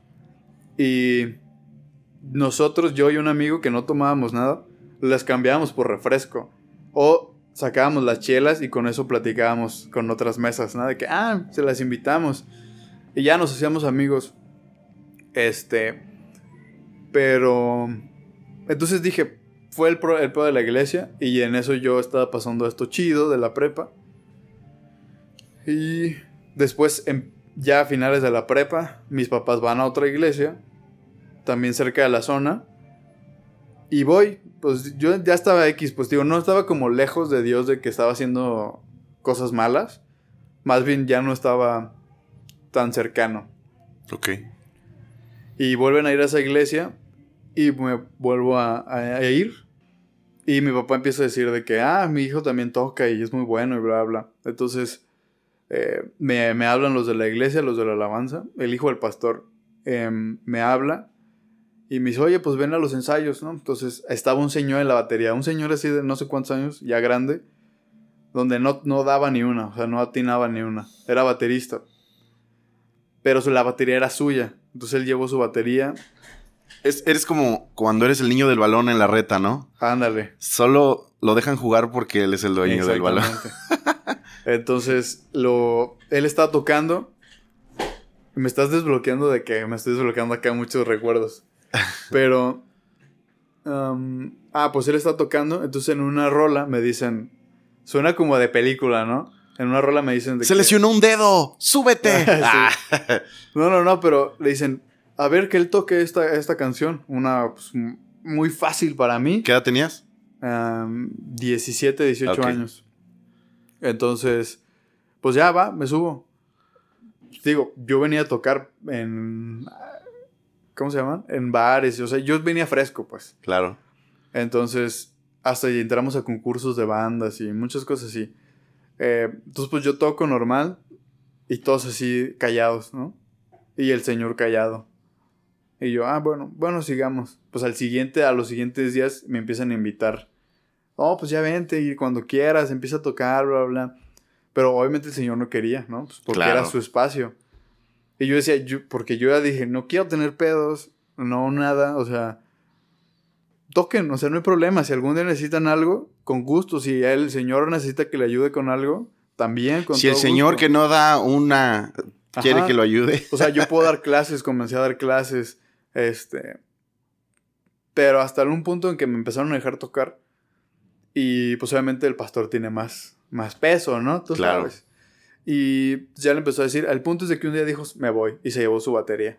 [SPEAKER 2] Y nosotros, yo y un amigo que no tomábamos nada, las cambiábamos por refresco. O sacábamos las chelas y con eso platicábamos con otras mesas, ¿no? De que, ah, se las invitamos. Y ya nos hacíamos amigos. Este. Pero. Entonces dije, fue el, pro, el pedo de la iglesia. Y en eso yo estaba pasando esto chido de la prepa. Y después, ya a finales de la prepa, mis papás van a otra iglesia. También cerca de la zona. Y voy, pues yo ya estaba X, pues digo, no estaba como lejos de Dios de que estaba haciendo cosas malas. Más bien ya no estaba tan cercano.
[SPEAKER 1] Ok.
[SPEAKER 2] Y vuelven a ir a esa iglesia y me vuelvo a, a- a ir. Y mi papá empieza a decir de que, ah, mi hijo también toca y es muy bueno y bla, bla. Entonces eh, me, me hablan los de la iglesia, los de la alabanza. El hijo del pastor em, me habla y me dice, oye, pues ven a los ensayos, ¿no? Entonces estaba un señor en la batería, un señor así de no sé cuántos años, ya grande, donde no, no daba ni una, o sea, no atinaba ni una. Era baterista. Pero la batería era suya. Entonces él llevó su batería.
[SPEAKER 1] Es- eres como cuando eres el niño del balón en la reta, ¿no?
[SPEAKER 2] Ándale.
[SPEAKER 1] Solo lo dejan jugar porque él es el dueño del balón.
[SPEAKER 2] Entonces, lo, él estaba tocando. Me estás desbloqueando de que me estoy desbloqueando acá muchos recuerdos. Pero. um, ah, pues él está tocando. Entonces, en una rola me dicen. Suena como de película, ¿no? En una rola me dicen de
[SPEAKER 1] Se
[SPEAKER 2] que-
[SPEAKER 1] lesionó un dedo, súbete.
[SPEAKER 2] Sí.
[SPEAKER 1] Ah.
[SPEAKER 2] No, no, no, pero le dicen, a ver que él toque esta, esta canción. Una pues, muy fácil para mí.
[SPEAKER 1] ¿Qué edad tenías?
[SPEAKER 2] Am, 17, 18
[SPEAKER 1] Ok.
[SPEAKER 2] años. Entonces, pues ya va, me subo. Digo, yo venía a tocar en... ¿Cómo se llaman? En bares. O sea, yo venía fresco, pues.
[SPEAKER 1] Claro.
[SPEAKER 2] Entonces, hasta ahí entramos a concursos de bandas y muchas cosas así. Eh, entonces, pues yo toco normal y todos así callados, ¿no? Y el señor callado. Y yo, ah, bueno, bueno, sigamos. Pues al siguiente, a los siguientes días me empiezan a invitar. Oh, pues ya vente y cuando quieras, empieza a tocar, bla, bla. Pero obviamente el señor no quería, ¿no? Pues porque
[SPEAKER 1] Claro.
[SPEAKER 2] era su espacio. Y yo decía, yo, porque yo ya dije, no quiero tener pedos, no nada, o sea, toquen, o sea, no hay problema. Si algún día necesitan algo, con gusto. Si el señor necesita que le ayude con algo, también con
[SPEAKER 1] si el señor
[SPEAKER 2] gusto.
[SPEAKER 1] que no da una quiere
[SPEAKER 2] Ajá.
[SPEAKER 1] que lo ayude.
[SPEAKER 2] O sea, yo puedo dar clases, comencé a dar clases, este... Pero hasta un punto en que me empezaron a dejar tocar. Y pues obviamente el pastor tiene más, más peso, ¿no? Tú
[SPEAKER 1] Claro.
[SPEAKER 2] sabes. Y ya le empezó a decir, el punto es de que un día dijo, me voy. Y se llevó su batería.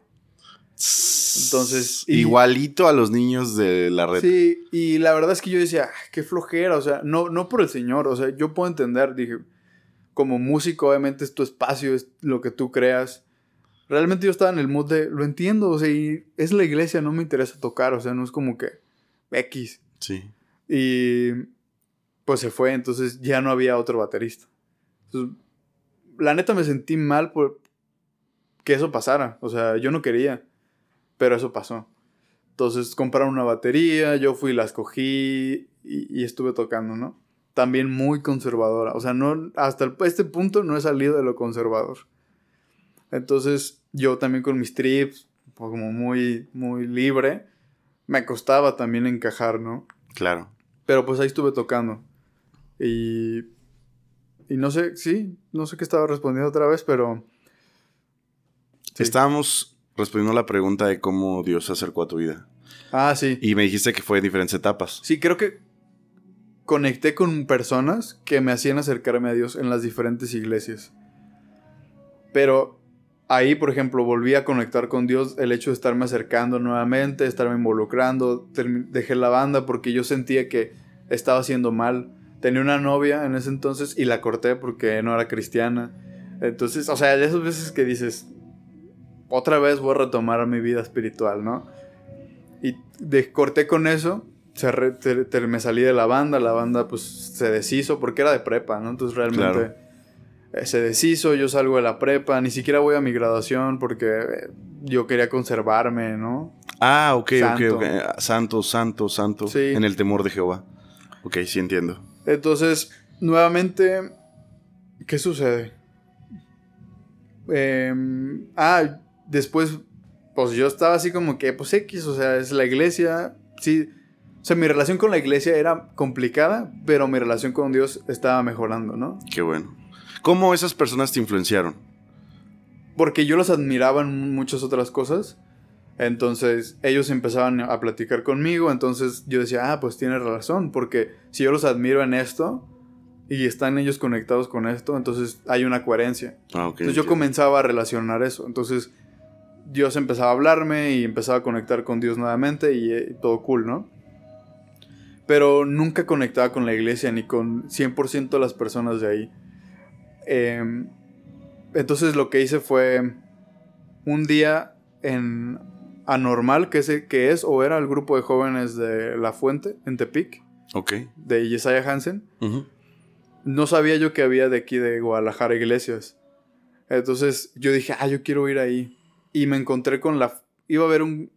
[SPEAKER 2] Entonces, y-
[SPEAKER 1] Igualito a los niños de la red.
[SPEAKER 2] Sí, y la verdad es que yo decía, "Ay, qué flojera, o sea, no, no por el Señor, o sea, yo puedo entender, dije, como músico, obviamente es tu espacio, es lo que tú creas. Realmente yo estaba en el mood de, lo entiendo, o sea, y es la iglesia, no me interesa tocar, o sea, no es como que X.
[SPEAKER 1] Sí.
[SPEAKER 2] Y pues se fue, entonces ya no había otro baterista. Entonces, la neta me sentí mal por que eso pasara, o sea, yo no quería, pero eso pasó. Entonces compraron una batería, yo fui, la escogí y, y estuve tocando, ¿no? También muy conservadora, o sea, no, hasta el- este punto no he salido de lo conservador. Entonces yo también con mis trips, pues, como muy, muy libre, me costaba también encajar, ¿no?
[SPEAKER 1] Claro.
[SPEAKER 2] Pero pues ahí estuve tocando. Y. Y no sé, sí, no sé qué estaba respondiendo otra vez, pero. sí.
[SPEAKER 1] Estábamos respondiendo la pregunta de cómo Dios se acercó a tu vida.
[SPEAKER 2] Ah, sí.
[SPEAKER 1] Y me dijiste que fue en diferentes etapas.
[SPEAKER 2] Sí, creo que conecté con personas que me hacían acercarme a Dios en las diferentes iglesias. Pero ahí, por ejemplo, volví a conectar con Dios el hecho de estarme acercando nuevamente, estarme involucrando. Dejé la banda porque yo sentía que estaba haciendo mal. Tenía una novia en ese entonces y la corté porque no era cristiana. Entonces, o sea, de esas veces que dices, otra vez voy a retomar mi vida espiritual, ¿no? Y de, corté con eso, te- te- me salí de la banda, la banda pues se deshizo porque era de prepa, ¿no? Entonces realmente
[SPEAKER 1] Claro.
[SPEAKER 2] eh, se deshizo, yo salgo de la prepa, ni siquiera voy a mi graduación porque eh, yo quería conservarme, ¿no?
[SPEAKER 1] Ah, ok,
[SPEAKER 2] Santo.
[SPEAKER 1] ok, ok. Santo, santo, santo.
[SPEAKER 2] Sí.
[SPEAKER 1] En el temor de Jehová. Ok, sí entiendo.
[SPEAKER 2] Entonces, nuevamente, ¿qué sucede? Em, ah, después, pues yo estaba así como que, pues X, o sea, es la iglesia, sí. O sea, mi relación con la iglesia era complicada, pero mi relación con Dios estaba mejorando, ¿no?
[SPEAKER 1] Qué bueno. ¿Cómo esas personas te influenciaron?
[SPEAKER 2] Porque yo los admiraba en muchas otras cosas. Entonces ellos empezaban a platicar conmigo. Entonces yo decía, ah, pues tiene razón. Porque si yo los admiro en esto y están ellos conectados con esto, entonces hay una coherencia.
[SPEAKER 1] Ah.
[SPEAKER 2] Entonces yo comenzaba a relacionar eso. Entonces Dios empezaba a hablarme y empezaba a conectar con Dios nuevamente y, eh, todo cool, ¿no? Pero nunca conectaba con la iglesia ni con 100% de las personas de ahí. Em, entonces lo que hice fue un día en Anormal, que, es, que es o era el grupo de jóvenes de La Fuente, en Tepic,
[SPEAKER 1] Ok.
[SPEAKER 2] de Yesaya Hansen. No sabía yo que había de aquí de Guadalajara iglesias. Entonces yo dije, ah, yo quiero ir ahí. Y me encontré con la... Iba a haber un...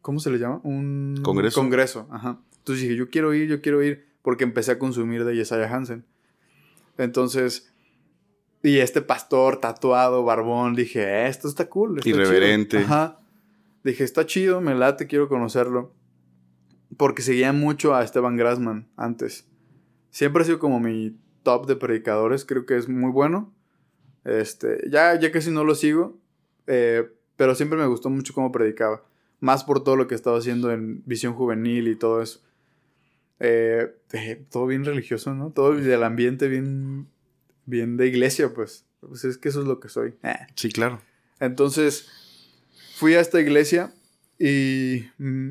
[SPEAKER 2] ¿Cómo se le llama? Un...
[SPEAKER 1] ¿Congreso?
[SPEAKER 2] Congreso, ajá. Entonces dije, yo quiero ir, yo quiero ir. Porque empecé a consumir de Yesaya Hansen. Entonces... Y este pastor tatuado, barbón, dije, "Eh, esto está cool. está chido".
[SPEAKER 1] Irreverente.
[SPEAKER 2] Ajá. Dije, está chido, me late, quiero conocerlo. Porque seguía mucho a Esteban Grassman antes. Siempre ha sido como mi top de predicadores, creo que es muy bueno. Este, ya, ya casi no lo sigo, eh, pero siempre me gustó mucho cómo predicaba. Más por todo lo que estaba haciendo en Visión Juvenil y todo eso. Eh, eh, todo bien religioso, ¿no? Todo del ambiente bien bien de iglesia, pues. Pues es que eso es lo que soy.
[SPEAKER 1] Sí, claro.
[SPEAKER 2] Entonces, fui a esta iglesia y mm,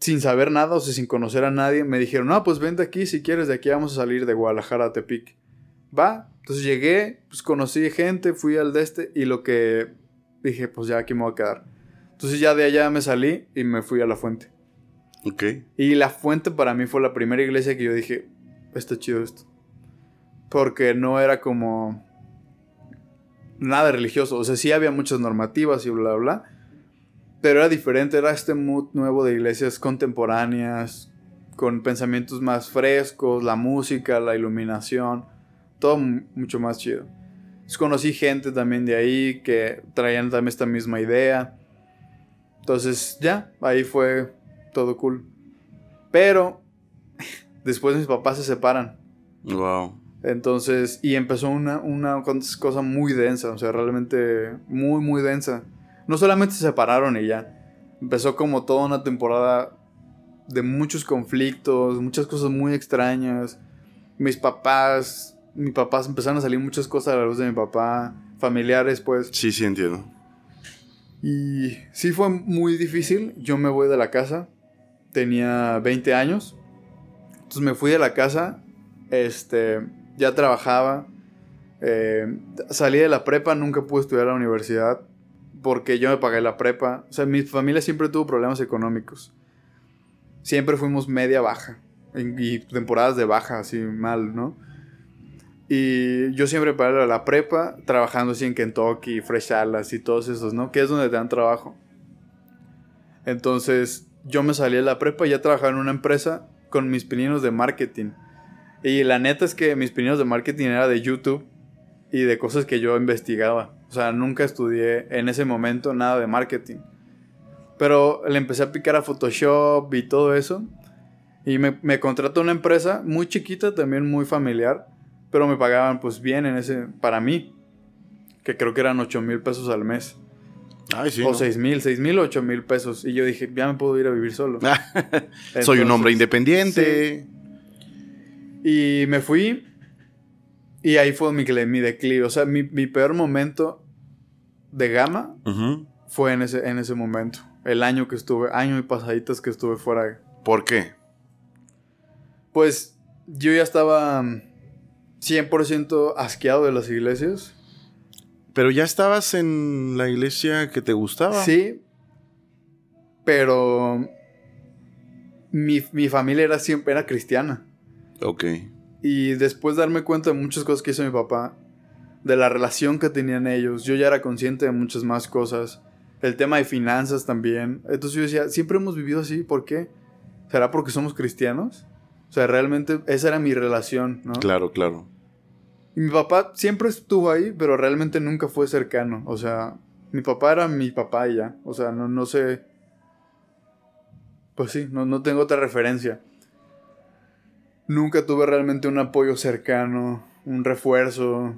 [SPEAKER 2] sin saber nada, o sea, sin conocer a nadie, me dijeron, no, pues vente aquí, si quieres, de aquí vamos a salir de Guadalajara a Tepic. Va, entonces llegué, pues conocí gente, fui al de este y lo que dije, pues ya aquí me voy a quedar. Entonces ya de allá me salí y me fui a la fuente.
[SPEAKER 1] Ok.
[SPEAKER 2] Y la fuente para mí fue la primera iglesia que yo dije, está chido esto. Porque no era como nada religioso. O sea, sí había muchas normativas y bla, bla. Pero era diferente, era este mood nuevo de iglesias contemporáneas, con pensamientos más frescos, la música, la iluminación, todo mucho más chido. conocí gente también de ahí que traían también esta misma idea. Entonces, ya, ahí fue todo cool. Pero después mis papás se separan.
[SPEAKER 1] Wow.
[SPEAKER 2] Entonces, y empezó una, una cosa muy densa, o sea, realmente muy, muy densa. No solamente se separaron y ya, empezó como toda una temporada de muchos conflictos, muchas cosas muy extrañas. Mis papás, mis papás empezaron a salir muchas cosas a la luz de mi papá, familiares, pues.
[SPEAKER 1] Sí, sí, entiendo.
[SPEAKER 2] Y sí fue muy difícil. Yo me voy de la casa, tenía 20 años. Entonces me fui de la casa, este, ya trabajaba, eh, salí de la prepa, nunca pude estudiar a la universidad porque yo me pagué la prepa. O sea, mi familia siempre tuvo problemas económicos. Siempre fuimos media baja y temporadas de baja, así mal, ¿no? Y yo siempre pagué la prepa trabajando así en Kentucky, Fresh Alas y todos esos, ¿no? Que es donde te dan trabajo. Entonces, yo me salí de la prepa y ya trabajaba en una empresa con mis pininos de marketing. Y la neta es que mis pininos de marketing era de YouTube y de cosas que yo investigaba. O sea, nunca estudié en ese momento nada de marketing. Pero le empecé a picar a Photoshop y todo eso. Y me, me contrató una empresa muy chiquita, también muy familiar. Pero me pagaban pues bien en ese, para mí. Que creo que eran 8 mil pesos al mes.
[SPEAKER 1] Ay, sí,
[SPEAKER 2] o. 6 mil, 6 mil, 8 mil pesos. Y yo dije, ya me puedo ir a vivir solo.
[SPEAKER 1] Soy un hombre
[SPEAKER 2] Entonces,
[SPEAKER 1] independiente.
[SPEAKER 2] Y me fui. Y ahí fue mi, mi declive. O sea, mi, mi peor momento de gama fue en ese, en ese momento. El año que estuve, año y pasaditas que estuve fuera.
[SPEAKER 1] ¿Por qué?
[SPEAKER 2] Pues yo ya estaba mm, 100% asqueado de las iglesias.
[SPEAKER 1] Pero ya estabas en la iglesia que te gustaba.
[SPEAKER 2] Sí. Pero mi, mi familia era siempre era cristiana.
[SPEAKER 1] Ok.
[SPEAKER 2] Y después de darme cuenta de muchas cosas que hizo mi papá, de la relación que tenían ellos, yo ya era consciente de muchas más cosas. El tema de finanzas también. Entonces yo decía, siempre hemos vivido así, ¿por qué? ¿Será porque somos cristianos? O sea, realmente esa era mi relación, ¿no?
[SPEAKER 1] Claro, claro.
[SPEAKER 2] Y mi papá siempre estuvo ahí, pero realmente nunca fue cercano. O sea, mi papá era mi papá y ya. O sea, no, no sé. Pues sí, no, no tengo otra referencia. Nunca tuve realmente un apoyo cercano, un refuerzo,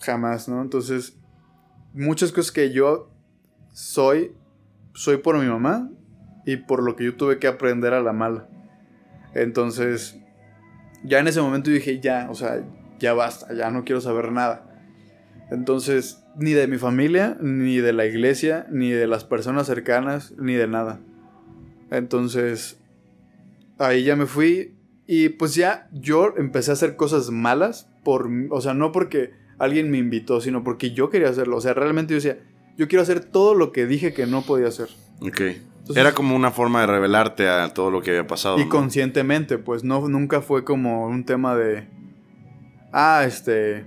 [SPEAKER 2] jamás, ¿no? Entonces, muchas cosas que yo soy, soy por mi mamá y por lo que yo tuve que aprender a la mala. Entonces, ya en ese momento dije, ya, o sea, ya basta, ya no quiero saber nada. Entonces, ni de mi familia, ni de la iglesia, ni de las personas cercanas, ni de nada. Entonces, ahí ya me fui y pues ya yo empecé a hacer cosas malas por, o sea, no porque alguien me invitó, sino porque yo quería hacerlo. O sea, realmente yo decía, yo quiero hacer todo lo que dije que no podía hacer.
[SPEAKER 1] Ok. Era como una forma de revelarte a todo lo que había pasado.
[SPEAKER 2] Y
[SPEAKER 1] ¿no?
[SPEAKER 2] conscientemente, pues no, nunca fue como un tema de, ah, este,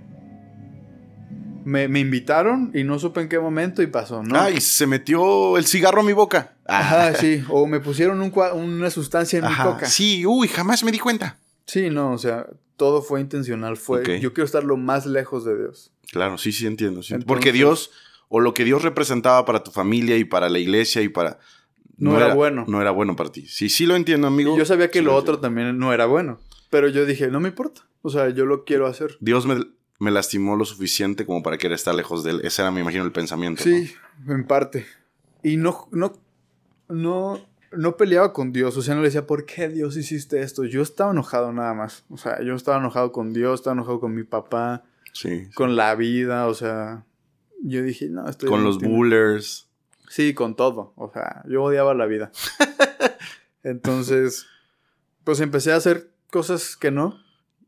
[SPEAKER 2] me, me invitaron y no supe en qué momento y pasó, ¿no?
[SPEAKER 1] Ay, se metió el cigarro a mi boca. Ah.
[SPEAKER 2] Ajá, sí, o me pusieron un una sustancia en
[SPEAKER 1] Ajá.
[SPEAKER 2] mi coca.
[SPEAKER 1] Sí, uy, jamás me di cuenta.
[SPEAKER 2] Sí, no, o sea, todo fue intencional, fue, yo quiero estar lo más lejos de Dios.
[SPEAKER 1] Claro, sí, sí, entiendo. sí.
[SPEAKER 2] Entonces-
[SPEAKER 1] Porque Dios, o lo que Dios representaba para tu familia y para la iglesia y para...
[SPEAKER 2] No era bueno.
[SPEAKER 1] No era bueno para ti. Sí, sí lo entiendo, amigo.
[SPEAKER 2] Y yo sabía que
[SPEAKER 1] Sí
[SPEAKER 2] lo otro también no era bueno, pero yo dije, no me importa, o sea, yo lo quiero hacer.
[SPEAKER 1] Dios me, me lastimó lo suficiente como para querer estar lejos de él. Ese era, me imagino, el pensamiento. ¿no?
[SPEAKER 2] Sí, en parte. Y no, no, no, no peleaba con Dios, o sea, no le decía, ¿por qué Dios hiciste esto? Yo estaba enojado nada más, o sea, yo estaba enojado con Dios, estaba enojado con mi papá,
[SPEAKER 1] Sí.
[SPEAKER 2] con la vida, o sea, yo dije, no, estoy...
[SPEAKER 1] Con los bullers.
[SPEAKER 2] Sí, con todo, o sea, yo odiaba la vida. Entonces, pues empecé a hacer cosas que no,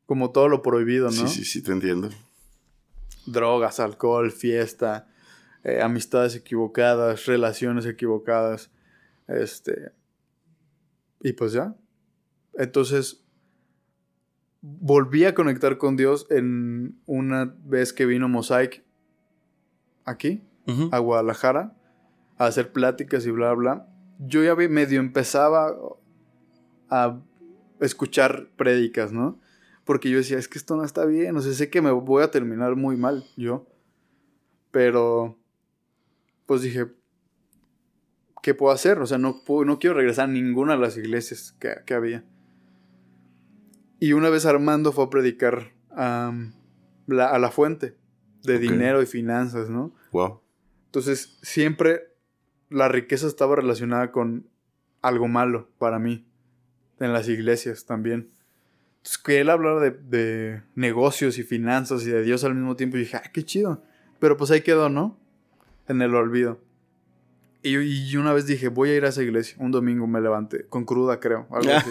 [SPEAKER 2] como todo lo prohibido, ¿no?
[SPEAKER 1] Sí, sí, sí, te entiendo.
[SPEAKER 2] Drogas, alcohol, fiesta, eh, amistades equivocadas, relaciones equivocadas, este... Y pues ya. Entonces, volví a conectar con Dios en una vez que vino Mosaic aquí, a Guadalajara, a hacer pláticas y bla, bla. Yo ya medio empezaba a escuchar prédicas, ¿no? Porque yo decía, es que esto no está bien, o sea, sé que me voy a terminar muy mal yo. Pero, pues dije, ¿qué puedo hacer? O sea, no, puedo- no quiero regresar a ninguna de las iglesias que, que había. Y una vez Armando fue a predicar la- a la fuente de dinero y finanzas, ¿no?
[SPEAKER 1] Wow.
[SPEAKER 2] Entonces, siempre la riqueza estaba relacionada con algo malo para mí. En las iglesias también. Entonces, que él hablara de, de negocios y finanzas y de Dios al mismo tiempo, y dije, ah, qué chido. Pero pues ahí quedó, ¿no? En el olvido. Y, y una vez dije, voy a ir a esa iglesia. Un domingo me levanté, con cruda creo, algo así.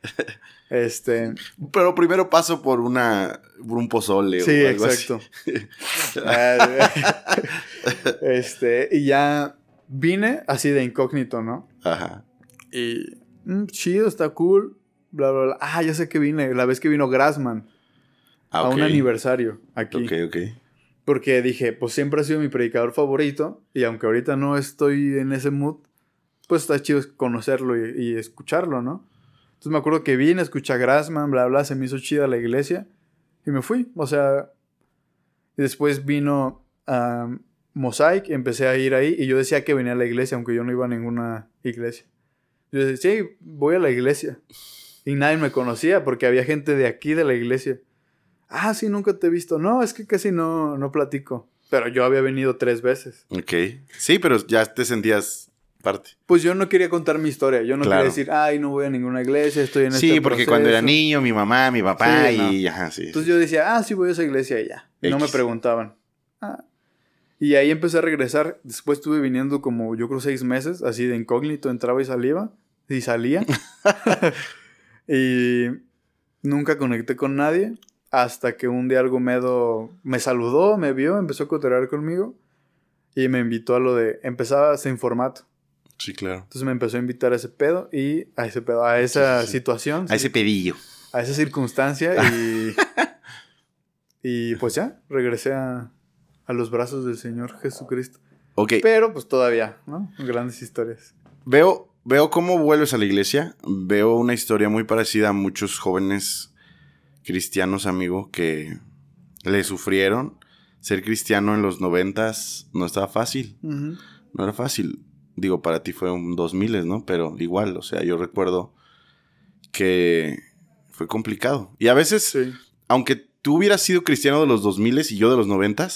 [SPEAKER 2] este,
[SPEAKER 1] Pero primero paso por una por un pozole
[SPEAKER 2] Sí,
[SPEAKER 1] o algo
[SPEAKER 2] exacto. Este, y ya vine así de incógnito, ¿no?
[SPEAKER 1] Ajá.
[SPEAKER 2] Y mm, chido, está cool. Bla, bla, bla. Ah, ya sé que vine. La vez que vino Grassman
[SPEAKER 1] Ah,
[SPEAKER 2] a un aniversario aquí.
[SPEAKER 1] Ok, ok.
[SPEAKER 2] Porque dije, pues siempre ha sido mi predicador favorito. Y aunque ahorita no estoy en ese mood, pues está chido conocerlo y, escucharlo, ¿no? Entonces me acuerdo que vine, escuché a Grassman, bla, bla, se me hizo chida la iglesia. Y me fui. O sea, y después vino a Mosaic, empecé a ir ahí. Y yo decía que venía a la iglesia, aunque yo no iba a ninguna iglesia. Yo decía, sí, voy a la iglesia. Y nadie me conocía porque había gente de aquí de la iglesia. Ah, sí, nunca te he visto. No, es que casi no, no platico. Pero yo había venido tres veces.
[SPEAKER 1] Ok. Sí, pero ya te sentías parte.
[SPEAKER 2] Pues yo no quería contar mi historia. Yo no
[SPEAKER 1] Claro.
[SPEAKER 2] quería decir, ay, no voy a ninguna iglesia, estoy en
[SPEAKER 1] Sí,
[SPEAKER 2] este
[SPEAKER 1] porque cuando era
[SPEAKER 2] proceso".
[SPEAKER 1] niño, mi mamá, mi papá
[SPEAKER 2] Sí, no.
[SPEAKER 1] y ajá, sí.
[SPEAKER 2] Entonces yo decía, ah, sí, voy a esa iglesia y ya. No me preguntaban. Ah. Y ahí empecé a regresar. Después estuve viniendo como, yo creo, seis meses, así de incógnito, entraba y salía. Y salía. y nunca conecté con nadie. Hasta que un día algo medo me saludó, me vio, empezó a coterar conmigo. Y me invitó a lo de, empezaba sin formato.
[SPEAKER 1] Sí, claro.
[SPEAKER 2] Entonces me empezó a invitar a ese pedo y a ese pedo, a esa
[SPEAKER 1] Sí, sí, sí.
[SPEAKER 2] situación.
[SPEAKER 1] A ese pedillo.
[SPEAKER 2] a esa circunstancia y, y pues ya, regresé a, a los brazos del Señor Jesucristo.
[SPEAKER 1] Ok.
[SPEAKER 2] Pero pues todavía, ¿no? Grandes historias.
[SPEAKER 1] Veo, veo cómo vuelves a la iglesia. Veo una historia muy parecida a muchos jóvenes cristianos, amigo, que le sufrieron. Ser cristiano en los noventas no estaba fácil. No era fácil. Digo, para ti fue un 2000, ¿no? Pero igual, o sea, yo recuerdo que fue complicado. Y a veces,
[SPEAKER 2] Sí.
[SPEAKER 1] aunque tú hubieras sido cristiano de los 2000 y yo de los 90,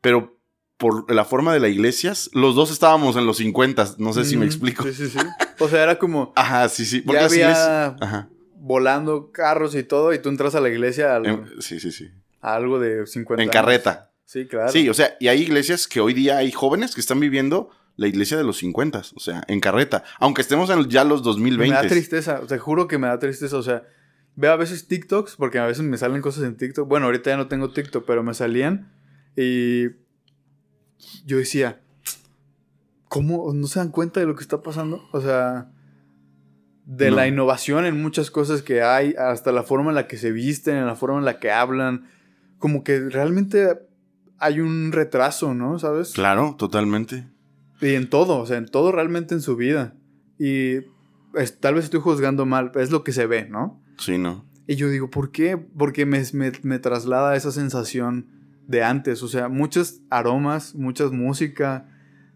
[SPEAKER 1] pero por la forma de la iglesia, los dos estábamos en los 50, no sé si me explico.
[SPEAKER 2] Sí, sí, sí. O sea, era como
[SPEAKER 1] Ajá, sí, sí. Porque
[SPEAKER 2] ya
[SPEAKER 1] las
[SPEAKER 2] había
[SPEAKER 1] iglesias- Ajá.
[SPEAKER 2] Volando carros y todo y tú entras a la iglesia a algo,
[SPEAKER 1] Em, sí, sí, sí.
[SPEAKER 2] a algo de 50
[SPEAKER 1] En
[SPEAKER 2] años.
[SPEAKER 1] carreta.
[SPEAKER 2] Sí, claro.
[SPEAKER 1] Sí, o sea, y hay iglesias que hoy día hay jóvenes que están viviendo la iglesia de los 50, o sea, en carreta. Aunque estemos en ya los
[SPEAKER 2] me
[SPEAKER 1] 2020.
[SPEAKER 2] da tristeza, te juro que me da tristeza, o sea, veo a veces TikToks, porque a veces me salen cosas en TikTok, bueno, ahorita ya no tengo TikTok, pero me salían y yo decía, ¿cómo no se dan cuenta de lo que está pasando? O sea, de
[SPEAKER 1] No.
[SPEAKER 2] la innovación en muchas cosas que hay, hasta la forma en la que se visten, en la forma en la que hablan, como que realmente hay un retraso, ¿no? ¿Sabes?
[SPEAKER 1] Claro, totalmente.
[SPEAKER 2] Y en todo, o sea, en todo realmente en su vida. Y es- tal vez estoy juzgando mal, es lo que se ve, ¿no?
[SPEAKER 1] Sí, ¿no?
[SPEAKER 2] Y yo digo, ¿por qué? Porque me, me, me traslada esa sensación de antes. O sea, muchos aromas, muchas música,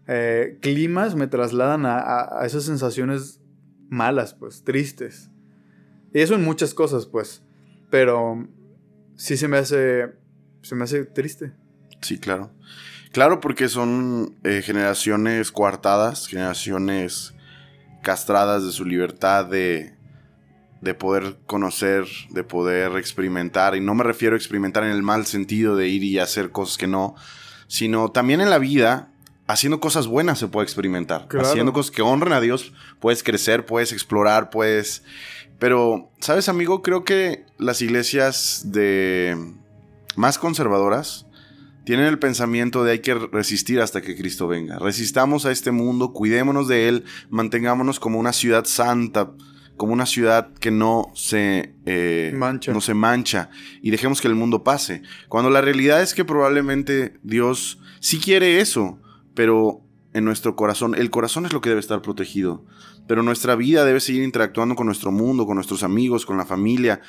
[SPEAKER 2] eh, climas me trasladan a, a- a esas sensaciones malas, pues, tristes. Y eso en muchas cosas, pues. Pero sí se me hace. Se me hace triste.
[SPEAKER 1] Sí, claro. Claro, porque son eh, generaciones coartadas, generaciones castradas de su libertad de, de poder conocer, de poder experimentar. Y no me refiero a experimentar en el mal sentido de ir y hacer cosas que no, sino también en la vida, haciendo cosas buenas se puede experimentar. Haciendo cosas que honren a Dios, puedes crecer, puedes explorar, puedes... Pero, ¿sabes, amigo? Creo que las iglesias de más conservadoras tienen el pensamiento de hay que resistir hasta que Cristo venga. Resistamos a este mundo, cuidémonos de él, mantengámonos como una ciudad santa, como una ciudad que no se, eh, mancha. no se mancha y dejemos que el mundo pase. Cuando la realidad es que probablemente Dios sí quiere eso, pero en nuestro corazón, el corazón es lo que debe estar protegido, pero nuestra vida debe seguir interactuando con nuestro mundo, con nuestros amigos, con la familia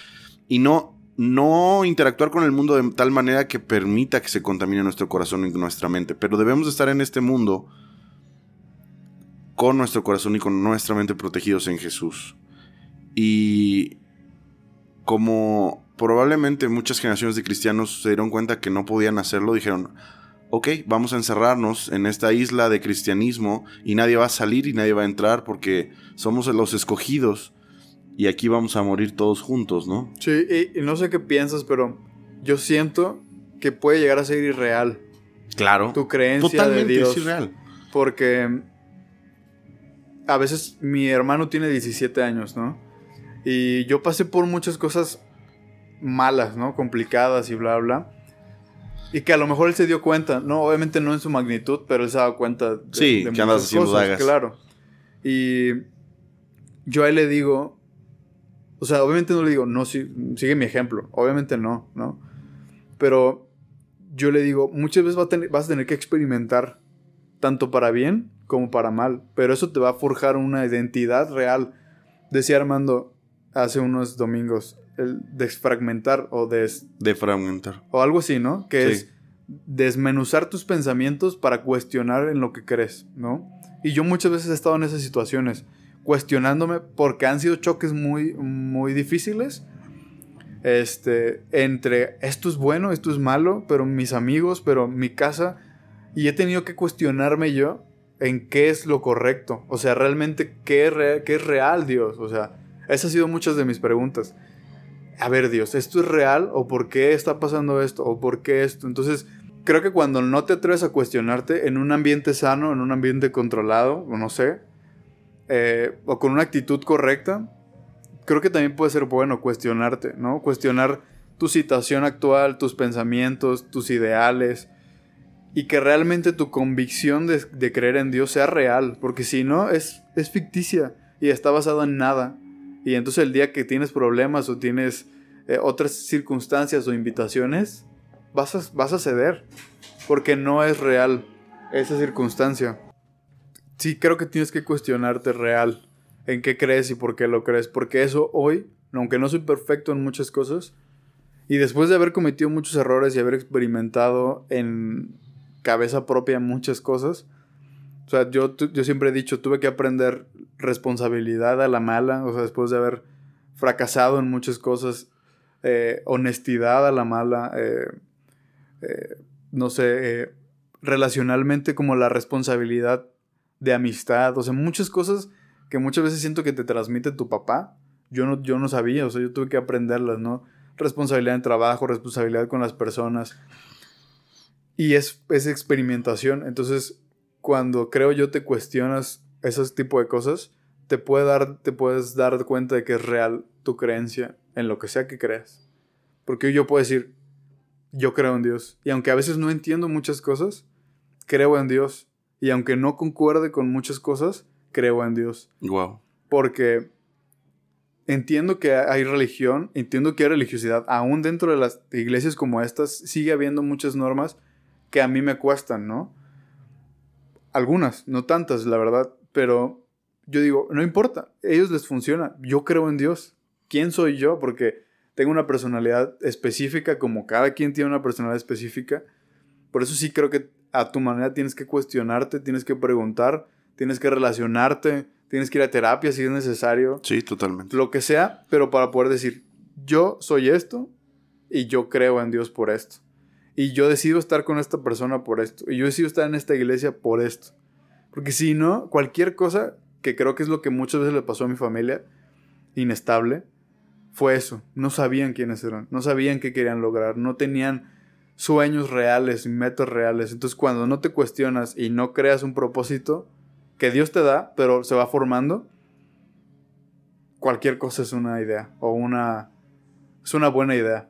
[SPEAKER 1] y no no interactuar con el mundo de tal manera que permita que se contamine nuestro corazón y nuestra mente, pero debemos estar en este mundo con nuestro corazón y con nuestra mente protegidos en Jesús. Y como probablemente muchas generaciones de cristianos se dieron cuenta que no podían hacerlo, dijeron, ok, vamos a encerrarnos en esta isla de cristianismo y nadie va a salir y nadie va a entrar porque somos los escogidos y aquí vamos a morir todos juntos, ¿no?
[SPEAKER 2] Sí, y, no sé qué piensas, pero yo siento que puede llegar a ser irreal.
[SPEAKER 1] Claro.
[SPEAKER 2] Tu creencia de Dios. Es irreal. Porque a veces mi hermano tiene 17 años, ¿no? Y yo pasé por muchas cosas malas, ¿no? Complicadas y bla, bla. Y que a lo mejor él se dio cuenta, ¿no? Obviamente no en su magnitud, pero él se dado cuenta de,
[SPEAKER 1] sí, que andas haciendo cosas,
[SPEAKER 2] claro. Y yo a él le digo, o sea, obviamente no le digo, no, sigue mi ejemplo, obviamente no, ¿no? Pero yo le digo, muchas veces vas a tener que experimentar tanto para bien como para mal, pero eso te va a forjar una identidad real. Decía Armando, hace unos domingos. El desfragmentar o des...
[SPEAKER 1] Defragmentar.
[SPEAKER 2] O algo así, ¿no? Que es desmenuzar tus pensamientos para cuestionar en lo que crees, ¿no? Y yo muchas veces he estado en esas situaciones, cuestionándome porque han sido choques muy, muy difíciles. Este, entre esto es bueno, esto es malo, pero mis amigos, pero mi casa. Y he tenido que cuestionarme yo en qué es lo correcto. O sea, realmente qué, qué es real, Dios. O sea, esas han sido muchas de mis preguntas. A ver, Dios, ¿esto es real? ¿O por qué está pasando esto? ¿O por qué esto? Entonces, creo que cuando no te atreves a cuestionarte en un ambiente sano, en un ambiente controlado, o no sé, eh, o con una actitud correcta, creo que también puede ser bueno cuestionarte, ¿no? Cuestionar tu situación actual, tus pensamientos, tus ideales, y que realmente tu convicción de, de creer en Dios sea real, porque si no, es, es ficticia y está basado en nada. Y entonces el día que tienes problemas o tienes eh, otras circunstancias o invitaciones, vas a, vas a ceder. Porque no es real esa circunstancia. Sí, creo que tienes que cuestionarte real en qué crees y por qué lo crees. Porque eso hoy, aunque no soy perfecto en muchas cosas, y después de haber cometido muchos errores y haber experimentado en cabeza propia muchas cosas, o sea, yo, yo siempre he dicho, tuve que aprender responsabilidad a la mala, o sea, después de haber fracasado en muchas cosas, eh, honestidad a la mala, eh, eh, no sé, relacionalmente como la responsabilidad de amistad, o sea, muchas cosas que muchas veces siento que te transmite tu papá, yo no, yo no sabía, o sea, yo tuve que aprenderlas, ¿no? Responsabilidad en trabajo, responsabilidad con las personas. Y es, es experimentación, entonces cuando creo yo te cuestionas esos tipo de cosas, te, puede dar, te puedes dar cuenta de que es real tu creencia en lo que sea que creas. Porque yo puedo decir, yo creo en Dios. Y aunque a veces no entiendo muchas cosas, creo en Dios. Y aunque no concuerde con muchas cosas, creo en Dios.
[SPEAKER 1] Wow.
[SPEAKER 2] Porque entiendo que hay religión, entiendo que hay religiosidad. Aún dentro de las iglesias como estas, sigue habiendo muchas normas que a mí me cuestan, ¿no? Algunas, no tantas, la verdad, pero yo digo, no importa, ellos les funciona, yo creo en Dios. ¿Quién soy yo? Porque tengo una personalidad específica, como cada quien tiene una personalidad específica. Por eso sí creo que a tu manera tienes que cuestionarte, tienes que preguntar, tienes que relacionarte, tienes que ir a terapia si es necesario.
[SPEAKER 1] Sí, totalmente.
[SPEAKER 2] Lo que sea, pero para poder decir, yo soy esto y yo creo en Dios por esto. Y yo decido estar con esta persona por esto. Y yo decido estar en esta iglesia por esto. Porque si no, cualquier cosa que creo que es lo que muchas veces le pasó a mi familia, inestable, fue eso. No sabían quiénes eran, no sabían qué querían lograr, no tenían sueños reales metas reales. Entonces cuando no te cuestionas y no creas un propósito que Dios te da, pero se va formando, cualquier cosa es una idea o una... es una buena idea,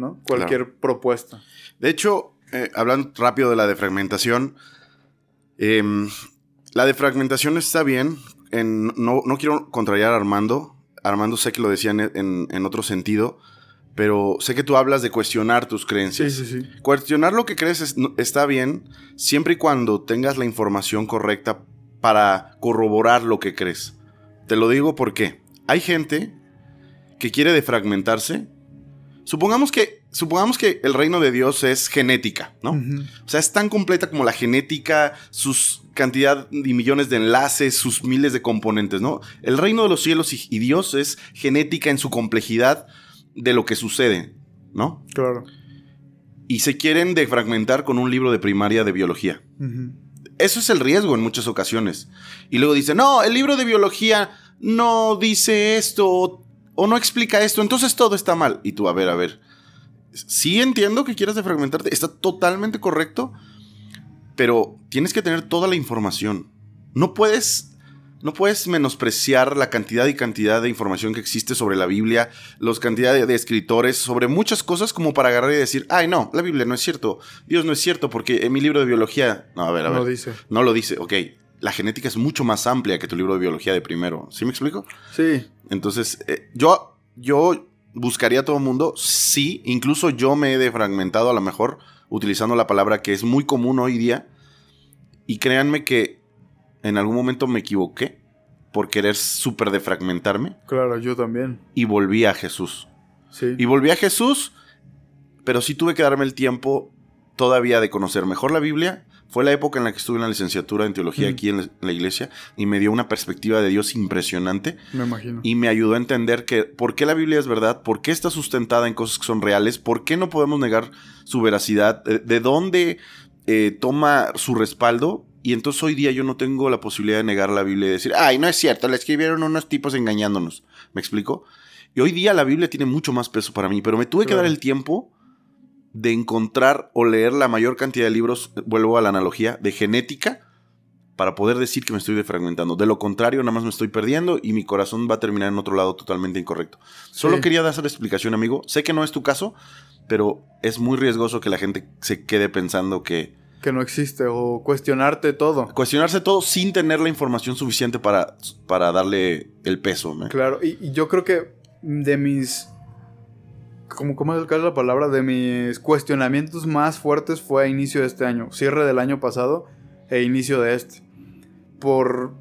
[SPEAKER 2] ¿no? Cualquier propuesta.
[SPEAKER 1] De hecho, eh, hablando rápido de la defragmentación, em, la defragmentación está bien. En, no, no, quiero contrariar a Armando. Armando sé que lo decía en, en, otro sentido, pero sé que tú hablas de cuestionar tus creencias.
[SPEAKER 2] Sí, sí, sí.
[SPEAKER 1] Cuestionar lo que crees está bien siempre y cuando tengas la información correcta para corroborar lo que crees. Te lo digo porque hay gente que quiere defragmentarse. Supongamos que, supongamos que el reino de Dios es genética, ¿no? O sea, es tan completa como la genética, sus cantidad y millones de enlaces, sus miles de componentes, ¿no? El reino de los cielos y, Dios es genética en su complejidad de lo que sucede, ¿no?
[SPEAKER 2] Claro.
[SPEAKER 1] Y se quieren defragmentar con un libro de primaria de biología. Eso es el riesgo en muchas ocasiones. Y luego dicen, no, el libro de biología no dice esto o no explica esto, entonces todo está mal. Y tú, a ver, a ver. Sí entiendo que quieras defragmentarte, está totalmente correcto, pero tienes que tener toda la información. No puedes no puedes menospreciar la cantidad y cantidad de información que existe sobre la Biblia, los cantidades de, escritores, sobre muchas cosas como para agarrar y decir, ay no, la Biblia no es cierto, Dios no es cierto, porque en mi libro de biología, no, a ver, a ver.
[SPEAKER 2] No lo dice.
[SPEAKER 1] No lo dice, ok. La genética es mucho más amplia que tu libro de biología de primero. ¿Sí me explico?
[SPEAKER 2] Sí.
[SPEAKER 1] Entonces, eh, yo, yo buscaría a todo el mundo, sí, incluso yo me he defragmentado a lo mejor utilizando la palabra que es muy común hoy día. Y créanme que en algún momento me equivoqué por querer súper defragmentarme.
[SPEAKER 2] Claro, yo también.
[SPEAKER 1] Y volví a Jesús.
[SPEAKER 2] Sí.
[SPEAKER 1] Y volví a Jesús, pero sí tuve que darme el tiempo todavía de conocer mejor la Biblia. Fue la época en la que estuve en la licenciatura en teología aquí en la iglesia y me dio una perspectiva de Dios impresionante.
[SPEAKER 2] Me imagino.
[SPEAKER 1] Y me ayudó a entender que por qué la Biblia es verdad, por qué está sustentada en cosas que son reales, por qué no podemos negar su veracidad, de, dónde eh, toma su respaldo y entonces hoy día yo no tengo la posibilidad de negar la Biblia y decir, ay, no es cierto, la escribieron unos tipos engañándonos. ¿Me explico? Y hoy día la Biblia tiene mucho más peso para mí, pero me tuve que dar el tiempo de encontrar o leer la mayor cantidad de libros, vuelvo a la analogía, de genética, para poder decir que me estoy defragmentando. De lo contrario, nada más me estoy perdiendo y mi corazón va a terminar en otro lado totalmente incorrecto. Solo quería dar esa explicación, amigo. Sé que no es tu caso, pero es muy riesgoso que la gente se quede pensando que
[SPEAKER 2] que no existe o cuestionarte todo.
[SPEAKER 1] Cuestionarse todo sin tener la información suficiente para, para darle el peso.
[SPEAKER 2] Claro, y, yo creo que de mis... ¿Cómo, ¿Cómo es la palabra? De mis cuestionamientos más fuertes fue a inicio de este año, cierre del año pasado e inicio de este. Por...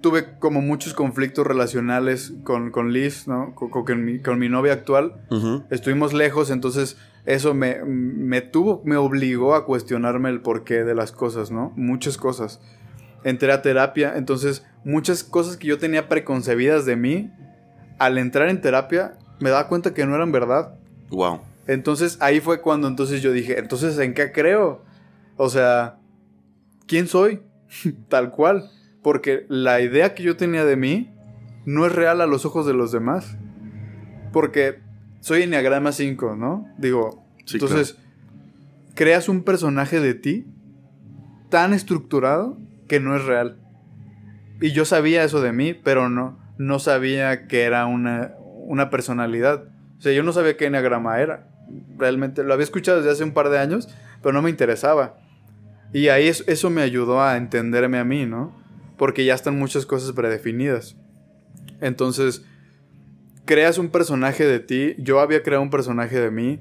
[SPEAKER 2] Tuve como muchos conflictos relacionales con, con Liz, ¿no? Con, con, mi, con mi, novia actual. Estuvimos lejos, entonces eso me, me tuvo, me obligó a cuestionarme el porqué de las cosas, ¿no? Muchas cosas. Entré a terapia, entonces muchas cosas que yo tenía preconcebidas de mí, al entrar en terapia, me daba cuenta que no eran verdad.
[SPEAKER 1] Wow.
[SPEAKER 2] Entonces ahí fue cuando entonces yo dije, entonces ¿en qué creo? O sea, ¿quién soy? Tal cual. Porque la idea que yo tenía de mí no es real a los ojos de los demás. Porque soy Enneagrama 5, ¿no? Digo, entonces, creas un personaje de ti tan estructurado que no es real. Y yo sabía eso de mí, pero no, no sabía que era una, una personalidad. O sea, yo no sabía qué Enneagrama era. Realmente lo había escuchado desde hace un par de años, pero no me interesaba. Y ahí eso me ayudó a entenderme a mí, ¿no? Porque ya están muchas cosas predefinidas. Entonces, creas un personaje de ti. Yo había creado un personaje de mí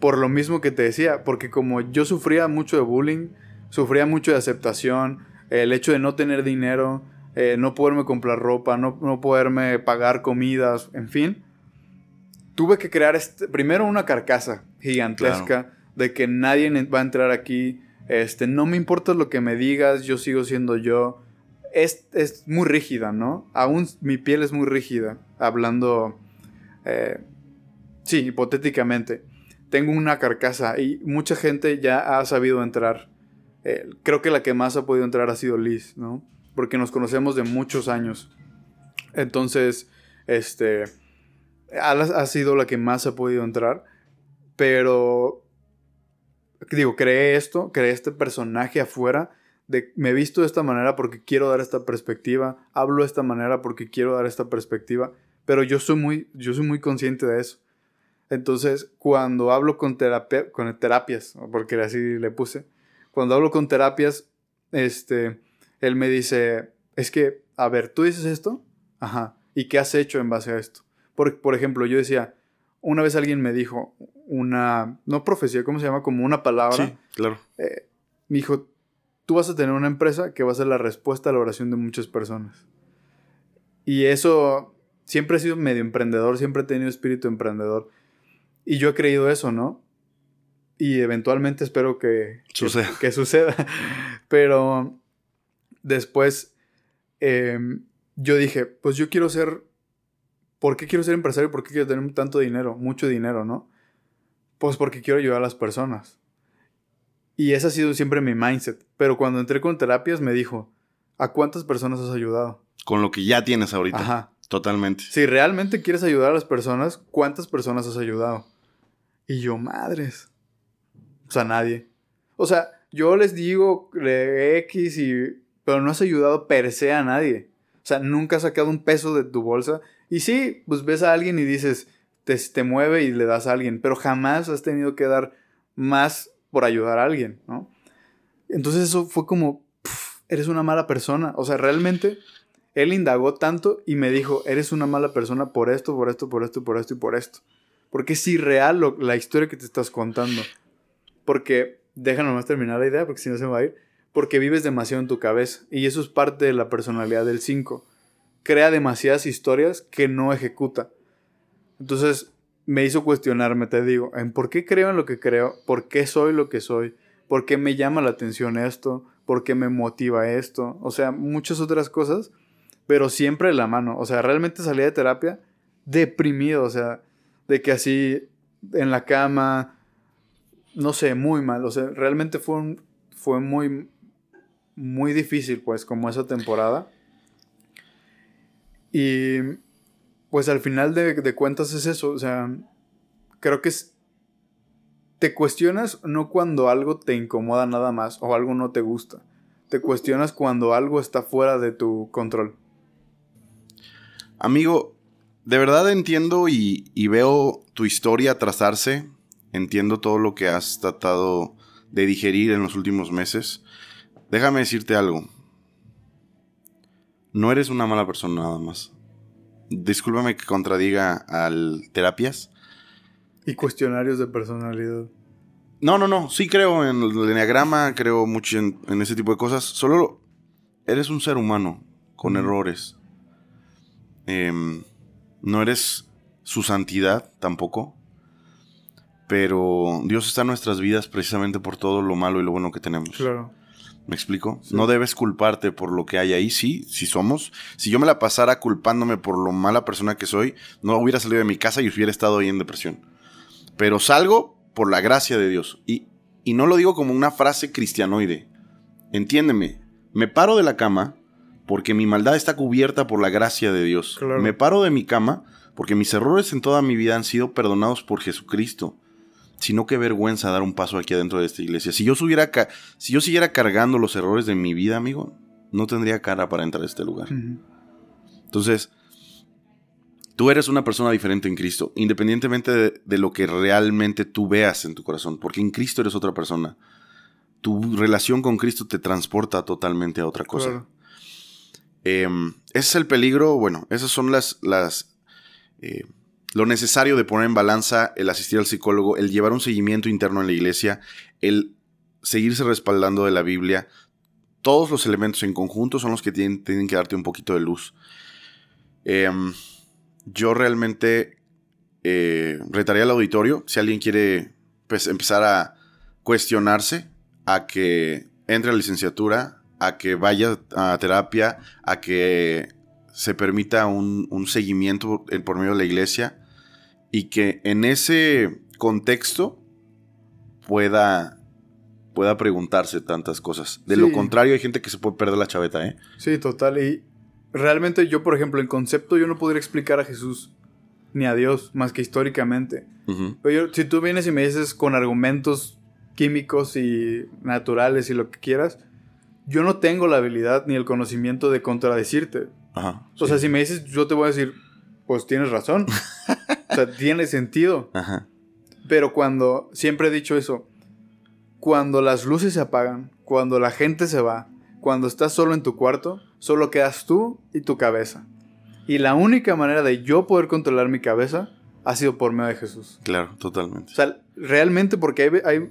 [SPEAKER 2] por lo mismo que te decía, porque como yo sufría mucho de bullying, sufría mucho de aceptación, el hecho de no tener dinero, eh, no poderme comprar ropa, no, no, poderme pagar comidas, en fin, tuve que crear este, primero una carcasa gigantesca de que nadie va a entrar aquí, este, no me importa lo que me digas, yo sigo siendo yo, es, muy rígida, ¿no? Aún mi piel es muy rígida, hablando, eh, sí, hipotéticamente. Tengo una carcasa y mucha gente ya ha sabido entrar. Eh, creo que la que más ha podido entrar ha sido Liz, ¿no? Porque nos conocemos de muchos años. Entonces, este, ha sido la que más ha podido entrar, pero, digo, creé esto, creé este personaje afuera, de, me he visto de esta manera porque quiero dar esta perspectiva, hablo de esta manera porque quiero dar esta perspectiva, pero yo soy muy, yo soy muy consciente de eso. Entonces, cuando hablo con, con terapias, porque así le puse, cuando hablo con terapias, este, él me dice, es que, a ver, ¿tú dices esto? Ajá. ¿Y qué has hecho en base a esto? Por, por ejemplo, yo decía, una vez alguien me dijo una, no profecía, ¿cómo se llama? Como una palabra.
[SPEAKER 1] Sí, claro.
[SPEAKER 2] Eh, me dijo, tú vas a tener una empresa que va a ser la respuesta a la oración de muchas personas. Y eso, siempre he sido medio emprendedor, siempre he tenido espíritu emprendedor. Y yo he creído eso, ¿no? Y eventualmente espero que
[SPEAKER 1] suceda.
[SPEAKER 2] Que, suceda. Pero después em, yo dije, pues yo quiero ser, ¿por qué quiero ser empresario? ¿Por qué quiero tener tanto dinero? Mucho dinero, ¿no? Pues porque quiero ayudar a las personas. Y ese ha sido siempre mi mindset. Pero cuando entré con terapias me dijo, ¿a cuántas personas has ayudado?
[SPEAKER 1] Con lo que ya tienes ahorita.
[SPEAKER 2] Ajá.
[SPEAKER 1] Totalmente.
[SPEAKER 2] Si realmente quieres ayudar a las personas, ¿cuántas personas has ayudado? Y yo, madres. O sea, nadie. O sea, yo les digo X y... Pero no has ayudado per se a nadie. O sea, nunca has sacado un peso de tu bolsa. Y sí, pues ves a alguien y dices, te, te mueve y le das a alguien. Pero jamás has tenido que dar más por ayudar a alguien, ¿no? Entonces eso fue como, eres una mala persona. O sea, realmente él indagó tanto y me dijo, eres una mala persona por esto, por esto, por esto, por esto y por esto. Porque es irreal la historia que te estás contando. Porque, déjame más terminar la idea porque si no se va a ir. Porque vives demasiado en tu cabeza. Y eso es parte de la personalidad del 5. Crea demasiadas historias que no ejecuta. Entonces, me hizo cuestionarme, te digo, en por qué creo en lo que creo, por qué soy lo que soy, por qué me llama la atención esto, por qué me motiva esto. O sea, muchas otras cosas, pero siempre de la mano. O sea, realmente salí de terapia deprimido, o sea, de que así en la cama, no sé, muy mal, o sea, realmente fue, fue muy, muy difícil, pues, como esa temporada. Y pues al final de, cuentas es eso, o sea, creo que es, te cuestionas no cuando algo te incomoda nada más o algo no te gusta, te cuestionas cuando algo está fuera de tu control.
[SPEAKER 1] Amigo, de verdad entiendo y, veo tu historia trazarse. Entiendo todo lo que has tratado de digerir en los últimos meses. Déjame decirte algo. No eres una mala persona nada más. Discúlpame que contradiga al terapias.
[SPEAKER 2] Y cuestionarios de personalidad.
[SPEAKER 1] No, no, no. Sí creo en el enneagrama, creo mucho en, ese tipo de cosas. Solo eres un ser humano con errores. Eh, no eres su santidad tampoco. Pero Dios está en nuestras vidas precisamente por todo lo malo y lo bueno que tenemos.
[SPEAKER 2] Claro.
[SPEAKER 1] ¿Me explico? No debes culparte por lo que hay ahí, sí, si somos. Si yo me la pasara culpándome por lo mala persona que soy, no hubiera salido de mi casa y hubiera estado ahí en depresión. Pero salgo por la gracia de Dios. Y, y no lo digo como una frase cristianoide. Entiéndeme, me paro de la cama porque mi maldad está cubierta por la gracia de Dios. Me paro de mi cama porque mis errores en toda mi vida han sido perdonados por Jesucristo. Sino qué vergüenza dar un paso aquí adentro de esta iglesia. Si yo, subiera si yo siguiera cargando los errores de mi vida, amigo, no tendría cara para entrar a este lugar. Entonces, tú eres una persona diferente en Cristo, independientemente de, lo que realmente tú veas en tu corazón, porque en Cristo eres otra persona. Tu relación con Cristo te transporta totalmente a otra cosa. Em, ese es el peligro, bueno, esas son las, las eh, lo necesario de poner en balanza el asistir al psicólogo, el llevar un seguimiento interno en la iglesia, el seguirse respaldando de la Biblia. Todos los elementos en conjunto son los que tienen, tienen que darte un poquito de luz. Em, yo realmente eh, retaría al auditorio, si alguien quiere pues, empezar a cuestionarse, a que entre a la licenciatura, a que vaya a terapia, a que se permita un, seguimiento por medio de la iglesia y que en ese contexto pueda pueda preguntarse tantas cosas. De lo contrario, hay gente que se puede perder la chaveta, ¿eh?
[SPEAKER 2] Sí, total. Y realmente yo, por ejemplo, en concepto yo no podría explicar a Jesús ni a Dios más que históricamente. Pero yo- si tú vienes y me dices con argumentos químicos y naturales y lo que quieras, yo no tengo la habilidad ni el conocimiento de contradecirte.
[SPEAKER 1] Ajá.
[SPEAKER 2] O sea, si me dices, yo te voy a decir, pues tienes razón. o sea, tiene sentido.
[SPEAKER 1] Ajá.
[SPEAKER 2] Pero cuando, siempre he dicho eso, cuando las luces se apagan, cuando la gente se va, cuando estás solo en tu cuarto, solo quedas tú y tu cabeza. Y la única manera de yo poder controlar mi cabeza ha sido por medio de Jesús.
[SPEAKER 1] Claro, totalmente.
[SPEAKER 2] O sea, realmente porque hay, hay-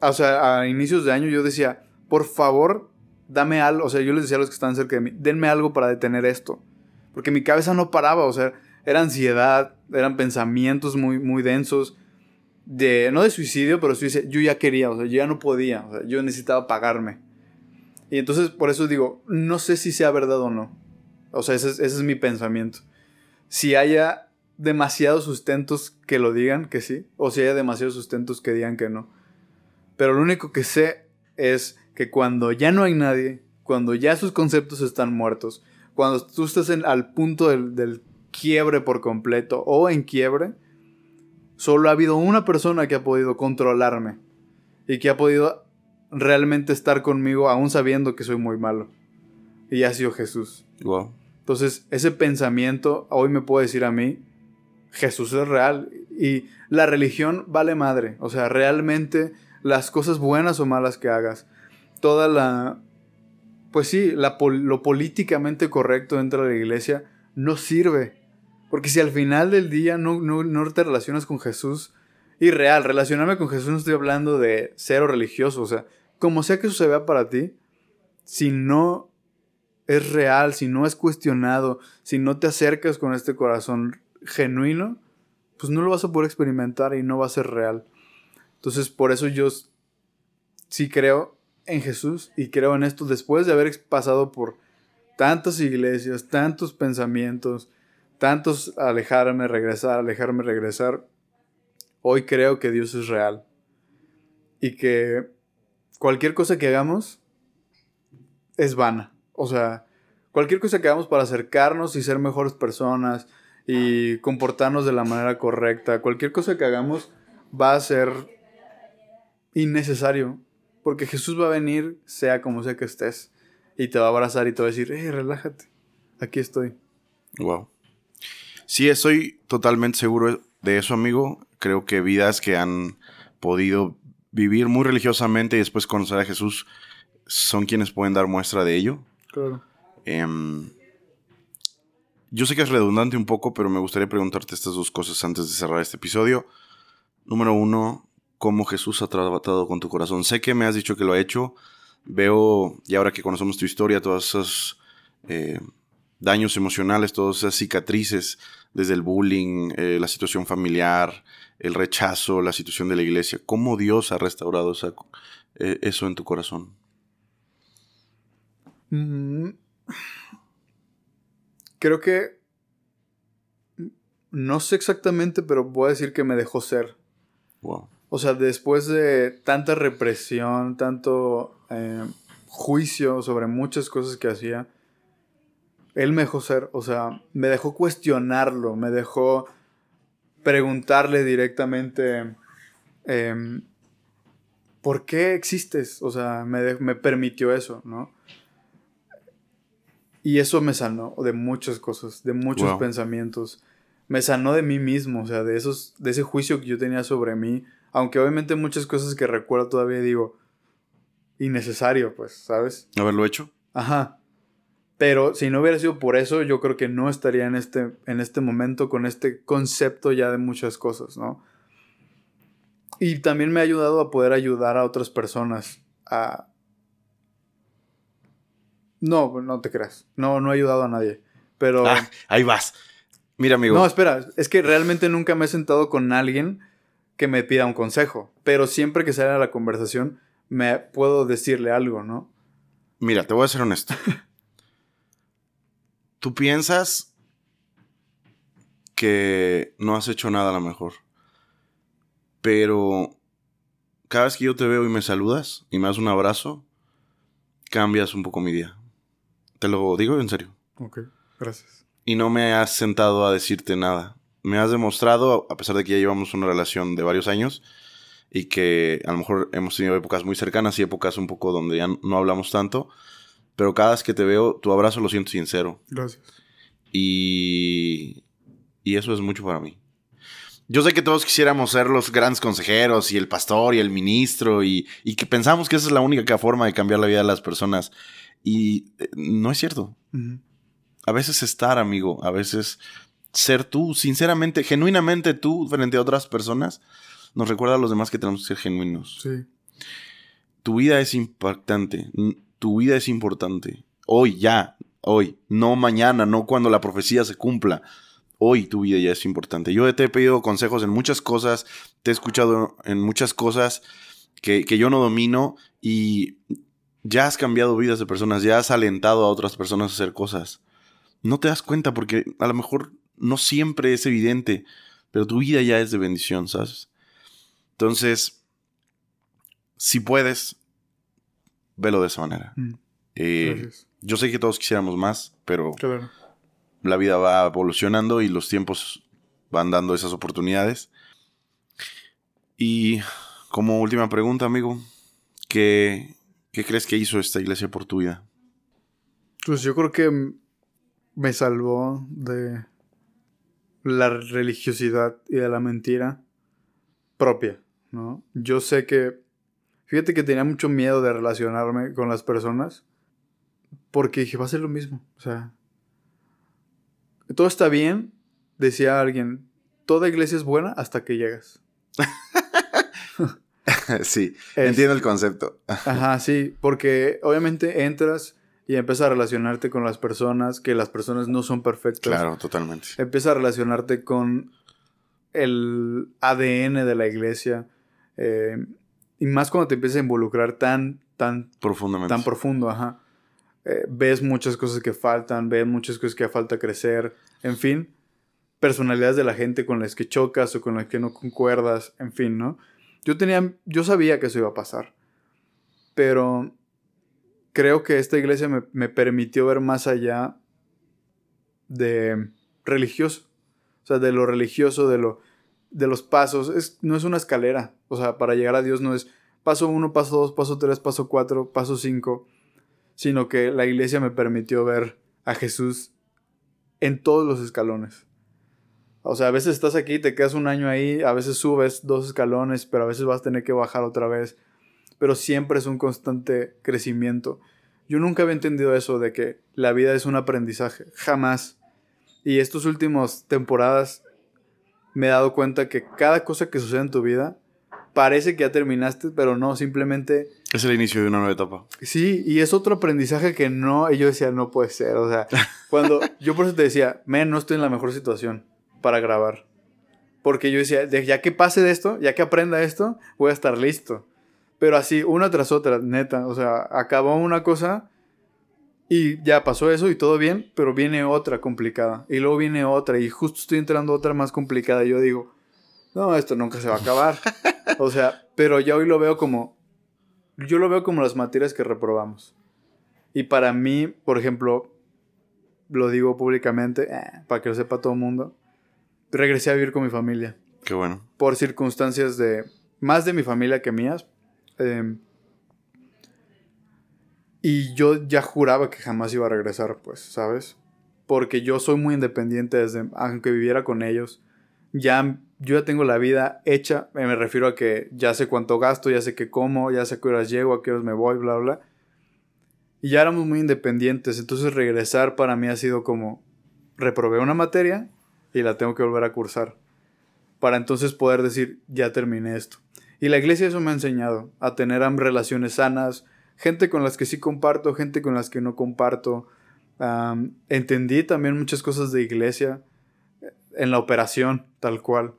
[SPEAKER 2] o sea, a inicios de año yo decía, por favor, dame algo, o sea, yo les decía a los que estaban cerca de mí, denme algo para detener esto. Porque mi cabeza no paraba, o sea, era ansiedad, eran pensamientos muy, muy densos, de, no de suicidio, pero yo ya quería, o sea, yo ya no podía, o sea, yo necesitaba pagarme. Y entonces, por eso digo, no sé si sea verdad o no. O sea, ese es, ese es mi pensamiento. Si haya demasiados sustentos que lo digan que sí, o si haya demasiados sustentos que digan que no. Pero lo único que sé es que cuando ya no hay nadie, cuando ya sus conceptos están muertos, cuando tú estás en- al punto del quiebre por completo o en quiebre, solo ha habido una persona que ha podido controlarme y que ha podido realmente estar conmigo aún sabiendo que soy muy malo. Y ha sido Jesús.
[SPEAKER 1] Wow.
[SPEAKER 2] Entonces, ese pensamiento hoy me puede decir a mí, Jesús es real y la religión vale madre. O sea, realmente las cosas buenas o malas que hagas, toda la, pues sí, la, lo políticamente correcto dentro de la iglesia no sirve. Porque si al final del día no, no, no te relacionas con Jesús, y real, relacionarme con Jesús no estoy hablando de cero religioso, o sea, como sea que eso se vea para ti, si no es real, si no es cuestionado, si no te acercas con este corazón genuino, pues no lo vas a poder experimentar y no va a ser real. Entonces, por eso yo sí creo en Jesús y creo en esto después de haber pasado por tantas iglesias, tantos pensamientos, tantos alejarme, regresar, alejarme, regresar. Hoy creo que Dios es real y que cualquier cosa que hagamos es vana. O sea, cualquier cosa que hagamos para acercarnos y ser mejores personas y comportarnos de la manera correcta, cualquier cosa que hagamos va a ser innecesario. Porque Jesús va a venir, sea como sea que estés, y te va a abrazar y te va a decir, hey, relájate, aquí estoy.
[SPEAKER 1] Wow. Sí, estoy totalmente seguro de eso, amigo. Creo que vidas que han podido vivir muy religiosamente y después conocer a Jesús son quienes pueden dar muestra de ello.
[SPEAKER 2] Claro.
[SPEAKER 1] Em, yo sé que es redundante un poco, pero me gustaría preguntarte estas dos cosas antes de cerrar este episodio. Número uno, ¿cómo Jesús ha tratado con tu corazón? Sé que me has dicho que lo ha hecho. Veo, y ahora que conocemos tu historia, todos esos eh, daños emocionales, todas esas cicatrices, desde el bullying, eh, la situación familiar, el rechazo, la situación de la iglesia. ¿Cómo Dios ha restaurado esa- eh, eso en tu corazón?
[SPEAKER 2] Mm, Creo que... No sé exactamente, pero voy a decir que me dejó ser.
[SPEAKER 1] Wow.
[SPEAKER 2] O sea, después de tanta represión, tanto eh, juicio sobre muchas cosas que hacía, él me dejó ser, o sea, me dejó cuestionarlo, me dejó preguntarle directamente, em, ¿por qué existes? O sea, me, me permitió eso, ¿no? Y eso me sanó de muchas cosas, de muchos
[SPEAKER 1] Wow.
[SPEAKER 2] pensamientos. Me sanó de mí mismo, o sea, de, esos, de ese juicio que yo tenía sobre mí. Aunque obviamente muchas cosas que recuerdo todavía digo, innecesario, pues, ¿sabes?
[SPEAKER 1] ¿Haberlo hecho?
[SPEAKER 2] Ajá. Pero si no hubiera sido por eso, yo creo que no estaría en este, en este momento con este concepto ya de muchas cosas, ¿no? Y también me ha ayudado a poder ayudar a otras personas a... No, no te creas. No, no he ayudado a nadie. Pero...
[SPEAKER 1] Ah, ahí vas. Mira, amigo.
[SPEAKER 2] No, espera, es que realmente nunca me he sentado con alguien que me pida un consejo, pero siempre que sale a la conversación me puedo decirle algo, ¿no?
[SPEAKER 1] Mira, te voy a ser honesto. Tú piensas que no has hecho nada a lo mejor. Pero cada vez que yo te veo y me saludas y me das un abrazo, cambias un poco mi día. Te lo digo en serio.
[SPEAKER 2] Ok, gracias.
[SPEAKER 1] Y no me has sentado a decirte nada. Me has demostrado, a pesar de que ya llevamos una relación de varios años y que a lo mejor hemos tenido épocas muy cercanas y épocas un poco donde ya no hablamos tanto, pero cada vez que te veo, tu abrazo lo siento sincero.
[SPEAKER 2] Gracias.
[SPEAKER 1] Y, y eso es mucho para mí. Yo sé que todos quisiéramos ser los grandes consejeros y el pastor y el ministro y, y que pensamos que esa es la única forma de cambiar la vida de las personas. Y eh, no es cierto. A veces estar, amigo, a veces ser tú, sinceramente, genuinamente tú frente a otras personas, nos recuerda a los demás que tenemos que ser genuinos.
[SPEAKER 2] Sí.
[SPEAKER 1] Tu vida es impactante, tu vida es importante. Hoy, ya, hoy, no mañana, no cuando la profecía se cumpla. Hoy tu vida ya es importante. Yo te he pedido consejos en muchas cosas, te he escuchado en muchas cosas que, que yo no domino y ya has cambiado vidas de personas, ya has alentado a otras personas a hacer cosas. No te das cuenta porque a lo mejor no siempre es evidente, pero tu vida ya es de bendición, ¿sabes? Entonces, si puedes, velo de esa manera.
[SPEAKER 2] Mm,
[SPEAKER 1] Eh, yo sé que todos quisiéramos más, pero
[SPEAKER 2] Claro.
[SPEAKER 1] la vida va evolucionando y los tiempos van dando esas oportunidades. Y como última pregunta, amigo, ¿qué, qué crees que hizo esta iglesia por tu vida?
[SPEAKER 2] Pues yo creo que me salvó de la religiosidad y de la mentira propia, ¿no? Yo sé que, fíjate que tenía mucho miedo de relacionarme con las personas porque dije, va a ser lo mismo, o sea, todo está bien, decía alguien, toda iglesia es buena hasta que llegas.
[SPEAKER 1] sí,
[SPEAKER 2] Es-
[SPEAKER 1] entiendo el concepto.
[SPEAKER 2] Ajá, sí, porque obviamente entras y empiezas a relacionarte con las personas, que las personas no son perfectas.
[SPEAKER 1] Claro, totalmente.
[SPEAKER 2] Empiezas a relacionarte con el ADN de la iglesia. eh, y más cuando te empiezas a involucrar tan, tan,
[SPEAKER 1] Profundamente.
[SPEAKER 2] tan profundo, ajá. Eh, ves muchas cosas que faltan, ves muchas cosas que falta crecer, en fin, personalidades de la gente con las que chocas o con las que no concuerdas, en fin, ¿no? Yo tenía, yo sabía que eso iba a pasar, pero creo que esta iglesia me, me permitió ver más allá de religioso, o sea, de lo religioso, de lo, de los pasos, es, no es una escalera, o sea, para llegar a Dios no es paso uno, paso dos, paso tres, paso cuatro, paso cinco, sino que la iglesia me permitió ver a Jesús en todos los escalones. O sea, a veces estás aquí, te quedas un año ahí, a veces subes dos escalones, pero a veces vas a tener que bajar otra vez. Pero siempre es un constante crecimiento. Yo nunca había entendido eso de que la vida es un aprendizaje, jamás. Y estas últimas temporadas me he dado cuenta que cada cosa que sucede en tu vida parece que ya terminaste, pero no, simplemente
[SPEAKER 1] Es el inicio de una nueva etapa.
[SPEAKER 2] Sí, y es otro aprendizaje que no, y yo decía, no puede ser, o sea, cuando yo por eso te decía, men, no estoy en la mejor situación para grabar. Porque yo decía, de- ya que pase de esto, ya que aprenda esto, voy a estar listo. Pero así, una tras otra, neta, o sea, acabó una cosa y ya pasó eso y todo bien, pero viene otra complicada. Y luego viene otra y justo estoy entrando otra más complicada. Y yo digo, no, esto nunca se va a acabar. o sea, pero ya hoy lo veo como, yo lo veo como las materias que reprobamos. Y para mí, por ejemplo, lo digo públicamente, eh, para que lo sepa todo el mundo, regresé a vivir con mi familia.
[SPEAKER 1] Qué bueno.
[SPEAKER 2] Por circunstancias de, más de mi familia que mías. eh, y yo ya juraba que jamás iba a regresar, pues, ¿sabes? Porque yo soy muy independiente desde, aunque viviera con ellos. Ya, yo ya tengo la vida hecha, me refiero a que ya sé cuánto gasto, ya sé qué como, ya sé a qué horas llego, a qué horas me voy, bla, bla. Y ya éramos muy independientes, entonces regresar para mí ha sido como, reprobé una materia y la tengo que volver a cursar. Para entonces poder decir, ya terminé esto. Y la iglesia eso me ha enseñado, a tener relaciones sanas, gente con las que sí comparto, gente con las que no comparto. Entendí también muchas cosas de iglesia eh, en la operación, tal cual.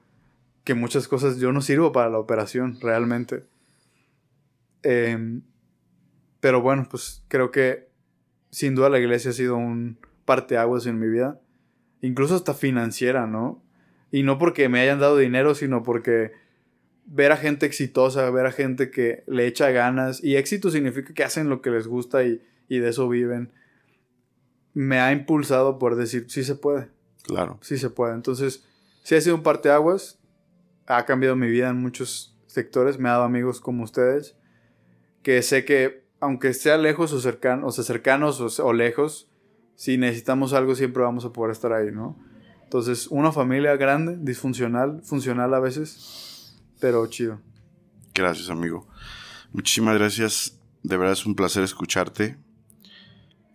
[SPEAKER 2] Que muchas cosas yo no sirvo para la operación, realmente. Em, pero bueno, pues creo que sin duda la iglesia ha sido un parteaguas en mi vida. Incluso hasta financiera, ¿no? Y no porque me hayan dado dinero, sino porque ver a gente exitosa, ver a gente que le echa ganas, y éxito significa que hacen lo que les gusta y, y de eso viven, me ha impulsado por decir, sí se puede.
[SPEAKER 1] Claro.
[SPEAKER 2] Sí se puede. Entonces, sí ha sido un parteaguas, ha cambiado mi vida en muchos sectores, me ha dado amigos como ustedes, que sé que aunque sea lejos o, cercano, o sea, cercanos o, o lejos, si necesitamos algo siempre vamos a poder estar ahí, ¿no? Entonces, una familia grande, disfuncional, funcional a veces, pero chido.
[SPEAKER 1] Gracias, amigo. Muchísimas gracias. De verdad es un placer escucharte.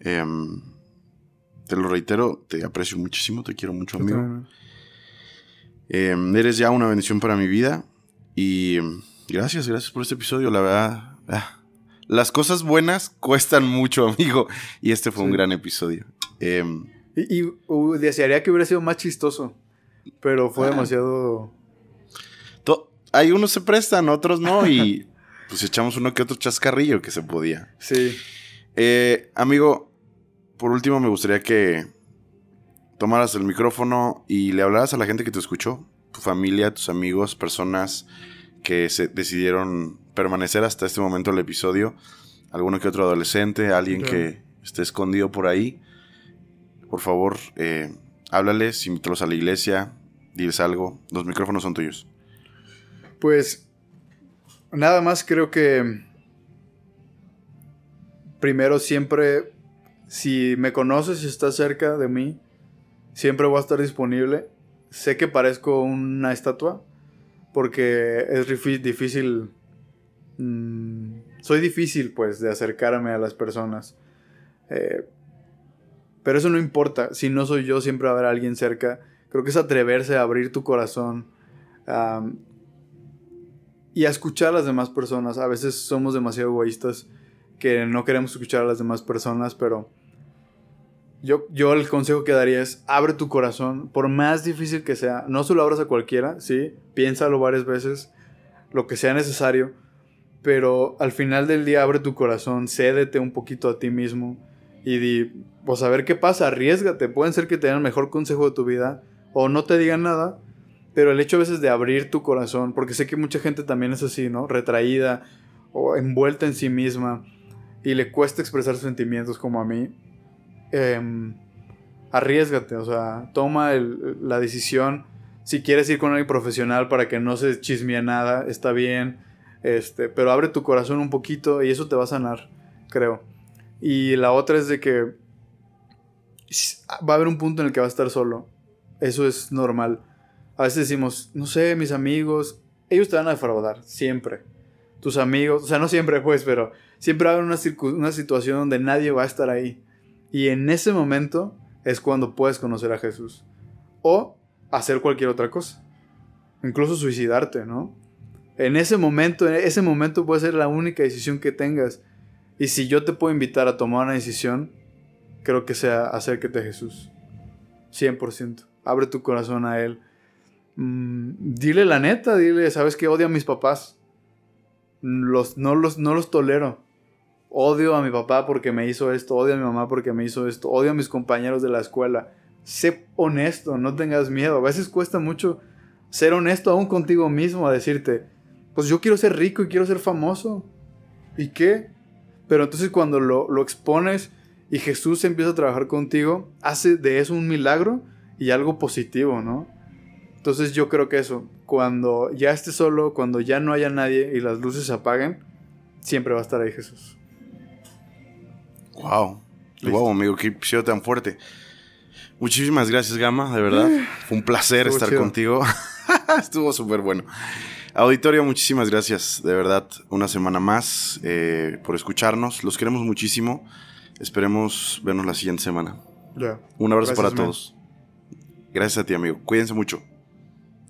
[SPEAKER 1] Em, te lo reitero, te aprecio muchísimo, te quiero mucho, amigo. Em, eres ya una bendición para mi vida. Y em, gracias, gracias por este episodio. La verdad, ah, las cosas buenas cuestan mucho, amigo. Y este fue un gran episodio.
[SPEAKER 2] y, uh, desearía que hubiera sido más chistoso. Pero fue ah. demasiado.
[SPEAKER 1] Hay unos se prestan, otros no. Y pues echamos uno que otro chascarrillo que se podía.
[SPEAKER 2] Sí.
[SPEAKER 1] Eh, amigo, por último me gustaría que tomaras el micrófono y le hablaras a la gente que te escuchó, tu familia, tus amigos, personas que se decidieron permanecer hasta este momento del episodio, alguno que otro adolescente, alguien que esté escondido por ahí. Por favor, eh, háblales, invítalos a la iglesia, diles algo. Los micrófonos son tuyos.
[SPEAKER 2] Pues nada más creo que primero siempre, si me conoces y estás cerca de mí, siempre voy a estar disponible. Sé que parezco una estatua porque es difícil... Mm, soy difícil pues de acercarme a las personas. Eh, pero eso no importa. Si no soy yo, siempre va a haber alguien cerca. Creo que es atreverse a abrir tu corazón y a escuchar a las demás personas. A veces somos demasiado egoístas que no queremos escuchar a las demás personas, pero yo, yo el consejo que daría es abre tu corazón, por más difícil que sea. No solo abras a cualquiera, sí, piénsalo varias veces, lo que sea necesario, pero al final del día abre tu corazón, cédete un poquito a ti mismo y di, pues a ver qué pasa, arriesgate. Pueden ser que te den el mejor consejo de tu vida o no te digan nada, pero el hecho a veces de abrir tu corazón, porque sé que mucha gente también es así, ¿no? Retraída o envuelta en sí misma y le cuesta expresar sentimientos como a mí. Eh, arriesgate, o sea, toma la decisión. Si quieres ir con alguien profesional para que no se chismee nada, está bien. Este, pero abre tu corazón un poquito y eso te va a sanar, creo. Y la otra es de que va a haber un punto en el que va a estar solo. Eso es normal a veces decimos, no sé, mis amigos, ellos te van a defraudar, siempre. Tus amigos, o sea, no siempre pues, pero siempre va a haber una, situación donde nadie va a estar ahí. Y en ese momento es cuando puedes conocer a Jesús. O hacer cualquier otra cosa. Incluso suicidarte, ¿no? En ese momento, en ese momento puede ser la única decisión que tengas. Y si yo te puedo invitar a tomar una decisión, creo que sea acérquete a Jesús. 100%. Abre tu corazón a Él. Mm, dile la neta, dile, ¿sabes que Odio a mis papás. Los, no, los, no los tolero. Odio a mi papá porque me hizo esto, odio a mi mamá porque me hizo esto, odio a mis compañeros de la escuela. Sé honesto, no tengas miedo. A veces cuesta mucho ser honesto aún contigo mismo a decirte, pues yo quiero ser rico y quiero ser famoso. ¿Y qué? Pero entonces cuando lo, lo expones y Jesús empieza a trabajar contigo, hace de eso un milagro y algo positivo, ¿no? Entonces yo creo que eso, cuando ya esté solo, cuando ya no haya nadie y las luces se apaguen, siempre va a estar ahí Jesús.
[SPEAKER 1] Wow. Wow, amigo, qué episodio tan fuerte. Muchísimas gracias, Gama, de verdad. Fue un placer estar contigo. Estuvo súper bueno. Auditorio, muchísimas gracias, de verdad, una semana más eh, por escucharnos. Los queremos muchísimo. Esperemos vernos la siguiente semana. Un abrazo para todos. Gracias a ti, amigo. Cuídense mucho.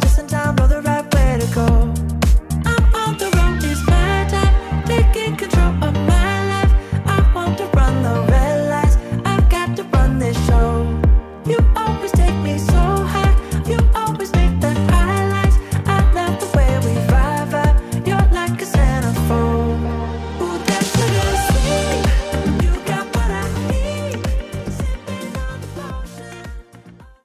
[SPEAKER 2] just in time, brother. the